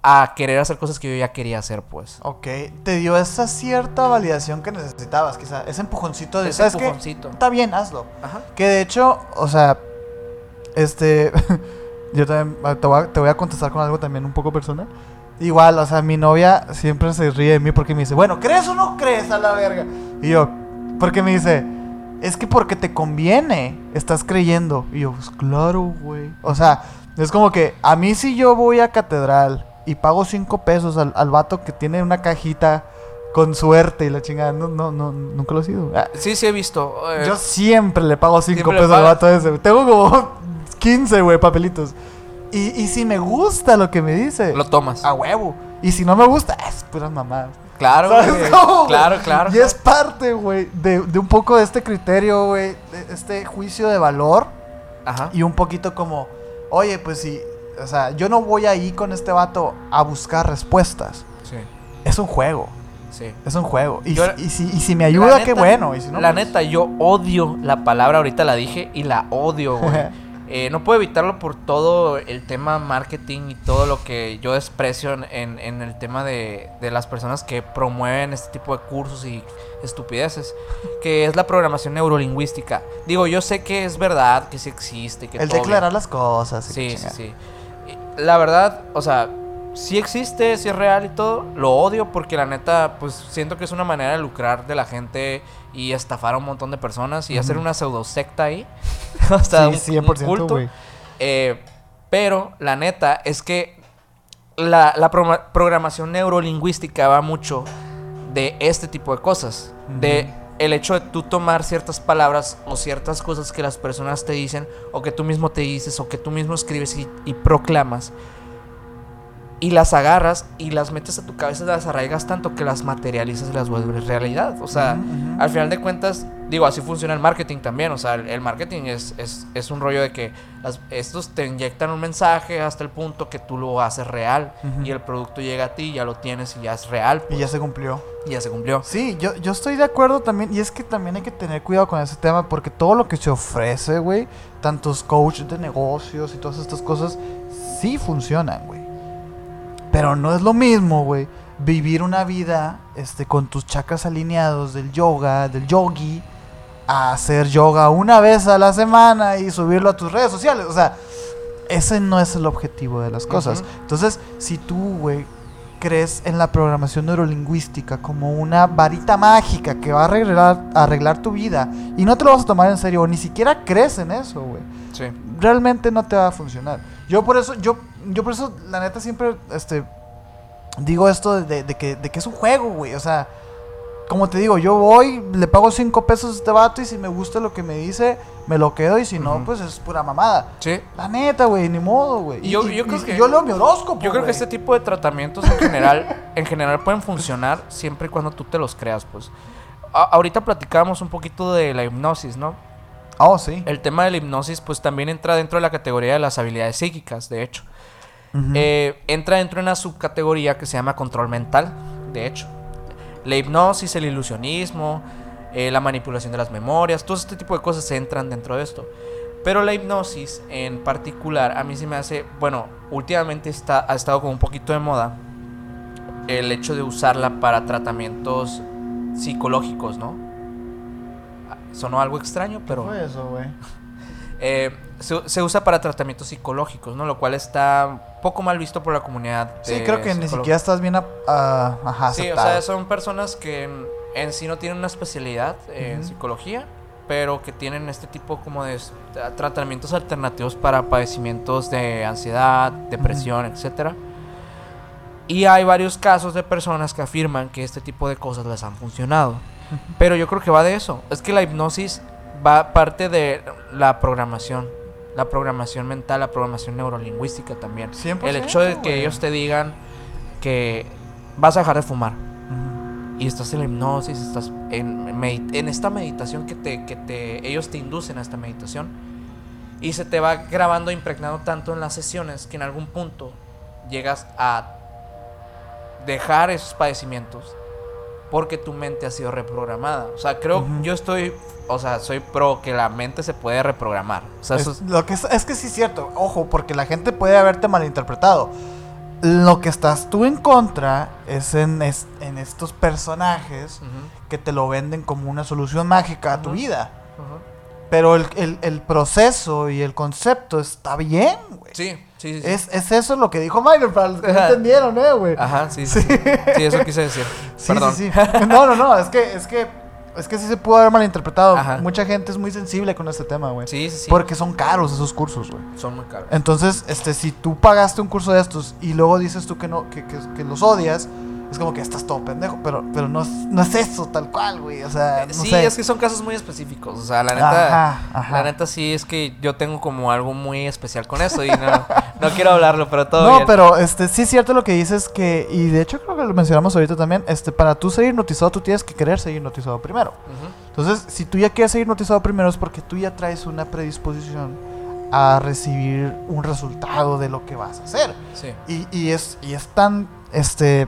a querer hacer cosas que yo ya quería hacer, pues. Ok, te dio esa cierta validación que necesitabas, quizá. Ese empujoncito de, Ese ¿sabes qué? empujoncito. Está bien, hazlo. Ajá. Que de hecho, o sea, este, yo también ah, te voy, a, te voy a contestar con algo también un poco personal. Igual, o sea, mi novia siempre se ríe de mí porque me dice, bueno, ¿crees o no crees a la verga? Y yo, porque me dice, es que porque te conviene, estás creyendo. Y yo, pues claro, güey. O sea, es como que a mí si yo voy a catedral y pago cinco pesos al, al vato que tiene una cajita con suerte y la chingada, no, no, no, nunca lo he sido. Ah, Sí, sí he visto. eh, yo siempre le pago 5 Siempre le pesos al vato ese. Tengo como 15, güey, papelitos. Y, y si me gusta lo que me dice, lo tomas. a huevo. Y si no me gusta, es puras mamadas. Claro. Claro, claro. Y es parte, güey, de, de un poco de este criterio, güey, este juicio de valor. Ajá. Y un poquito como, oye, pues si, o sea, yo no voy ahí con este vato a buscar respuestas. Sí, Es un juego, sí. es un juego. Y, Yo- y, si, y si me ayuda, qué bueno. Y si no, la pues- neta, yo odio la palabra, ahorita la dije y la odio, güey. Eh, no puedo evitarlo por todo el tema marketing y todo lo que yo desprecio en, en- el tema de, de las personas que promueven este tipo de cursos y estupideces, que es la programación neurolingüística. Digo, yo sé que es verdad, que sí existe, que El todo bien. declarar las cosas. Sí, sí, sí. La verdad, o sea, sí existe, sí es real y todo. Lo odio porque la neta, pues siento que es una manera de lucrar de la gente y estafar a un montón de personas y hacer una pseudo secta ahí. o sea, Sí, un- un 100%, culto. Eh, pero la neta es que la, programación neurolingüística va mucho de este tipo de cosas. De el hecho de tú tomar ciertas palabras o ciertas cosas que las personas te dicen o que tú mismo te dices o que tú mismo escribes y, y proclamas y las agarras y las metes a tu cabeza y las arraigas tanto que las materializas y las vuelves realidad. O sea, al final de cuentas, digo, así funciona el marketing también. O sea, el, el marketing es, es, es un rollo de que las- estos te inyectan un mensaje hasta el punto que tú lo haces real y el producto llega a ti, ya lo tienes y ya es real. Y ya se cumplió. Y ya se cumplió. Sí, yo, yo estoy de acuerdo también. Y es que también hay que tener cuidado con ese tema. Porque todo lo que se ofrece, güey, tantos coaches de negocios y todas estas cosas, sí funcionan, güey. Pero no es lo mismo, güey, vivir una vida este, con tus chakras alineados del yoga, del yogi, a hacer yoga una vez a la semana y subirlo a tus redes sociales. O sea, ese no es el objetivo de las cosas. Entonces, si tú, güey, crees en la programación neurolingüística como una varita mágica que va a arreglar, a arreglar tu vida y no te lo vas a tomar en serio, o ni siquiera crees en eso, güey Sí. realmente no te va a funcionar. Yo por eso, yo, yo por eso, la neta, siempre este, digo esto de, de que, de que es un juego, güey. O sea, como te digo, yo voy, le pago cinco pesos a este vato y si me gusta lo que me dice, me lo quedo y si no, pues es pura mamada. Sí. La neta, güey, ni modo, güey. Yo- yo creo y que- yo leo mi horóscopo. Yo creo que este tipo de tratamientos en general, en general pueden funcionar siempre y cuando tú te los creas, pues. A- ahorita platicábamos un poquito de la hipnosis, ¿no? Oh, sí. El tema de la hipnosis, pues también entra dentro de la categoría de las habilidades psíquicas, de hecho. Eh, entra dentro de una subcategoría que se llama control mental, de hecho. La hipnosis, el ilusionismo, eh, la manipulación de las memorias, todo este tipo de cosas entran dentro de esto. Pero la hipnosis en particular, a mí se me hace, bueno, últimamente está, ha estado como un poquito de moda el hecho de usarla para tratamientos psicológicos, ¿no? Ah, Sonó algo extraño, pero... fue eso, güey? Eh, se, se usa para tratamientos psicológicos, ¿no? Lo cual está poco mal visto por la comunidad. Sí, creo que ni siquiera estás bien a- a- ajá, Sí, o sea, son personas que en, sí no tienen una especialidad en psicología, pero que tienen este tipo como de tratamientos alternativos para padecimientos de ansiedad, depresión, etcétera. Y hay varios casos de personas que afirman que este tipo de cosas les han funcionado. Pero yo creo que va de eso. Es que la hipnosis va parte de la programación. La programación mental, la programación neurolingüística también. 100%, El hecho de que ellos te digan que vas a dejar de fumar. Y estás en la hipnosis, estás en, en esta meditación que, te, que te, ellos te inducen a esta meditación. Y se te va grabando, impregnando tanto en las sesiones que en algún punto llegas a dejar esos padecimientos porque tu mente ha sido reprogramada. O sea, creo, Ujú. yo estoy, o sea, soy pro que la mente se puede reprogramar. O sea, eso Es, es- lo que es, es que sí es cierto, ojo, porque la gente puede haberte malinterpretado. Lo que estás tú en contra es en, es- en estos personajes que te lo venden como una solución mágica a tu vida. Pero el, el- el proceso y el concepto está bien, güey. Sí, sí, sí. sí. Es, es eso lo que dijo Minor, para los que no entendieron, ¿eh, güey? Ajá, sí, sí. Sí. Eso quise decir. Sí, Perdón. sí, sí. No, no, no, es que, es que, es que sí se pudo haber malinterpretado. Ajá. Mucha gente es muy sensible con este tema, güey. Sí, sí, sí. Porque son caros esos cursos, güey. son muy caros. Entonces, este, si tú pagaste un curso de estos y luego dices tú que no, que, que- que los odias, es como que estás todo pendejo. Pero, pero no, es, no es eso tal cual, güey. O sea, no sí, sé. es que son casos muy específicos. O sea, la neta, Ajá, ajá. la neta sí es que yo tengo como algo muy especial con eso y no, no quiero hablarlo, pero todo No, bien. pero este sí es cierto lo que dices que y de hecho creo que lo mencionamos ahorita también, este para tú ser hipnotizado tú tienes que querer ser hipnotizado primero. Entonces, si tú ya quieres ser hipnotizado primero es porque tú ya traes una predisposición a recibir un resultado de lo que vas a hacer. Sí. Y, y es y es tan este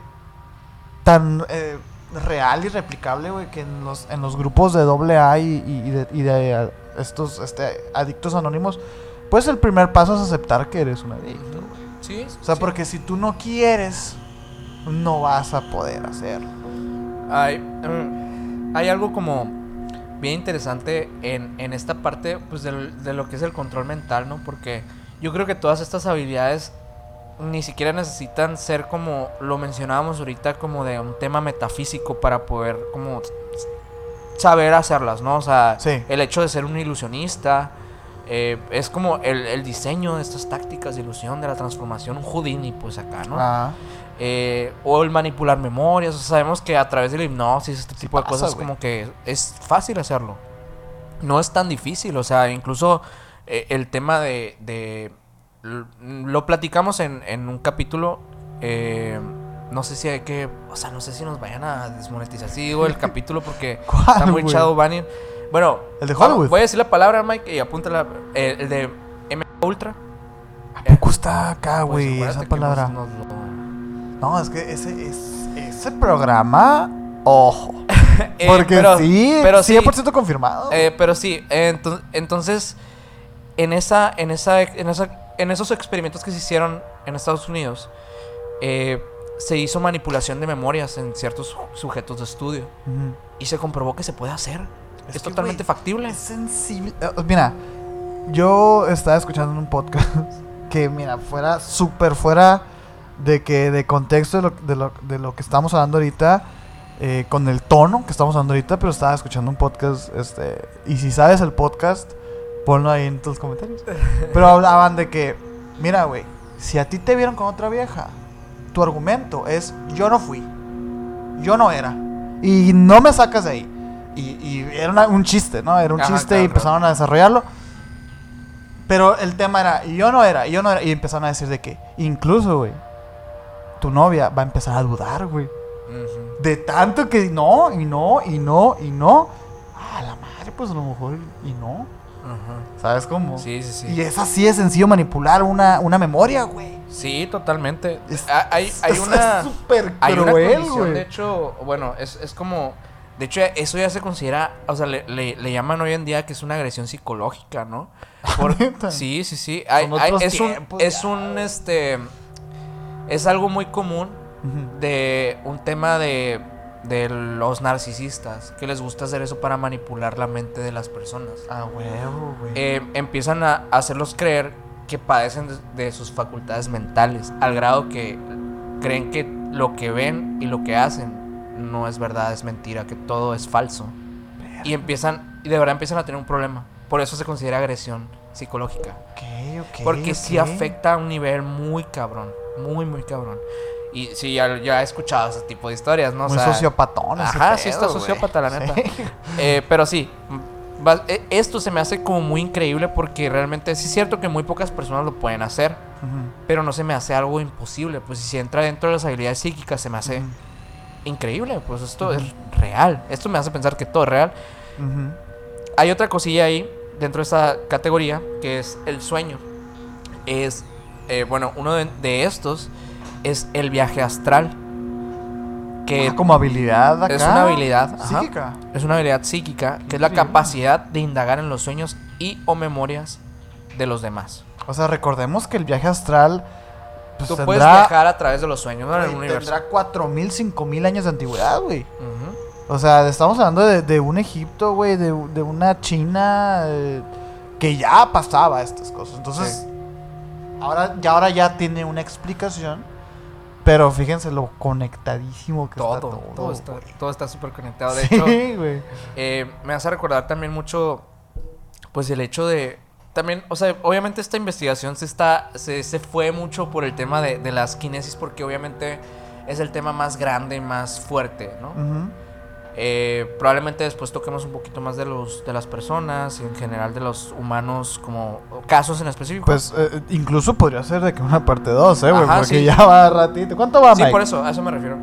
tan eh, real y replicable, güey, que en los en los grupos de AA y, y- y de, y de, eh, estos este adictos anónimos, pues el primer paso es aceptar que eres un adicto. Ujú. Sí. O sea, sí. porque si tú no quieres, no vas a poder hacerlo. Hay, mm, hay algo como bien interesante en, en esta parte pues, del- de lo que es el control mental, ¿no? Porque yo creo que todas estas habilidades ni siquiera necesitan ser como lo mencionábamos ahorita, como de un tema metafísico para poder como saber hacerlas, ¿no? O sea, Sí. el hecho de ser un ilusionista. eh, es como el, el diseño de estas tácticas de ilusión, de la transformación, un Houdini, pues acá, ¿no? Ah, Eh, o el manipular memorias. O sea, sabemos que a través de la hipnosis, este tipo de pasa, cosas, como que es fácil hacerlo. No es tan difícil. O sea, incluso eh, el tema de. Lo platicamos en, en un capítulo. eh, no sé si hay que. O sea, no sé si nos vayan a desmonetizar. Sí, digo el capítulo porque está ¿Cuál, muy güey? shadow banning. Bueno, El de Hollywood. voy a decir la palabra, Mike, y apúntala. eh, el de M Ultra. ¿A poco está acá, Pues güey, esa palabra? nos- nos lo- No, es que ese, es, ese programa, ojo. Eh, Porque pero- sí, pero sí. 100% confirmado. Eh, pero sí, eh, ento- entonces en esa, en esa, en esa, en esos experimentos que se hicieron en Estados Unidos, eh, se hizo manipulación de memorias en ciertos su- sujetos de estudio. Y se comprobó que se puede hacer. Es, Es que, totalmente factible. Es sensible. eh, Mira, yo estaba escuchando en un podcast que, mira, fuera súper fuera de que de contexto de lo, de lo, de lo que estamos hablando ahorita, eh, con el tono que estamos hablando ahorita, pero estaba escuchando un podcast, este, y si sabes el podcast, ponlo ahí en tus comentarios. Pero hablaban de que, mira, güey, si a ti te vieron con otra vieja, tu argumento es, yo no fui, yo no era, y no me sacas de ahí. Y, y era una- un chiste, ¿no? Era un Ajá, chiste claro, y empezaron a desarrollarlo. Pero el tema era, yo no era, yo no era. Y empezaron a decir de que, incluso, güey, tu novia va a empezar a dudar, güey. De tanto que no, y no, y no, y no. Ah, la madre, pues a lo mejor, y no. Ajá. ¿Sabes cómo? Sí, sí, sí. Y es así de sencillo manipular una, una memoria, güey. Sí, totalmente. Es- Ah, hay, hay es- una... Es súper Hay una cruel, condición, güey. de hecho, bueno, es, es como... De hecho, eso ya se considera, o sea, le, le- le llaman hoy en día que es una agresión psicológica, ¿no? Por- sí, sí, sí. Hay- hay- es un, tiempos es ya, un, este, es algo muy común de un tema de, de los narcisistas, que les gusta hacer eso para manipular la mente de las personas. Ah, huevo, güey. Eh, empiezan a hacerlos creer que padecen de, sus facultades mentales, al grado que creen que lo que ven y lo que hacen no es verdad, es mentira, que todo es falso. Y empiezan, y de verdad empiezan a tener un problema. Por eso se considera agresión psicológica. Porque sí ok. afecta a un nivel muy cabrón, muy, muy cabrón. Y sí, ya, ya he escuchado ese tipo de historias, ¿no? O Muy sea, sociopatón ese Ajá, sí está güey. sociópata, la neta. Sí. Eh, pero sí, mm, va- e- esto se me hace como muy increíble porque realmente sí es cierto que muy pocas personas lo pueden hacer, pero no se me hace algo imposible. Pues si entra dentro de las habilidades psíquicas se me hace increíble, pues esto es real. Esto me hace pensar que todo es real. Hay otra cosilla ahí dentro de esta categoría que es el sueño. Es, eh, bueno, uno de, de estos es el viaje astral. Que Ah, como habilidad acá. es una habilidad ajá. psíquica. Es una habilidad psíquica que es la capacidad de indagar en los sueños y o memorias de los demás. O sea, recordemos que el viaje astral pues, Tú tendrá, puedes viajar a través de los sueños ¿no? en el tendrá 4000, 5000 años de antigüedad, güey. O sea, estamos hablando de, de un Egipto, güey, de, de una China eh, que ya pasaba estas cosas. Entonces, ahora, ya, ahora ya tiene una explicación. Pero fíjense lo conectadísimo que Todo, está todo, todo. está, todo está súper conectado. De Sí, hecho, eh, me hace recordar también mucho, pues el hecho de, también, o sea, obviamente esta investigación se está, se, se fue mucho por el tema de, de las kinesis porque obviamente es el tema más grande, más fuerte, ¿no? Ujú. Eh, probablemente después toquemos un poquito más de los de las personas y en general de los humanos como casos en específico. Pues eh, incluso podría ser de que una parte 2, eh, güey, porque sí. ya va ratito. ¿Cuánto va, sí, Mike? por eso, a eso me refiero.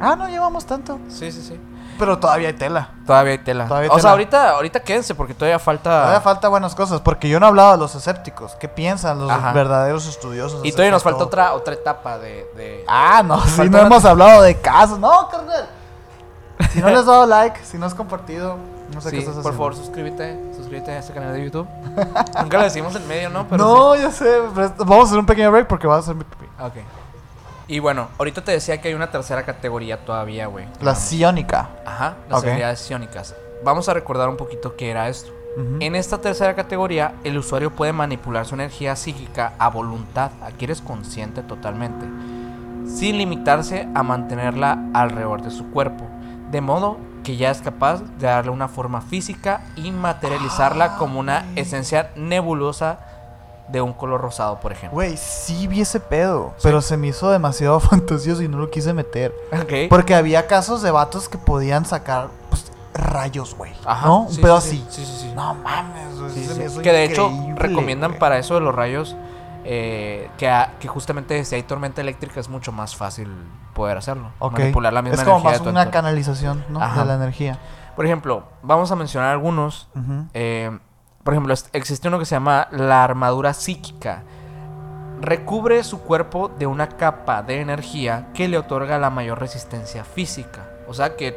Ah, no llevamos tanto. Sí, sí, sí. Pero todavía hay tela. Todavía hay tela. Todavía hay o sea, ahorita, ahorita quédense porque todavía falta. Todavía falta buenas cosas, porque yo no he hablado de los escépticos. ¿Qué piensan los Ajá. verdaderos estudiosos? y todavía nos falta todo? otra otra etapa de. de- Ah, no, falta no hemos hablado de casos. No, carnal. Si no les has dado like, si no has compartido, no sé Sí, qué estás haciendo. por favor, suscríbete. Suscríbete a este canal de YouTube. Nunca lo decimos en medio, ¿no? Pero no, ya sé. Vamos a hacer un pequeño break porque va a ser mi pipí. sí. Ok. Y bueno, ahorita te decía que hay una tercera categoría todavía, güey. La psiónica. Ajá, las Ok. habilidades psiónicas. Vamos a recordar un poquito qué era esto. En esta tercera categoría, el usuario puede manipular su energía psíquica a voluntad. Aquí eres consciente totalmente. Sin limitarse a mantenerla alrededor de su cuerpo. De modo que ya es capaz de darle una forma física y materializarla Ah, como una esencia nebulosa de un color rosado, por ejemplo. Güey, sí vi ese pedo, pero se me hizo demasiado fantasioso y no lo quise meter. Porque había casos de vatos que podían sacar pues, rayos, güey. Ajá, ¿No? sí, Un pedo sí, así. Sí, sí, sí. No mames, güey, Que de hecho recomiendan para eso de los rayos eh, que, a- que justamente si hay tormenta eléctrica es mucho más fácil poder hacerlo. Manipular la misma es como energía más de tu una entorno. canalización. De la energía. Por ejemplo, vamos a mencionar algunos. Eh, por ejemplo, existe uno que se llama la armadura psíquica. Recubre su cuerpo de una capa de energía que le otorga la mayor resistencia física. O sea que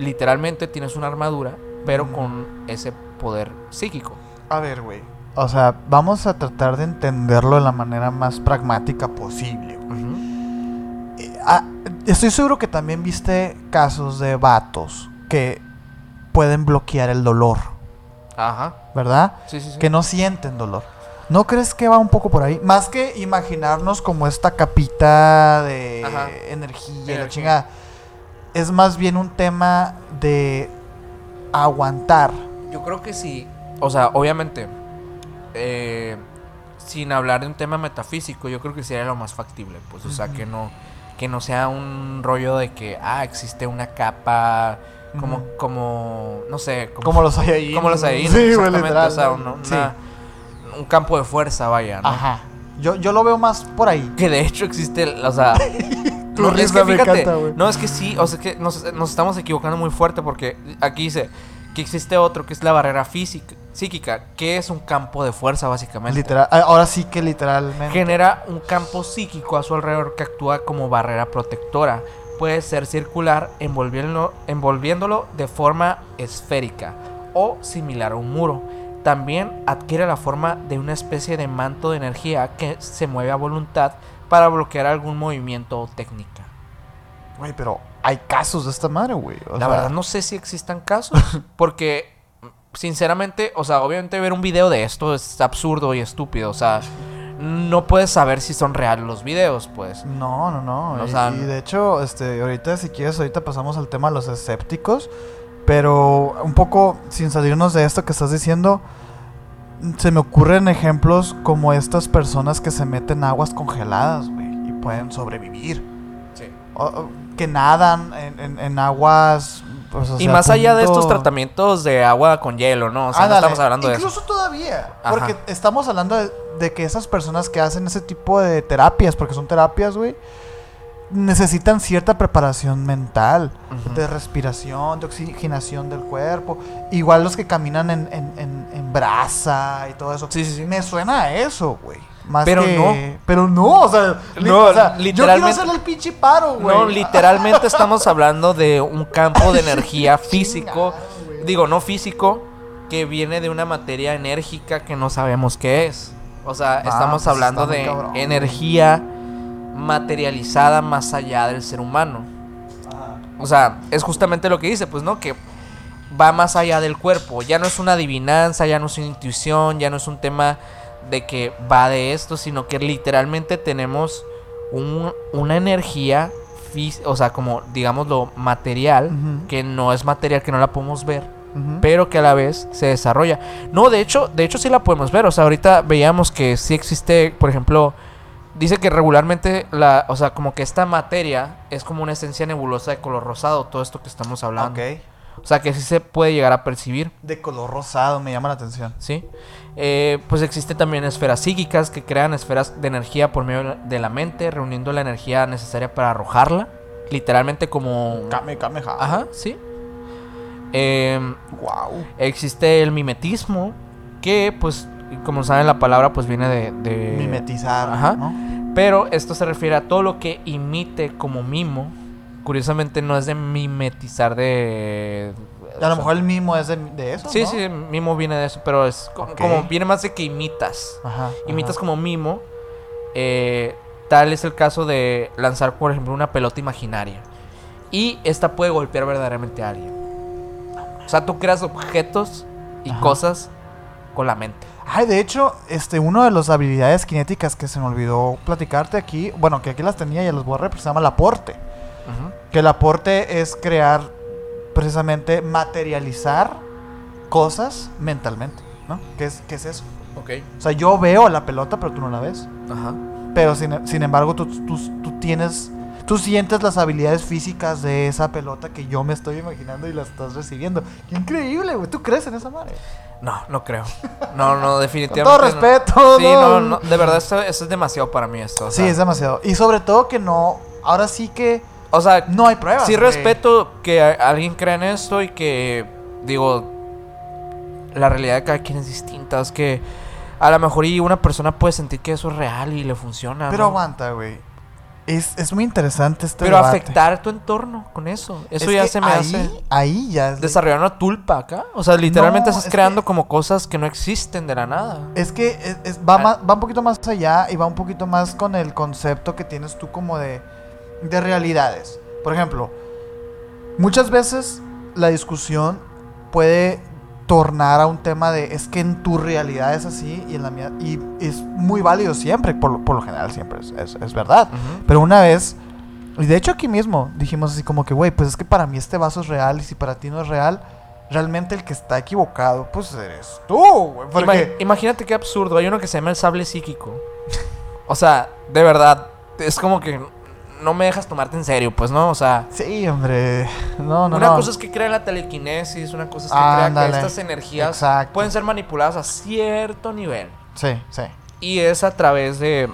literalmente tienes una armadura, pero con ese poder psíquico. A ver, güey. O sea, vamos a tratar de entenderlo de la manera más pragmática posible. ah, estoy seguro que también viste casos de vatos que pueden bloquear el dolor, Ajá. ¿verdad? Sí, sí, sí. Que no sienten dolor. ¿No crees que va un poco por ahí? Más que imaginarnos como esta capita de energía y la Energía. chingada. Es más bien un tema de aguantar. Yo creo que sí. O sea, obviamente, eh, sin hablar de un tema metafísico, yo creo que sería lo más factible. Pues, o sea, que no, que no sea un rollo de que, ah, existe una capa, como, como, no sé, como, Como los hay ahí. como los hay, Sí, exactamente. literal. o sea, un, Sí. una- un campo de fuerza, vaya, ¿no? Ajá. Yo, yo lo veo más por ahí. Que de hecho existe, o sea... No, es que fíjate, encanta, no, es que sí, o sea, que nos, nos estamos equivocando muy fuerte porque aquí dice que existe otro que es la barrera física, psíquica, que es un campo de fuerza básicamente. Literal, ah, ahora sí que literalmente. Genera un campo psíquico a su alrededor que actúa como barrera protectora. Puede ser circular, envolviéndolo, envolviéndolo de forma esférica o similar a un muro. También adquiere la forma de una especie de manto de energía que se mueve a voluntad para bloquear algún movimiento o técnica. Güey, pero hay casos de esta madre, güey. La sea, verdad no sé si existan casos, porque sinceramente, o sea, obviamente ver un video de esto es absurdo y estúpido, o sea, no puedes saber si son reales los videos, pues. No, no, no. O y, sea, y de hecho, este, ahorita si quieres, ahorita pasamos al tema de los escépticos. Pero un poco sin salirnos de esto que estás diciendo, se me ocurren ejemplos como estas personas que se meten aguas congeladas, güey, y pueden sobrevivir. O que nadan en, en- en aguas. Pues, o y más allá de estos tratamientos de agua con hielo, ¿no? O sea, no Ándale, estamos hablando de eso. Incluso todavía. Ajá. Porque estamos hablando de, de que esas personas que hacen ese tipo de terapias, porque son terapias, güey, necesitan cierta preparación mental, de respiración, de oxigenación del cuerpo. Igual los que caminan en, en, en- en brasa y todo eso. Sí, sí, sí. Me suena a eso, güey. Más Pero que- no. Pero no, o sea, No, o sea, Yo literalmente- quiero hacerle el pinche paro, güey. No, literalmente estamos hablando de un campo de energía físico, Chingada, digo, no físico, que viene de una materia enérgica que no sabemos qué es. O sea, Ah, estamos pues hablando de cabrón, energía materializada más allá del ser humano. O sea, es justamente lo que dice, pues, ¿no? Que va más allá del cuerpo. Ya no es una adivinanza, ya no es una intuición, ya no es un tema de que va de esto, sino que literalmente tenemos un- una energía, o sea, como, digámoslo, material, Ujú. que no es material, que no la podemos ver, pero que a la vez se desarrolla. No, de hecho, de hecho sí la podemos ver. O sea, ahorita veíamos que sí existe, por ejemplo, dice que regularmente la, o sea, como que esta materia es como una esencia nebulosa de color rosado, todo esto que estamos hablando. Ok. O sea, que sí se puede llegar a percibir, De color rosado, me llama la atención. ¿sí? Eh, pues existen también esferas psíquicas que crean esferas de energía por medio de la- mente, reuniendo la energía necesaria para arrojarla, literalmente como... Kame, Kameha. Ajá, sí. Em, Wow. Existe el mimetismo, que pues, como saben la palabra, pues viene de... de- Mimetizar, Ajá. ¿no? Pero esto se refiere a todo lo que imite como mimo. Curiosamente no es de mimetizar de... A lo sea, mejor el mismo es de, de eso, Sí, ¿no? sí, mimo viene de eso, pero es como viene más de que imitas. Ajá. Imitas ajá. como mimo. eh, tal es el caso de lanzar, por ejemplo, una pelota imaginaria. Y esta puede golpear verdaderamente a alguien. O sea, tú creas objetos y Ajá. cosas con la mente. Ay, de hecho, este, una de las habilidades cinéticas que se me olvidó platicarte aquí, bueno, que aquí las tenía y las borré, pero se llama el aporte. Que el aporte es crear, precisamente, materializar cosas mentalmente, ¿no? ¿Qué es, qué es eso? Ok. O sea, yo veo la pelota, pero tú no la ves. Ajá. Pero sin, sin embargo, tú, tú, tú tienes. Tú sientes las habilidades físicas de esa pelota que yo me estoy imaginando y la estás recibiendo. ¡Qué increíble, güey! ¿Tú crees en esa madre? No, no creo. No, no, Con definitivamente. todo no. respeto, Sí, no, no. De verdad, esto, esto es demasiado para mí esto. o Sí, es demasiado. Y sobre todo que no. Ahora sí que O sea, no hay pruebas. sí güey. respeto que alguien crea en esto y que, digo, la realidad de cada quien es distinta. Es que a lo mejor y una persona puede sentir que eso es real y le funciona. Pero ¿no? aguanta, güey. Es, es muy interesante este Pero debate. afectar tu entorno con eso. Eso Es ya se me ahí, hace. Ahí ya es. Desarrollar una tulpa acá. O sea, literalmente No, estás es creando que- como cosas que no existen de la nada. Es que va, Ah. más- va un poquito más allá y va un poquito más con el concepto que tienes tú como de de realidades. Por ejemplo, muchas veces la discusión puede tornar a un tema de es que en tu realidad es así y en la mía y es muy válido siempre, por, lo- por lo general siempre es, es- es verdad. Pero una vez, y de hecho aquí mismo dijimos así como que, güey, pues es que para mí este vaso es real y si para ti no es real, realmente el que está equivocado, pues eres tú, güey. Ima- Porque, imagínate qué absurdo. Hay uno que se llama el sable psíquico. O sea, de verdad, es como que no me dejas tomarte en serio, pues, ¿no? O sea, sí, hombre, no, no, una no. cosa es que crea la telequinesis, una cosa es que crea Ándale, que estas energías exacto. pueden ser manipuladas a cierto nivel. Sí, sí. Y es a través de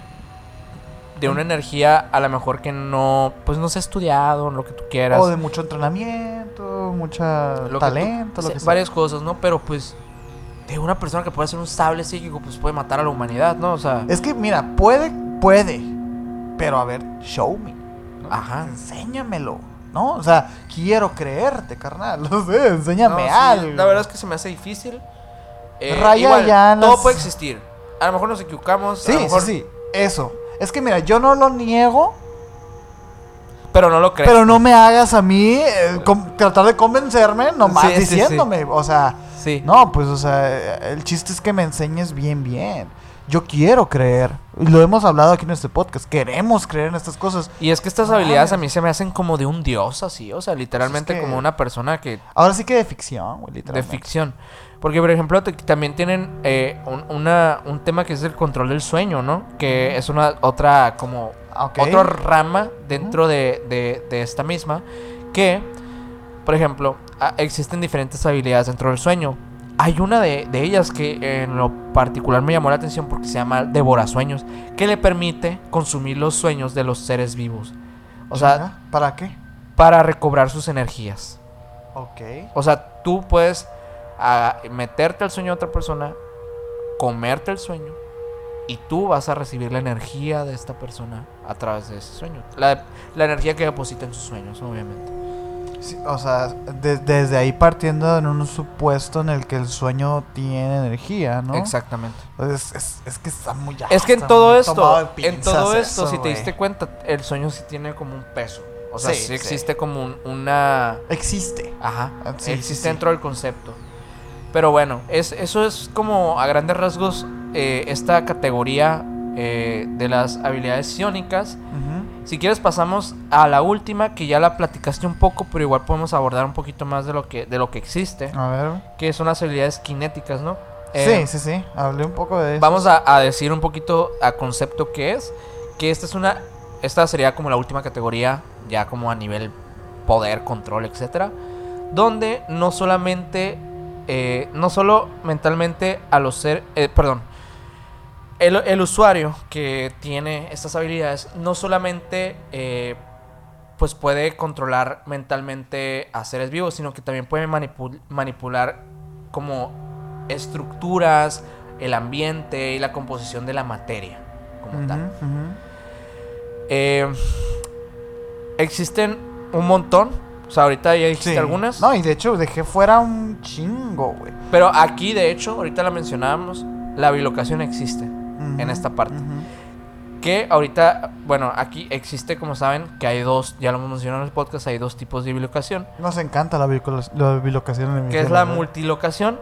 de una energía a lo mejor que no pues no se ha estudiado, lo que tú quieras. O de mucho entrenamiento, mucha lo que tú- talento, lo que sea. varias cosas, ¿no? Pero pues de una persona que puede ser un sable psíquico, pues puede matar a la humanidad, ¿no? O sea, Es que, mira, puede, puede. Pero a ver, show me. Ajá. Enséñamelo. ¿No? O sea, quiero creerte, carnal. No sé, enséñame No, sí, algo. La verdad es que se me hace difícil. Eh, Raya igual, ya las- Todo puede existir. A lo mejor nos equivocamos. a Sí, lo mejor, sí, sí. Eso. Es que mira, yo no lo niego, Pero no lo crees. pero no me hagas a mí eh, tratar de convencerme nomás Sí, sí, sí. diciéndome. O sea, Sí. no, pues, o sea, el chiste es que me enseñes bien, bien. Yo quiero creer. Lo hemos hablado aquí en este podcast. Queremos creer en estas cosas. Y es que estas habilidades a mí se me hacen como de un dios así. O sea, literalmente que- como una persona que Ahora sí que de ficción, güey, de ficción. Porque, por ejemplo, te- también tienen eh, un, una- un tema que es el control del sueño, ¿no? Que es una otra, como, Ah, otra rama dentro de, de- de esta misma. Que, por ejemplo, existen diferentes habilidades dentro del sueño. Hay una de, de ellas que en lo particular me llamó la atención porque se llama Devorasueños, que le permite consumir los sueños de los seres vivos. O sea, ¿para qué? para recobrar sus energías. Ok. O sea, tú puedes ah, meterte al sueño de otra persona, comerte el sueño, y tú vas a recibir la energía de esta persona a través de ese sueño. La, la energía que deposita en sus sueños, obviamente. Sí, o sea, de- desde ahí partiendo en un supuesto en el que el sueño tiene energía, ¿no? Exactamente. Es, es, es que está muy Es que en todo esto, en todo esto, eso, si te diste cuenta, el sueño sí tiene como un peso. O sea, Sí, sí, sí. existe como un- una... Existe. Ajá. Ah, sí, existe dentro del concepto. Pero bueno, es, eso es como a grandes rasgos eh, esta categoría eh, de las habilidades psiónicas. Ujú. Si quieres pasamos a la última, que ya la platicaste un poco, pero igual podemos abordar un poquito más de lo que, de lo que existe, A ver. que son las habilidades kinéticas, ¿no? Eh, sí, sí, sí. Hablé un poco de eso. Vamos a, a decir un poquito a concepto que es, que esta es una, esta sería como la última categoría, ya como a nivel poder, control, etcétera, donde no solamente, eh, no solo mentalmente a los ser, eh, perdón, el, el usuario que tiene estas habilidades no solamente eh, pues puede controlar mentalmente a seres vivos, sino que también puede manipul- manipular como estructuras, el ambiente y la composición de la materia como tal. Eh, existen un montón, o sea, ahorita ya dijiste Sí. algunas, No, y de hecho dejé fuera un chingo, güey. pero aquí de hecho, ahorita la mencionábamos, la bilocación existe. Ujú, esta parte. Que ahorita, bueno, aquí existe, como saben, que hay dos, ya lo hemos mencionado en el podcast, hay dos tipos de bilocación. Nos encanta la, biloca- la bilocación en el Que es la ¿verdad? multilocación,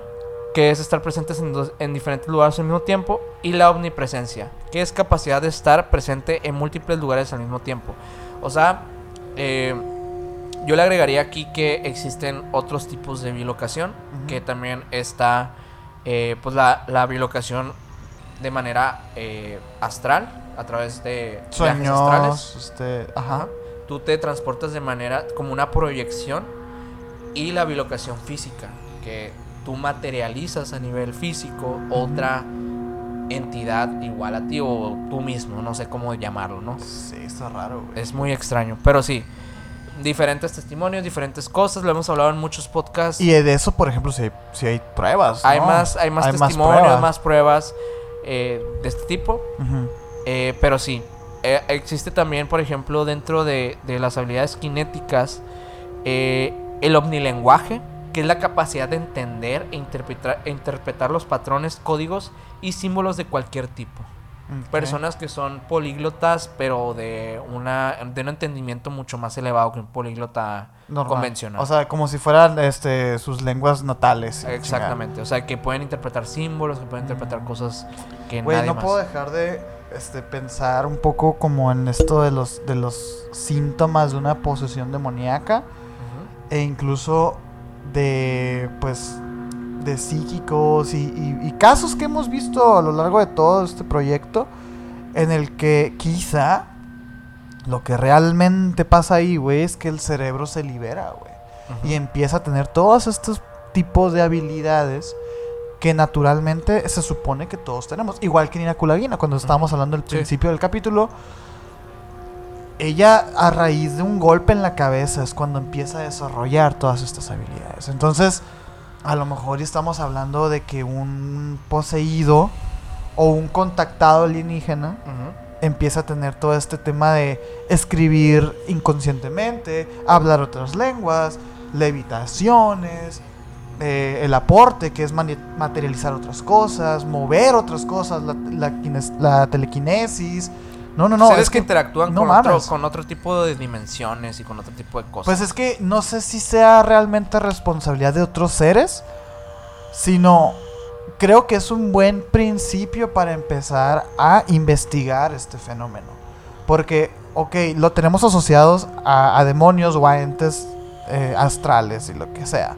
que es estar presentes en, dos- en diferentes lugares al mismo tiempo. Y la omnipresencia, que es capacidad de estar presente en múltiples lugares al mismo tiempo. O sea, eh, yo le agregaría aquí que existen otros tipos de bilocación, que también está, eh, pues la, la bilocación de manera eh, astral, a través de viajes astrales. Sueños, este, Ajá. Tú te transportas de manera como una proyección y la bilocación física, que tú materializas a nivel físico otra entidad igual a ti o tú mismo, no sé cómo llamarlo, ¿no? Sí, está raro, güey. Es muy extraño, pero sí, diferentes testimonios, diferentes cosas, lo hemos hablado en muchos podcasts. Y de eso, por ejemplo, si hay, si hay pruebas. hay, ¿no? más, hay más testimonios, pruebas. más pruebas eh, de este tipo. Eh, pero sí, eh, existe también, por ejemplo, dentro de, de las habilidades kinéticas, eh, el omnilenguaje, que es la capacidad de entender e interpretar, e interpretar los patrones, códigos y símbolos de cualquier tipo. Personas que son políglotas, pero de una de un entendimiento mucho más elevado que un políglota Normal. convencional. O sea, como si fueran este, sus lenguas natales. Exactamente, o sea, que pueden interpretar símbolos, que pueden interpretar cosas que Güey, no más. puedo dejar de este, pensar un poco como en esto de los, de los síntomas de una posesión demoníaca e incluso de, pues, de psíquicos y, y- y casos que hemos visto a lo largo de todo este proyecto en el que quizá lo que realmente pasa ahí, güey, es que el cerebro se libera, güey y empieza a tener todos estos tipos de habilidades que naturalmente se supone que todos tenemos. Igual que Nina Kulagina, cuando estábamos hablando al Sí. principio del capítulo, ella a raíz de un golpe en la cabeza es cuando empieza a desarrollar todas estas habilidades. Entonces, a lo mejor estamos hablando de que un poseído o un contactado alienígena empieza a tener todo este tema de escribir inconscientemente, hablar otras lenguas, levitaciones, eh, el aporte, que es materializar otras cosas, mover otras cosas, la, la la telequinesis. No, no, no. Seres es que, interactúan no con, otro, con otro tipo de dimensiones y con otro tipo de cosas. Pues es que no sé si sea realmente responsabilidad de otros seres, sino creo que es un buen principio para empezar a investigar este fenómeno. Porque, ok, lo tenemos asociados a, a demonios o a entes eh, astrales y lo que sea.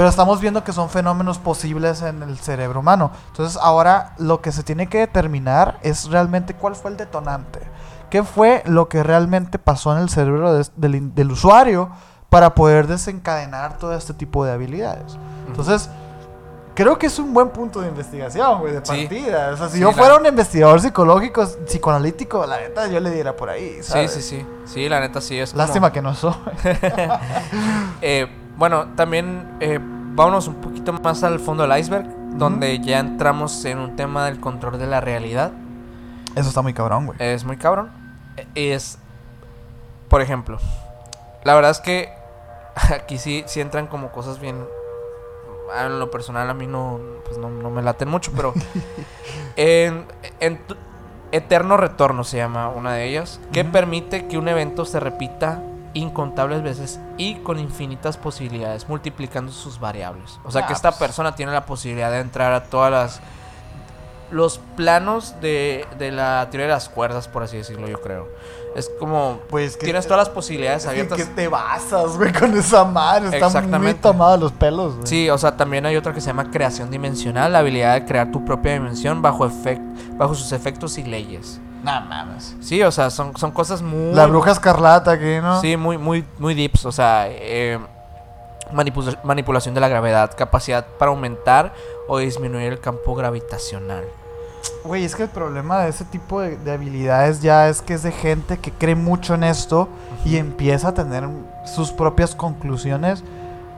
Pero estamos viendo que son fenómenos posibles en el cerebro humano. Entonces ahora lo que se tiene que determinar es realmente cuál fue el detonante. ¿Qué fue lo que realmente pasó en el cerebro del, usuario para poder desencadenar todo este tipo de habilidades? Entonces, creo que es un buen punto de investigación, güey, de Sí. partida. O sea, si Sí, yo la- fuera un investigador psicológico, psicoanalítico, la neta, yo le diera por ahí, sí, ¿sabes? sí, sí. Sí, la neta sí es como- Lástima que no soy. Eh, bueno, también eh, vámonos un poquito más al fondo del iceberg, donde ya entramos en un tema del control de la realidad. Eso está muy cabrón, güey. Es muy cabrón. Eh, Es, por ejemplo, la verdad es que aquí sí, sí entran como cosas bien... En lo personal a mí no, pues no, no me laten mucho, pero... en, en Eterno Retorno se llama una de ellas, que permite que un evento se repita incontables veces y con infinitas posibilidades, multiplicando sus variables. O sea Ah, que esta pues. persona tiene la posibilidad de entrar a todas las los planos de, de la teoría de las cuerdas, por así decirlo, yo creo. Es como Pues que tienes todas las posibilidades ¿En abiertas. qué te basas, güey, con esa madre? Está muy Exactamente. tomado los pelos, güey. Sí, o sea, también hay otra que se llama creación dimensional, la habilidad de crear tu propia dimensión bajo efect bajo sus efectos y leyes. No mames. Sí, o sea, son, son cosas muy La bruja escarlata aquí, ¿no? Sí, muy, muy, muy deeps. O sea, eh, manipula- manipulación de la gravedad, capacidad para aumentar o disminuir el campo gravitacional. Güey, es que el problema de ese tipo de, de habilidades ya es que es de gente que cree mucho en esto y empieza a tener sus propias conclusiones.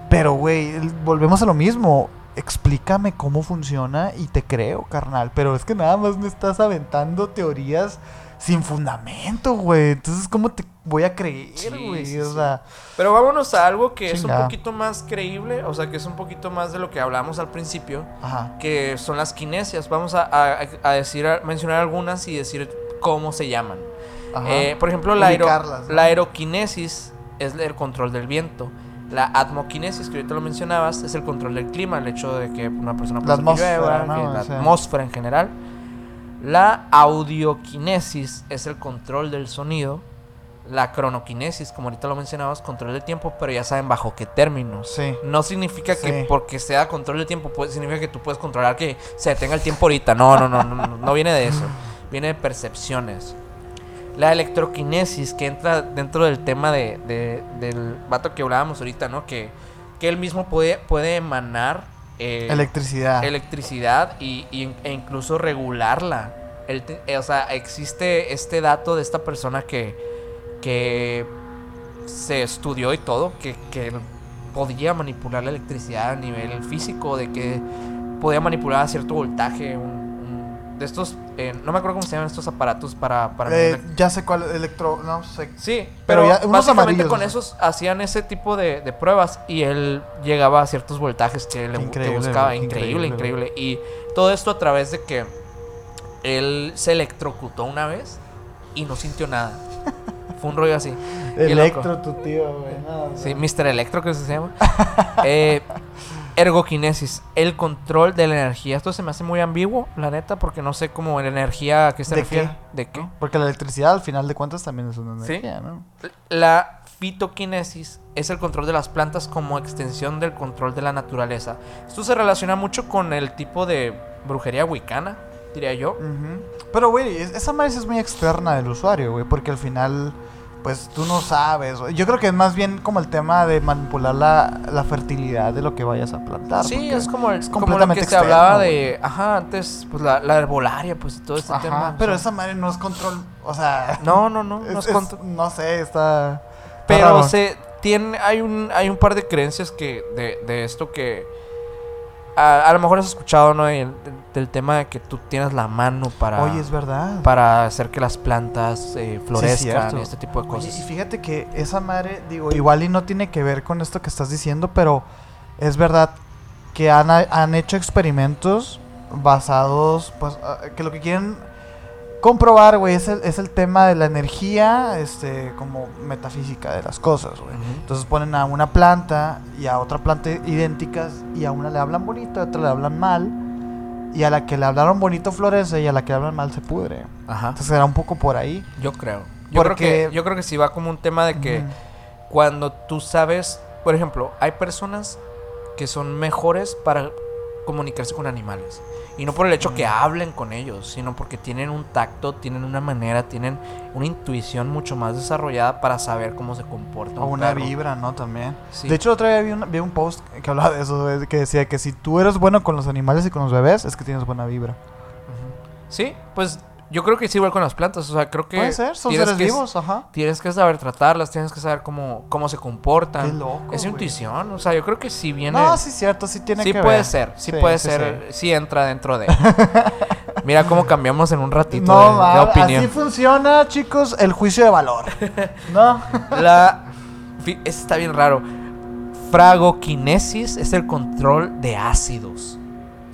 Pero, güey, volvemos a lo mismo. Explícame cómo funciona y te creo, carnal. Pero es que nada más me estás aventando teorías sin fundamento, güey. Entonces, ¿cómo te voy a creer, güey? sí, o sí. sea, Pero vámonos a algo que es un poquito más creíble, o sea, que es un poquito más de lo que hablamos al principio, ajá. que son las kinesias. Vamos a, a- a decir, a mencionar algunas y decir cómo se llaman. ajá. Eh, por ejemplo, la, aero- la aeroquinesis es el control del viento. La atmoquinesis, que ahorita lo mencionabas, es el control del clima, el hecho de que una persona La pueda que atmósfera, llueva, ¿no? que O la sea. atmósfera en general. La audioquinesis es el control del sonido. La cronoquinesis, como ahorita lo mencionabas, control del tiempo, pero ya saben bajo qué términos. Sí. No significa que porque sea control del tiempo, pues, significa que tú puedes controlar que se detenga el tiempo ahorita. No, no, no, no, no, no viene de eso. Viene de percepciones. La electroquinesis, que entra dentro del tema de, de- del vato que hablábamos ahorita, ¿no? Que, que él mismo puede, puede emanar eh, Electricidad. electricidad y, y- e incluso regularla. Te- eh, o sea, existe este dato de esta persona que, que se estudió y todo, que, que podía manipular la electricidad a nivel físico, de que podía manipular a cierto voltaje, un- de estos, eh, no me acuerdo cómo se llaman estos aparatos para... para Eh, ya sé cuál, electro, no sé. Sí, pero pero, ya- unos básicamente con esos hacían ese tipo de, de pruebas y él llegaba a ciertos voltajes que le que buscaba. Increíble, increíble, increíble. Y todo esto a través de que él se electrocutó una vez y no sintió nada. Fue un rollo así. Electro, tu tío, güey. no, Sí. Mr. Electro, que se llama. Eh, ergoquinesis, el control de la energía. Esto se me hace muy ambiguo, la neta, porque no sé cómo la energía a qué se ¿De refiere. qué? ¿De qué? Porque la electricidad, al final de cuentas, también es una Sí. energía, ¿no? La fitoquinesis es el control de las plantas como extensión del control de la naturaleza. Esto se relaciona mucho con el tipo de brujería wicana, diría yo. Pero, güey, es- esa madre es muy externa del usuario, güey, porque al final, pues tú no sabes. Yo creo que es más bien como el tema de manipular la, la fertilidad de lo que vayas a plantar. Sí, es como, el, es como lo que se hablaba güey. de, ajá, antes, pues la, la herbolaria, pues todo este Ajá, tema. pero o sea, esa madre no es control, o sea... No, no, no, no es, es- control. no sé, está... Pero se tiene, hay un, hay un par de creencias que de, de esto que a, a lo mejor has escuchado, ¿no? El- del tema de que tú tienes la mano para, Oye, es verdad. para hacer que las plantas eh, florezcan y este tipo de Oye, cosas. y fíjate que esa madre, digo, igual y no tiene que ver con esto que estás diciendo, pero es verdad que han, han hecho experimentos basados, pues, que lo que quieren comprobar, güey, es el, es el tema de la energía, este, como metafísica de las cosas, güey. Entonces ponen a una planta y a otra planta idénticas y a una le hablan bonito, a otra le hablan mal. Y a la que le hablaron bonito florece y a la que le hablan mal se pudre. Ajá, Entonces era un poco por ahí. yo creo. Yo creo, que, yo creo que sí va como un tema de que cuando tú sabes, por ejemplo, hay personas que son mejores para comunicarse con animales. Y no por el hecho que hablen con ellos, sino porque tienen un tacto, tienen una manera, tienen una intuición mucho más desarrollada para saber cómo se comporta O un una perro. vibra, ¿no? También. Sí. De hecho, otra vez vi un, vi un post que hablaba de eso, que decía que si tú eres bueno con los animales y con los bebés, es que tienes buena vibra. Sí, pues yo creo que es igual con las plantas. O sea, creo que. Puede ser, son seres que- vivos, ajá. Tienes que saber tratarlas, tienes que saber cómo, cómo se comportan. Qué loco, es güey. intuición. O sea, yo creo que si viene. No, sí, cierto, sí tiene sí que puede ver. ser, sí, Sí, puede sí, ser, sí. entra dentro de. Mira cómo cambiamos en un ratito No, de- de, va, opinión. así funciona, chicos, el juicio de valor. ¿No? La. está bien raro. Fragoquinesis es el control de ácidos.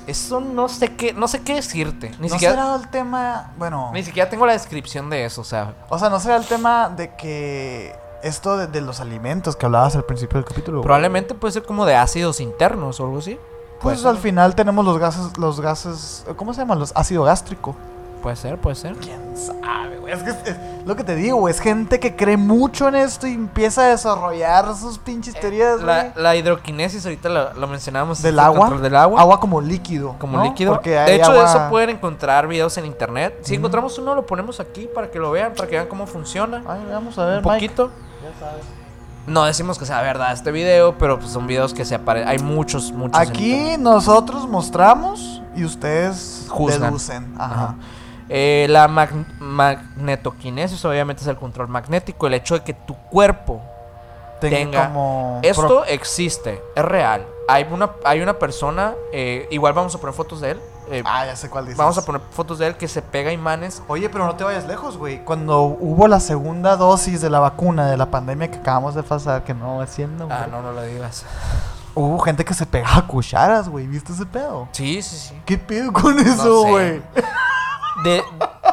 Eso no sé qué, no sé qué decirte. Ni ¿No siquiera, será el tema, bueno, ni siquiera tengo la descripción de eso, o sea. o sea, no será el tema de que esto de, de los alimentos que hablabas al principio del capítulo. Probablemente puede ser como de ácidos internos o algo así. Pues ser. al final tenemos los gases, los gases, ¿cómo se llaman? Los ácido gástrico. Puede ser, puede ser. ¿Quién sabe, güey? Es que es, es lo que te digo, güey. Es gente que cree mucho en esto y empieza a desarrollar sus pinches teorías, Eh, La, güey. la hidroquinesis, ahorita lo, lo mencionábamos. Del agua. Del agua. Agua como líquido. como ¿no? líquido. Porque hay de hecho, de eso pueden encontrar videos en internet. Si encontramos uno, lo ponemos aquí para que lo vean, para que vean cómo funciona. Ay, vamos a ver, un Mike. poquito. Ya sabes. No decimos que sea verdad este video, pero pues son videos que se aparecen. Hay muchos, muchos. Aquí nosotros mostramos y ustedes Juzgan. deducen. Ajá. Ajá. Eh, la mag- magnetoquinesis, obviamente, es el control magnético. El hecho de que tu cuerpo Tenga Tenga. como... Esto existe, es real. Hay una, hay una persona, eh, igual vamos a poner fotos de él. eh, Ah, ya sé cuál dices. vamos a poner fotos de él que se pega imanes. Oye, pero no te vayas lejos, güey. Cuando hubo la segunda dosis de la vacuna de la pandemia que acabamos de pasar, que no es siendo, Ah, no, no lo digas. Hubo gente que se pegaba cucharas, güey. ¿Viste ese pedo? Sí, sí, sí. ¿Qué pedo con eso, sé. De-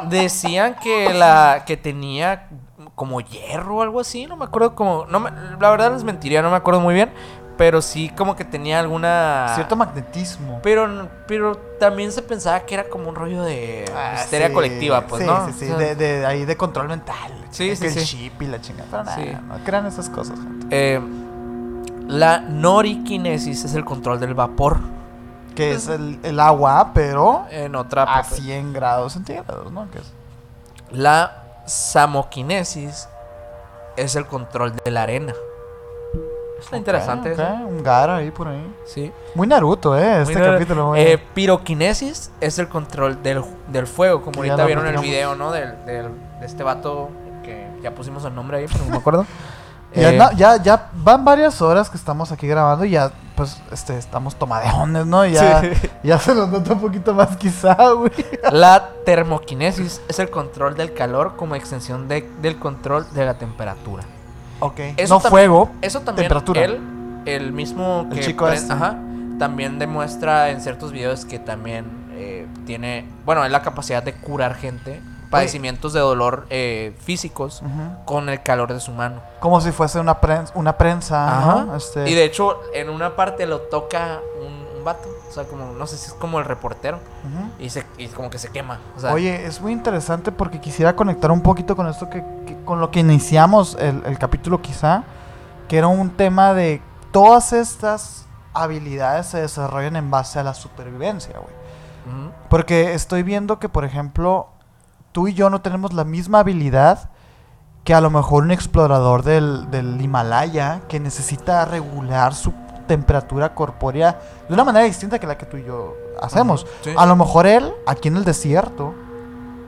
decían que la que tenía como hierro o algo así, no me acuerdo como, no me- la verdad les mentiría, no me acuerdo muy bien, pero sí como que tenía alguna Cierto magnetismo. pero pero también se pensaba que era como un rollo de Ah, histeria sí, colectiva, pues, sí, ¿no? Sí, sí, O sea, de, de ahí de control mental. Sí, que sí, el chip y la chingada. Pero nada, no crean esas cosas, gente. eh, la noriquinesis es el control del vapor Que es el, el agua, pero en otra a parte. 100 grados centígrados, ¿no? Que es- La samoquinesis es el control de la arena. Está interesante Ok, eso. ok, Un gara ahí por ahí. Sí. Muy Naruto, eh, este Muy capítulo. muy- Eh, piroquinesis es el control del, del fuego, como ahorita vieron el platicamos. video, ¿no? Del, del- de este vato que ya pusimos el nombre ahí, pero no me acuerdo. Ya, Eh, ya, ya van varias horas que estamos aquí grabando y ya, pues, este, estamos tomadeones, ¿no? Ya, Sí. ya se nos nota un poquito más quizá, güey. La termoquinesis es el control del calor como extensión de- del control de la temperatura. Ok. Eso no fuego. Eso también Temperatura. él, el mismo El que chico pre- este. ajá, también demuestra en ciertos videos que también eh, tiene, bueno, es la capacidad de curar gente, padecimientos de dolor eh, físicos con el calor de su mano. Como si fuese una prensa, una prensa, ¿no? Este, Y de hecho, en una parte lo toca un, un vato, o sea, como, no sé si es como el reportero, ujú. y, se, y como que se quema. O sea, Oye, es muy interesante porque quisiera conectar un poquito con esto que, que- con lo que iniciamos el, el capítulo quizá, que era un tema de todas estas habilidades se desarrollan en base a la supervivencia, güey. Porque estoy viendo que, por ejemplo, tú y yo no tenemos la misma habilidad que a lo mejor un explorador del, del Himalaya que necesita regular su temperatura corpórea de una manera distinta que la que tú y yo hacemos. Sí. A lo mejor él, aquí en el desierto,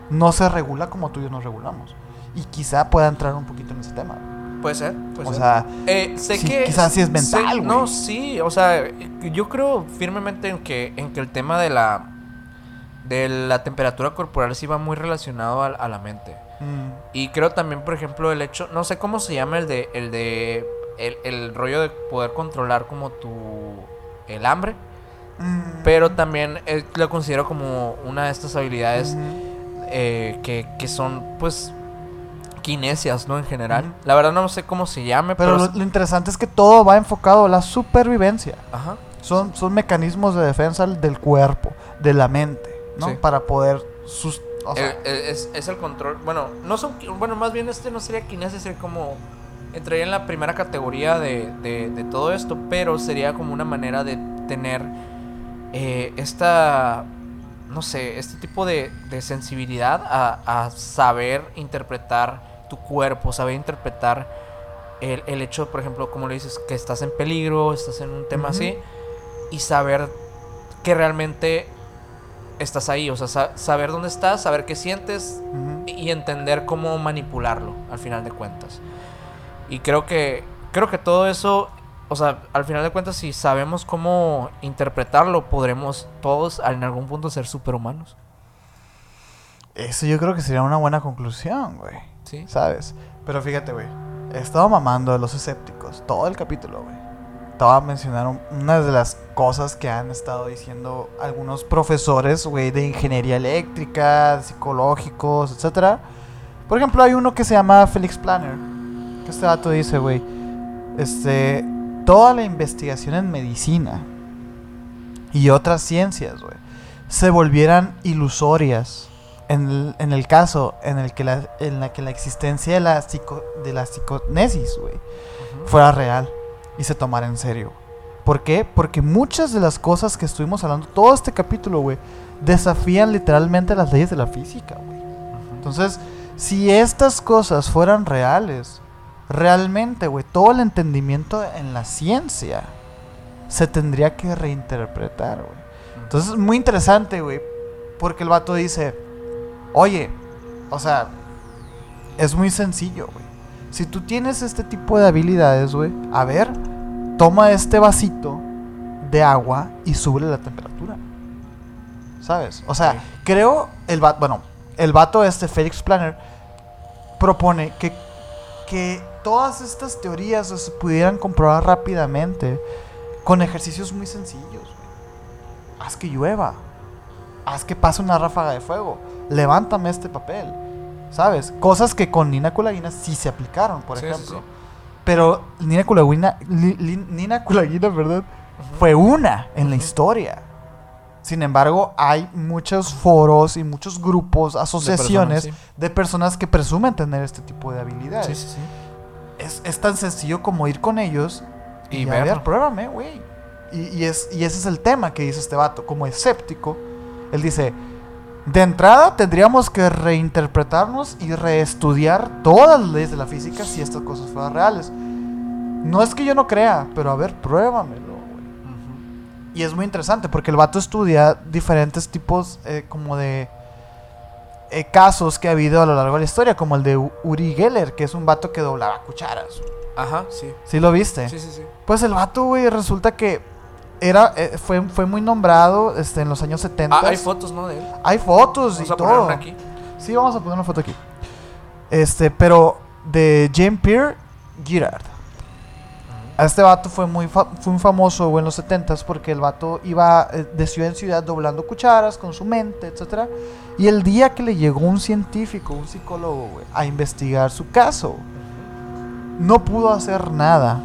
no se regula como tú y yo nos regulamos. Y quizá pueda entrar un poquito en ese tema. puede ser, puede o ser. sea, Eh, sé sí, que quizás sí es sé- mental, no, güey. sí, o sea, yo creo firmemente en que en que el tema de la de la temperatura corporal sí va muy relacionado a, a la mente. mm, Y creo también, por ejemplo, el hecho, no sé cómo se llama el de el de el, el rollo de poder controlar como tu el hambre, mm, pero también eh, lo considero como una de estas habilidades eh, que, que son pues kinesias, ¿no? En general. La verdad no sé cómo se llame, Pero pero... lo, lo interesante es que todo va enfocado a la supervivencia. Ajá. Son, son mecanismos de defensa del cuerpo, de la mente, ¿no? Sí. Para poder... sus- o sea, El- el- es, es el control. Bueno, no son. Bueno, más bien este no sería kinesis, sería como. Entraría en la primera categoría de, de- de todo esto, pero sería como una manera de tener eh, esta. No sé, este tipo de, de sensibilidad a, a saber interpretar tu cuerpo, saber interpretar el, el hecho, por ejemplo, como le dices, que estás en peligro, estás en un tema así, y saber que realmente estás ahí, o sea, sa- saber dónde estás, saber qué sientes y entender cómo manipularlo al final de cuentas. Y creo que creo que todo eso, o sea, al final de cuentas si sabemos cómo interpretarlo, podremos todos en algún punto ser superhumanos. Eso yo creo que sería una buena conclusión, güey. Sí. ¿Sabes? Pero fíjate, güey. He estado mamando de los escépticos todo el capítulo, güey. Te voy a mencionar un- una de las cosas que han estado diciendo algunos profesores, güey, de ingeniería eléctrica, psicológicos, etcétera. Por ejemplo, hay uno que se llama Felix Planner. Que este dato dice, güey, este, toda la investigación en medicina y otras ciencias, güey, se volvieran ilusorias en el, en el caso en el que la, en la que la existencia de la psico, de la psiconesis, güey, fuera real y se tomara en serio. ¿Por qué? Porque muchas de las cosas que estuvimos hablando todo este capítulo, güey, desafían literalmente las leyes de la física, güey. Entonces, si estas cosas fueran reales, realmente, güey, todo el entendimiento en la ciencia se tendría que reinterpretar, güey. Entonces, es muy interesante, güey, porque el vato dice, oye, o sea, es muy sencillo, güey. Si tú tienes este tipo de habilidades, güey, a ver, toma este vasito de agua y súbele la temperatura. ¿Sabes? O sea, creo el vato, bueno, el vato este, Felix Planner, propone que, que todas estas teorías se pudieran comprobar rápidamente con ejercicios muy sencillos. Haz que llueva. Haz que pase una ráfaga de fuego. Levántame este papel. ¿Sabes? Cosas que con Nina Kulagina sí se aplicaron, por Sí, ejemplo. sí. Pero Nina Li- Li- Nina Kulagina, ¿verdad? Fue una en la historia. Sin embargo, hay muchos foros y muchos grupos, asociaciones personas, de personas que presumen tener este tipo de habilidades. Sí, sí, sí. Es, es tan sencillo como ir con ellos y, Y a ver, pruébame, güey. Y, y es, y ese es el tema que dice este vato. Como escéptico, él dice: De entrada tendríamos que reinterpretarnos y reestudiar todas las leyes de la física si estas cosas fueran reales. No es que yo no crea, pero a ver, pruébamelo, güey. Y es muy interesante porque el vato estudia diferentes tipos eh, como de eh, casos que ha habido a lo largo de la historia, como el de Uri Geller, que es un vato que doblaba cucharas. Ajá, sí. ¿Sí lo viste? Sí, sí, sí. Pues el vato, güey, resulta que era eh, fue, fue muy nombrado este, en los años 70. Ah, hay fotos, ¿no? De él. Hay fotos Vamos y a poner todo. una aquí. Sí, vamos a poner una foto aquí. Este, pero de Jean-Pierre Girard. A este vato fue muy, fa- fue muy famoso, güey, en los 70s porque el vato iba eh, de ciudad en ciudad doblando cucharas con su mente, etcétera. Y el día que le llegó un científico, un psicólogo, güey, a investigar su caso, no pudo hacer nada.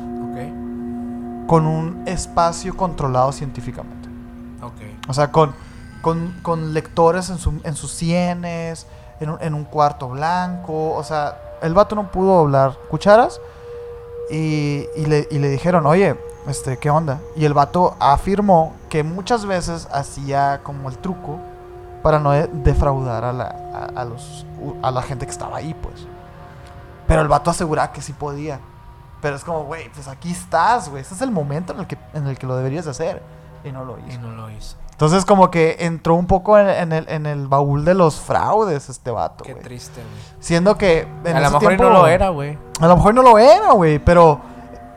Con un espacio controlado científicamente. Ok. O sea, con, con, con lectores en, su- en sus sienes, en un, en un cuarto blanco. O sea, el vato no pudo doblar cucharas. Y, y le, y le dijeron, oye, este, ¿qué onda? Y el vato afirmó que muchas veces hacía como el truco para no de- defraudar a la, a, a los, a la gente que estaba ahí, pues. Pero el vato aseguraba que sí podía. Pero es como, güey, pues aquí estás, güey. Este es el momento en el que, en el que lo deberías de hacer. Y no lo hizo. Y no lo hizo. Entonces como que entró un poco en, en el, en el baúl de los fraudes este vato, Qué triste, güey. Siendo que en A lo mejor tiempo- no lo era, güey. A lo mejor no lo era, güey, pero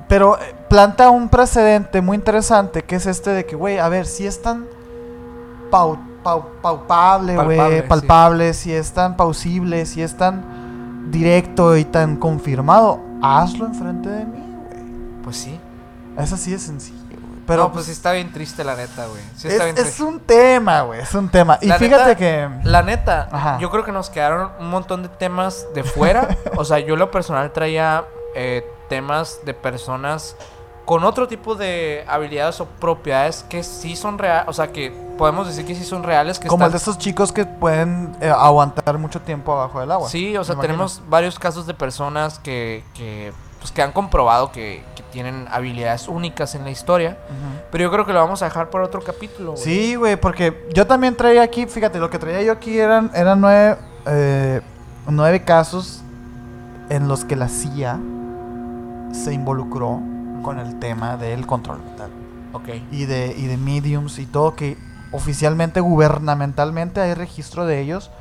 pero eh, planta un precedente muy interesante que es este de que, güey, a ver, si es tan pau, pau- paupable, Palpable, güey, sí. palpable, si es tan pausible, si es tan directo y tan confirmado, hazlo enfrente de mí, güey. Pues sí. Eso sí es sencillo, güey. Pero Pero pues sí está bien triste, la neta, güey. Sí es, está bien es un tema, güey, es un tema. Y La fíjate neta, que La neta, Ajá. yo creo que nos quedaron un montón de temas de fuera. o sea, yo lo personal traía eh, temas de personas con otro tipo de habilidades o propiedades que sí son reales. O sea, que podemos decir que sí son reales. Que como el de estos chicos que pueden eh, aguantar mucho tiempo abajo del agua. Sí, o sea, imagino. tenemos varios casos de personas que, que, pues, que han comprobado que, que tienen habilidades únicas en la historia. Pero yo creo que lo vamos a dejar para otro capítulo. Sí, güey, porque yo también traía aquí, fíjate, lo que traía yo aquí eran, eran nueve, eh, nueve casos en los que la CIA se involucró con el tema del control mental. Ok. Y de, y de mediums y todo, que oficialmente, gubernamentalmente hay registro de ellos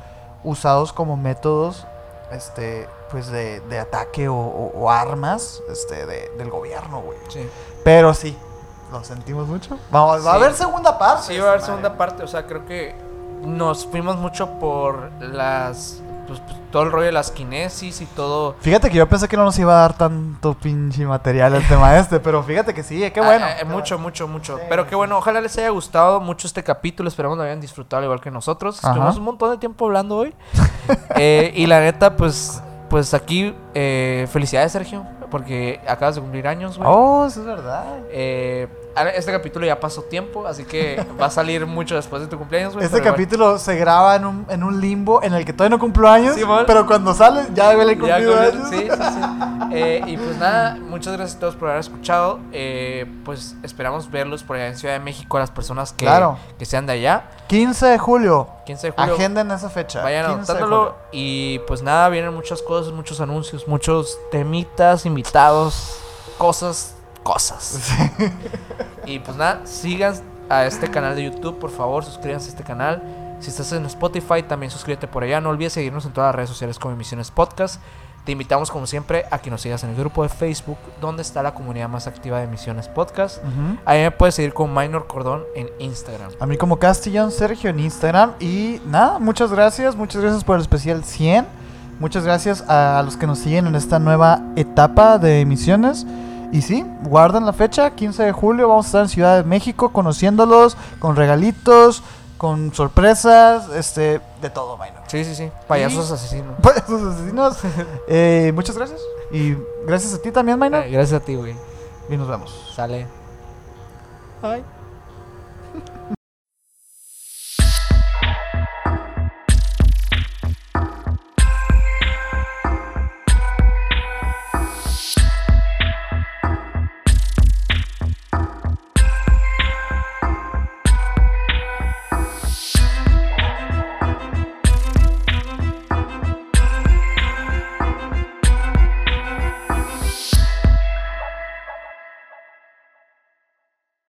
usados como métodos este pues de, de ataque o, o- o armas este de- del gobierno, güey. Sí. Pero sí, lo sentimos mucho. Vamos, va a haber segunda parte. Sí, va a haber segunda parte. O sea, creo que nos fuimos mucho por las. Pues, pues, todo el rollo de las kinesis y todo. Fíjate que yo pensé que no nos iba a dar tanto pinche material el tema este, pero fíjate que sí, qué bueno. Ah, eh, qué mucho, bueno. mucho, mucho. Sí, Pero qué bueno, ojalá les haya gustado mucho este capítulo. Esperamos lo hayan disfrutado al igual que nosotros. Ajá. Estuvimos un montón de tiempo hablando hoy. Eh, y la neta, pues, pues aquí, eh, felicidades, Sergio, porque acabas de cumplir años, güey. Oh, eso es verdad. Eh, este capítulo ya pasó tiempo, así que va a salir mucho después de tu cumpleaños, güey. Este capítulo se graba en un, en un limbo en el que todavía no cumplo años, Sí, pero cuando sale ya debe haber cumplido cumplió- años. sí, sí, sí. Eh, y pues nada, muchas gracias a todos por haber escuchado. Eh, pues esperamos verlos por allá en Ciudad de México, a las personas que, Claro. que sean de allá. 15 de julio, 15 de julio. agenden esa fecha. Vayan 15 de anotándolo. Y pues nada, vienen muchas cosas, muchos anuncios, muchos temitas, invitados, cosas, cosas. Y pues nada, sigan a este canal de YouTube, por favor, suscríbanse a este canal. Si estás en Spotify, también suscríbete por allá. No olvides seguirnos en todas las redes sociales como Emisiones Podcast. Te invitamos, como siempre, a que nos sigas en el grupo de Facebook, donde está la comunidad más activa de Emisiones Podcast. Ahí me puedes seguir con Minor Cordón en Instagram. A mí como Castellón Sergio en Instagram. Y nada, muchas gracias. Muchas gracias por el especial 100. Muchas gracias a los que nos siguen en esta nueva etapa de emisiones. Y sí, guarden la fecha, 15 de julio. Vamos a estar en Ciudad de México conociéndolos, con regalitos, con sorpresas, este, de todo, minor. Sí, sí, sí. Payasos asesinos. Payasos asesinos. Eh, muchas gracias. Y gracias a ti también. Eh, Gracias a ti, güey. Y nos vemos. Sale. Bye.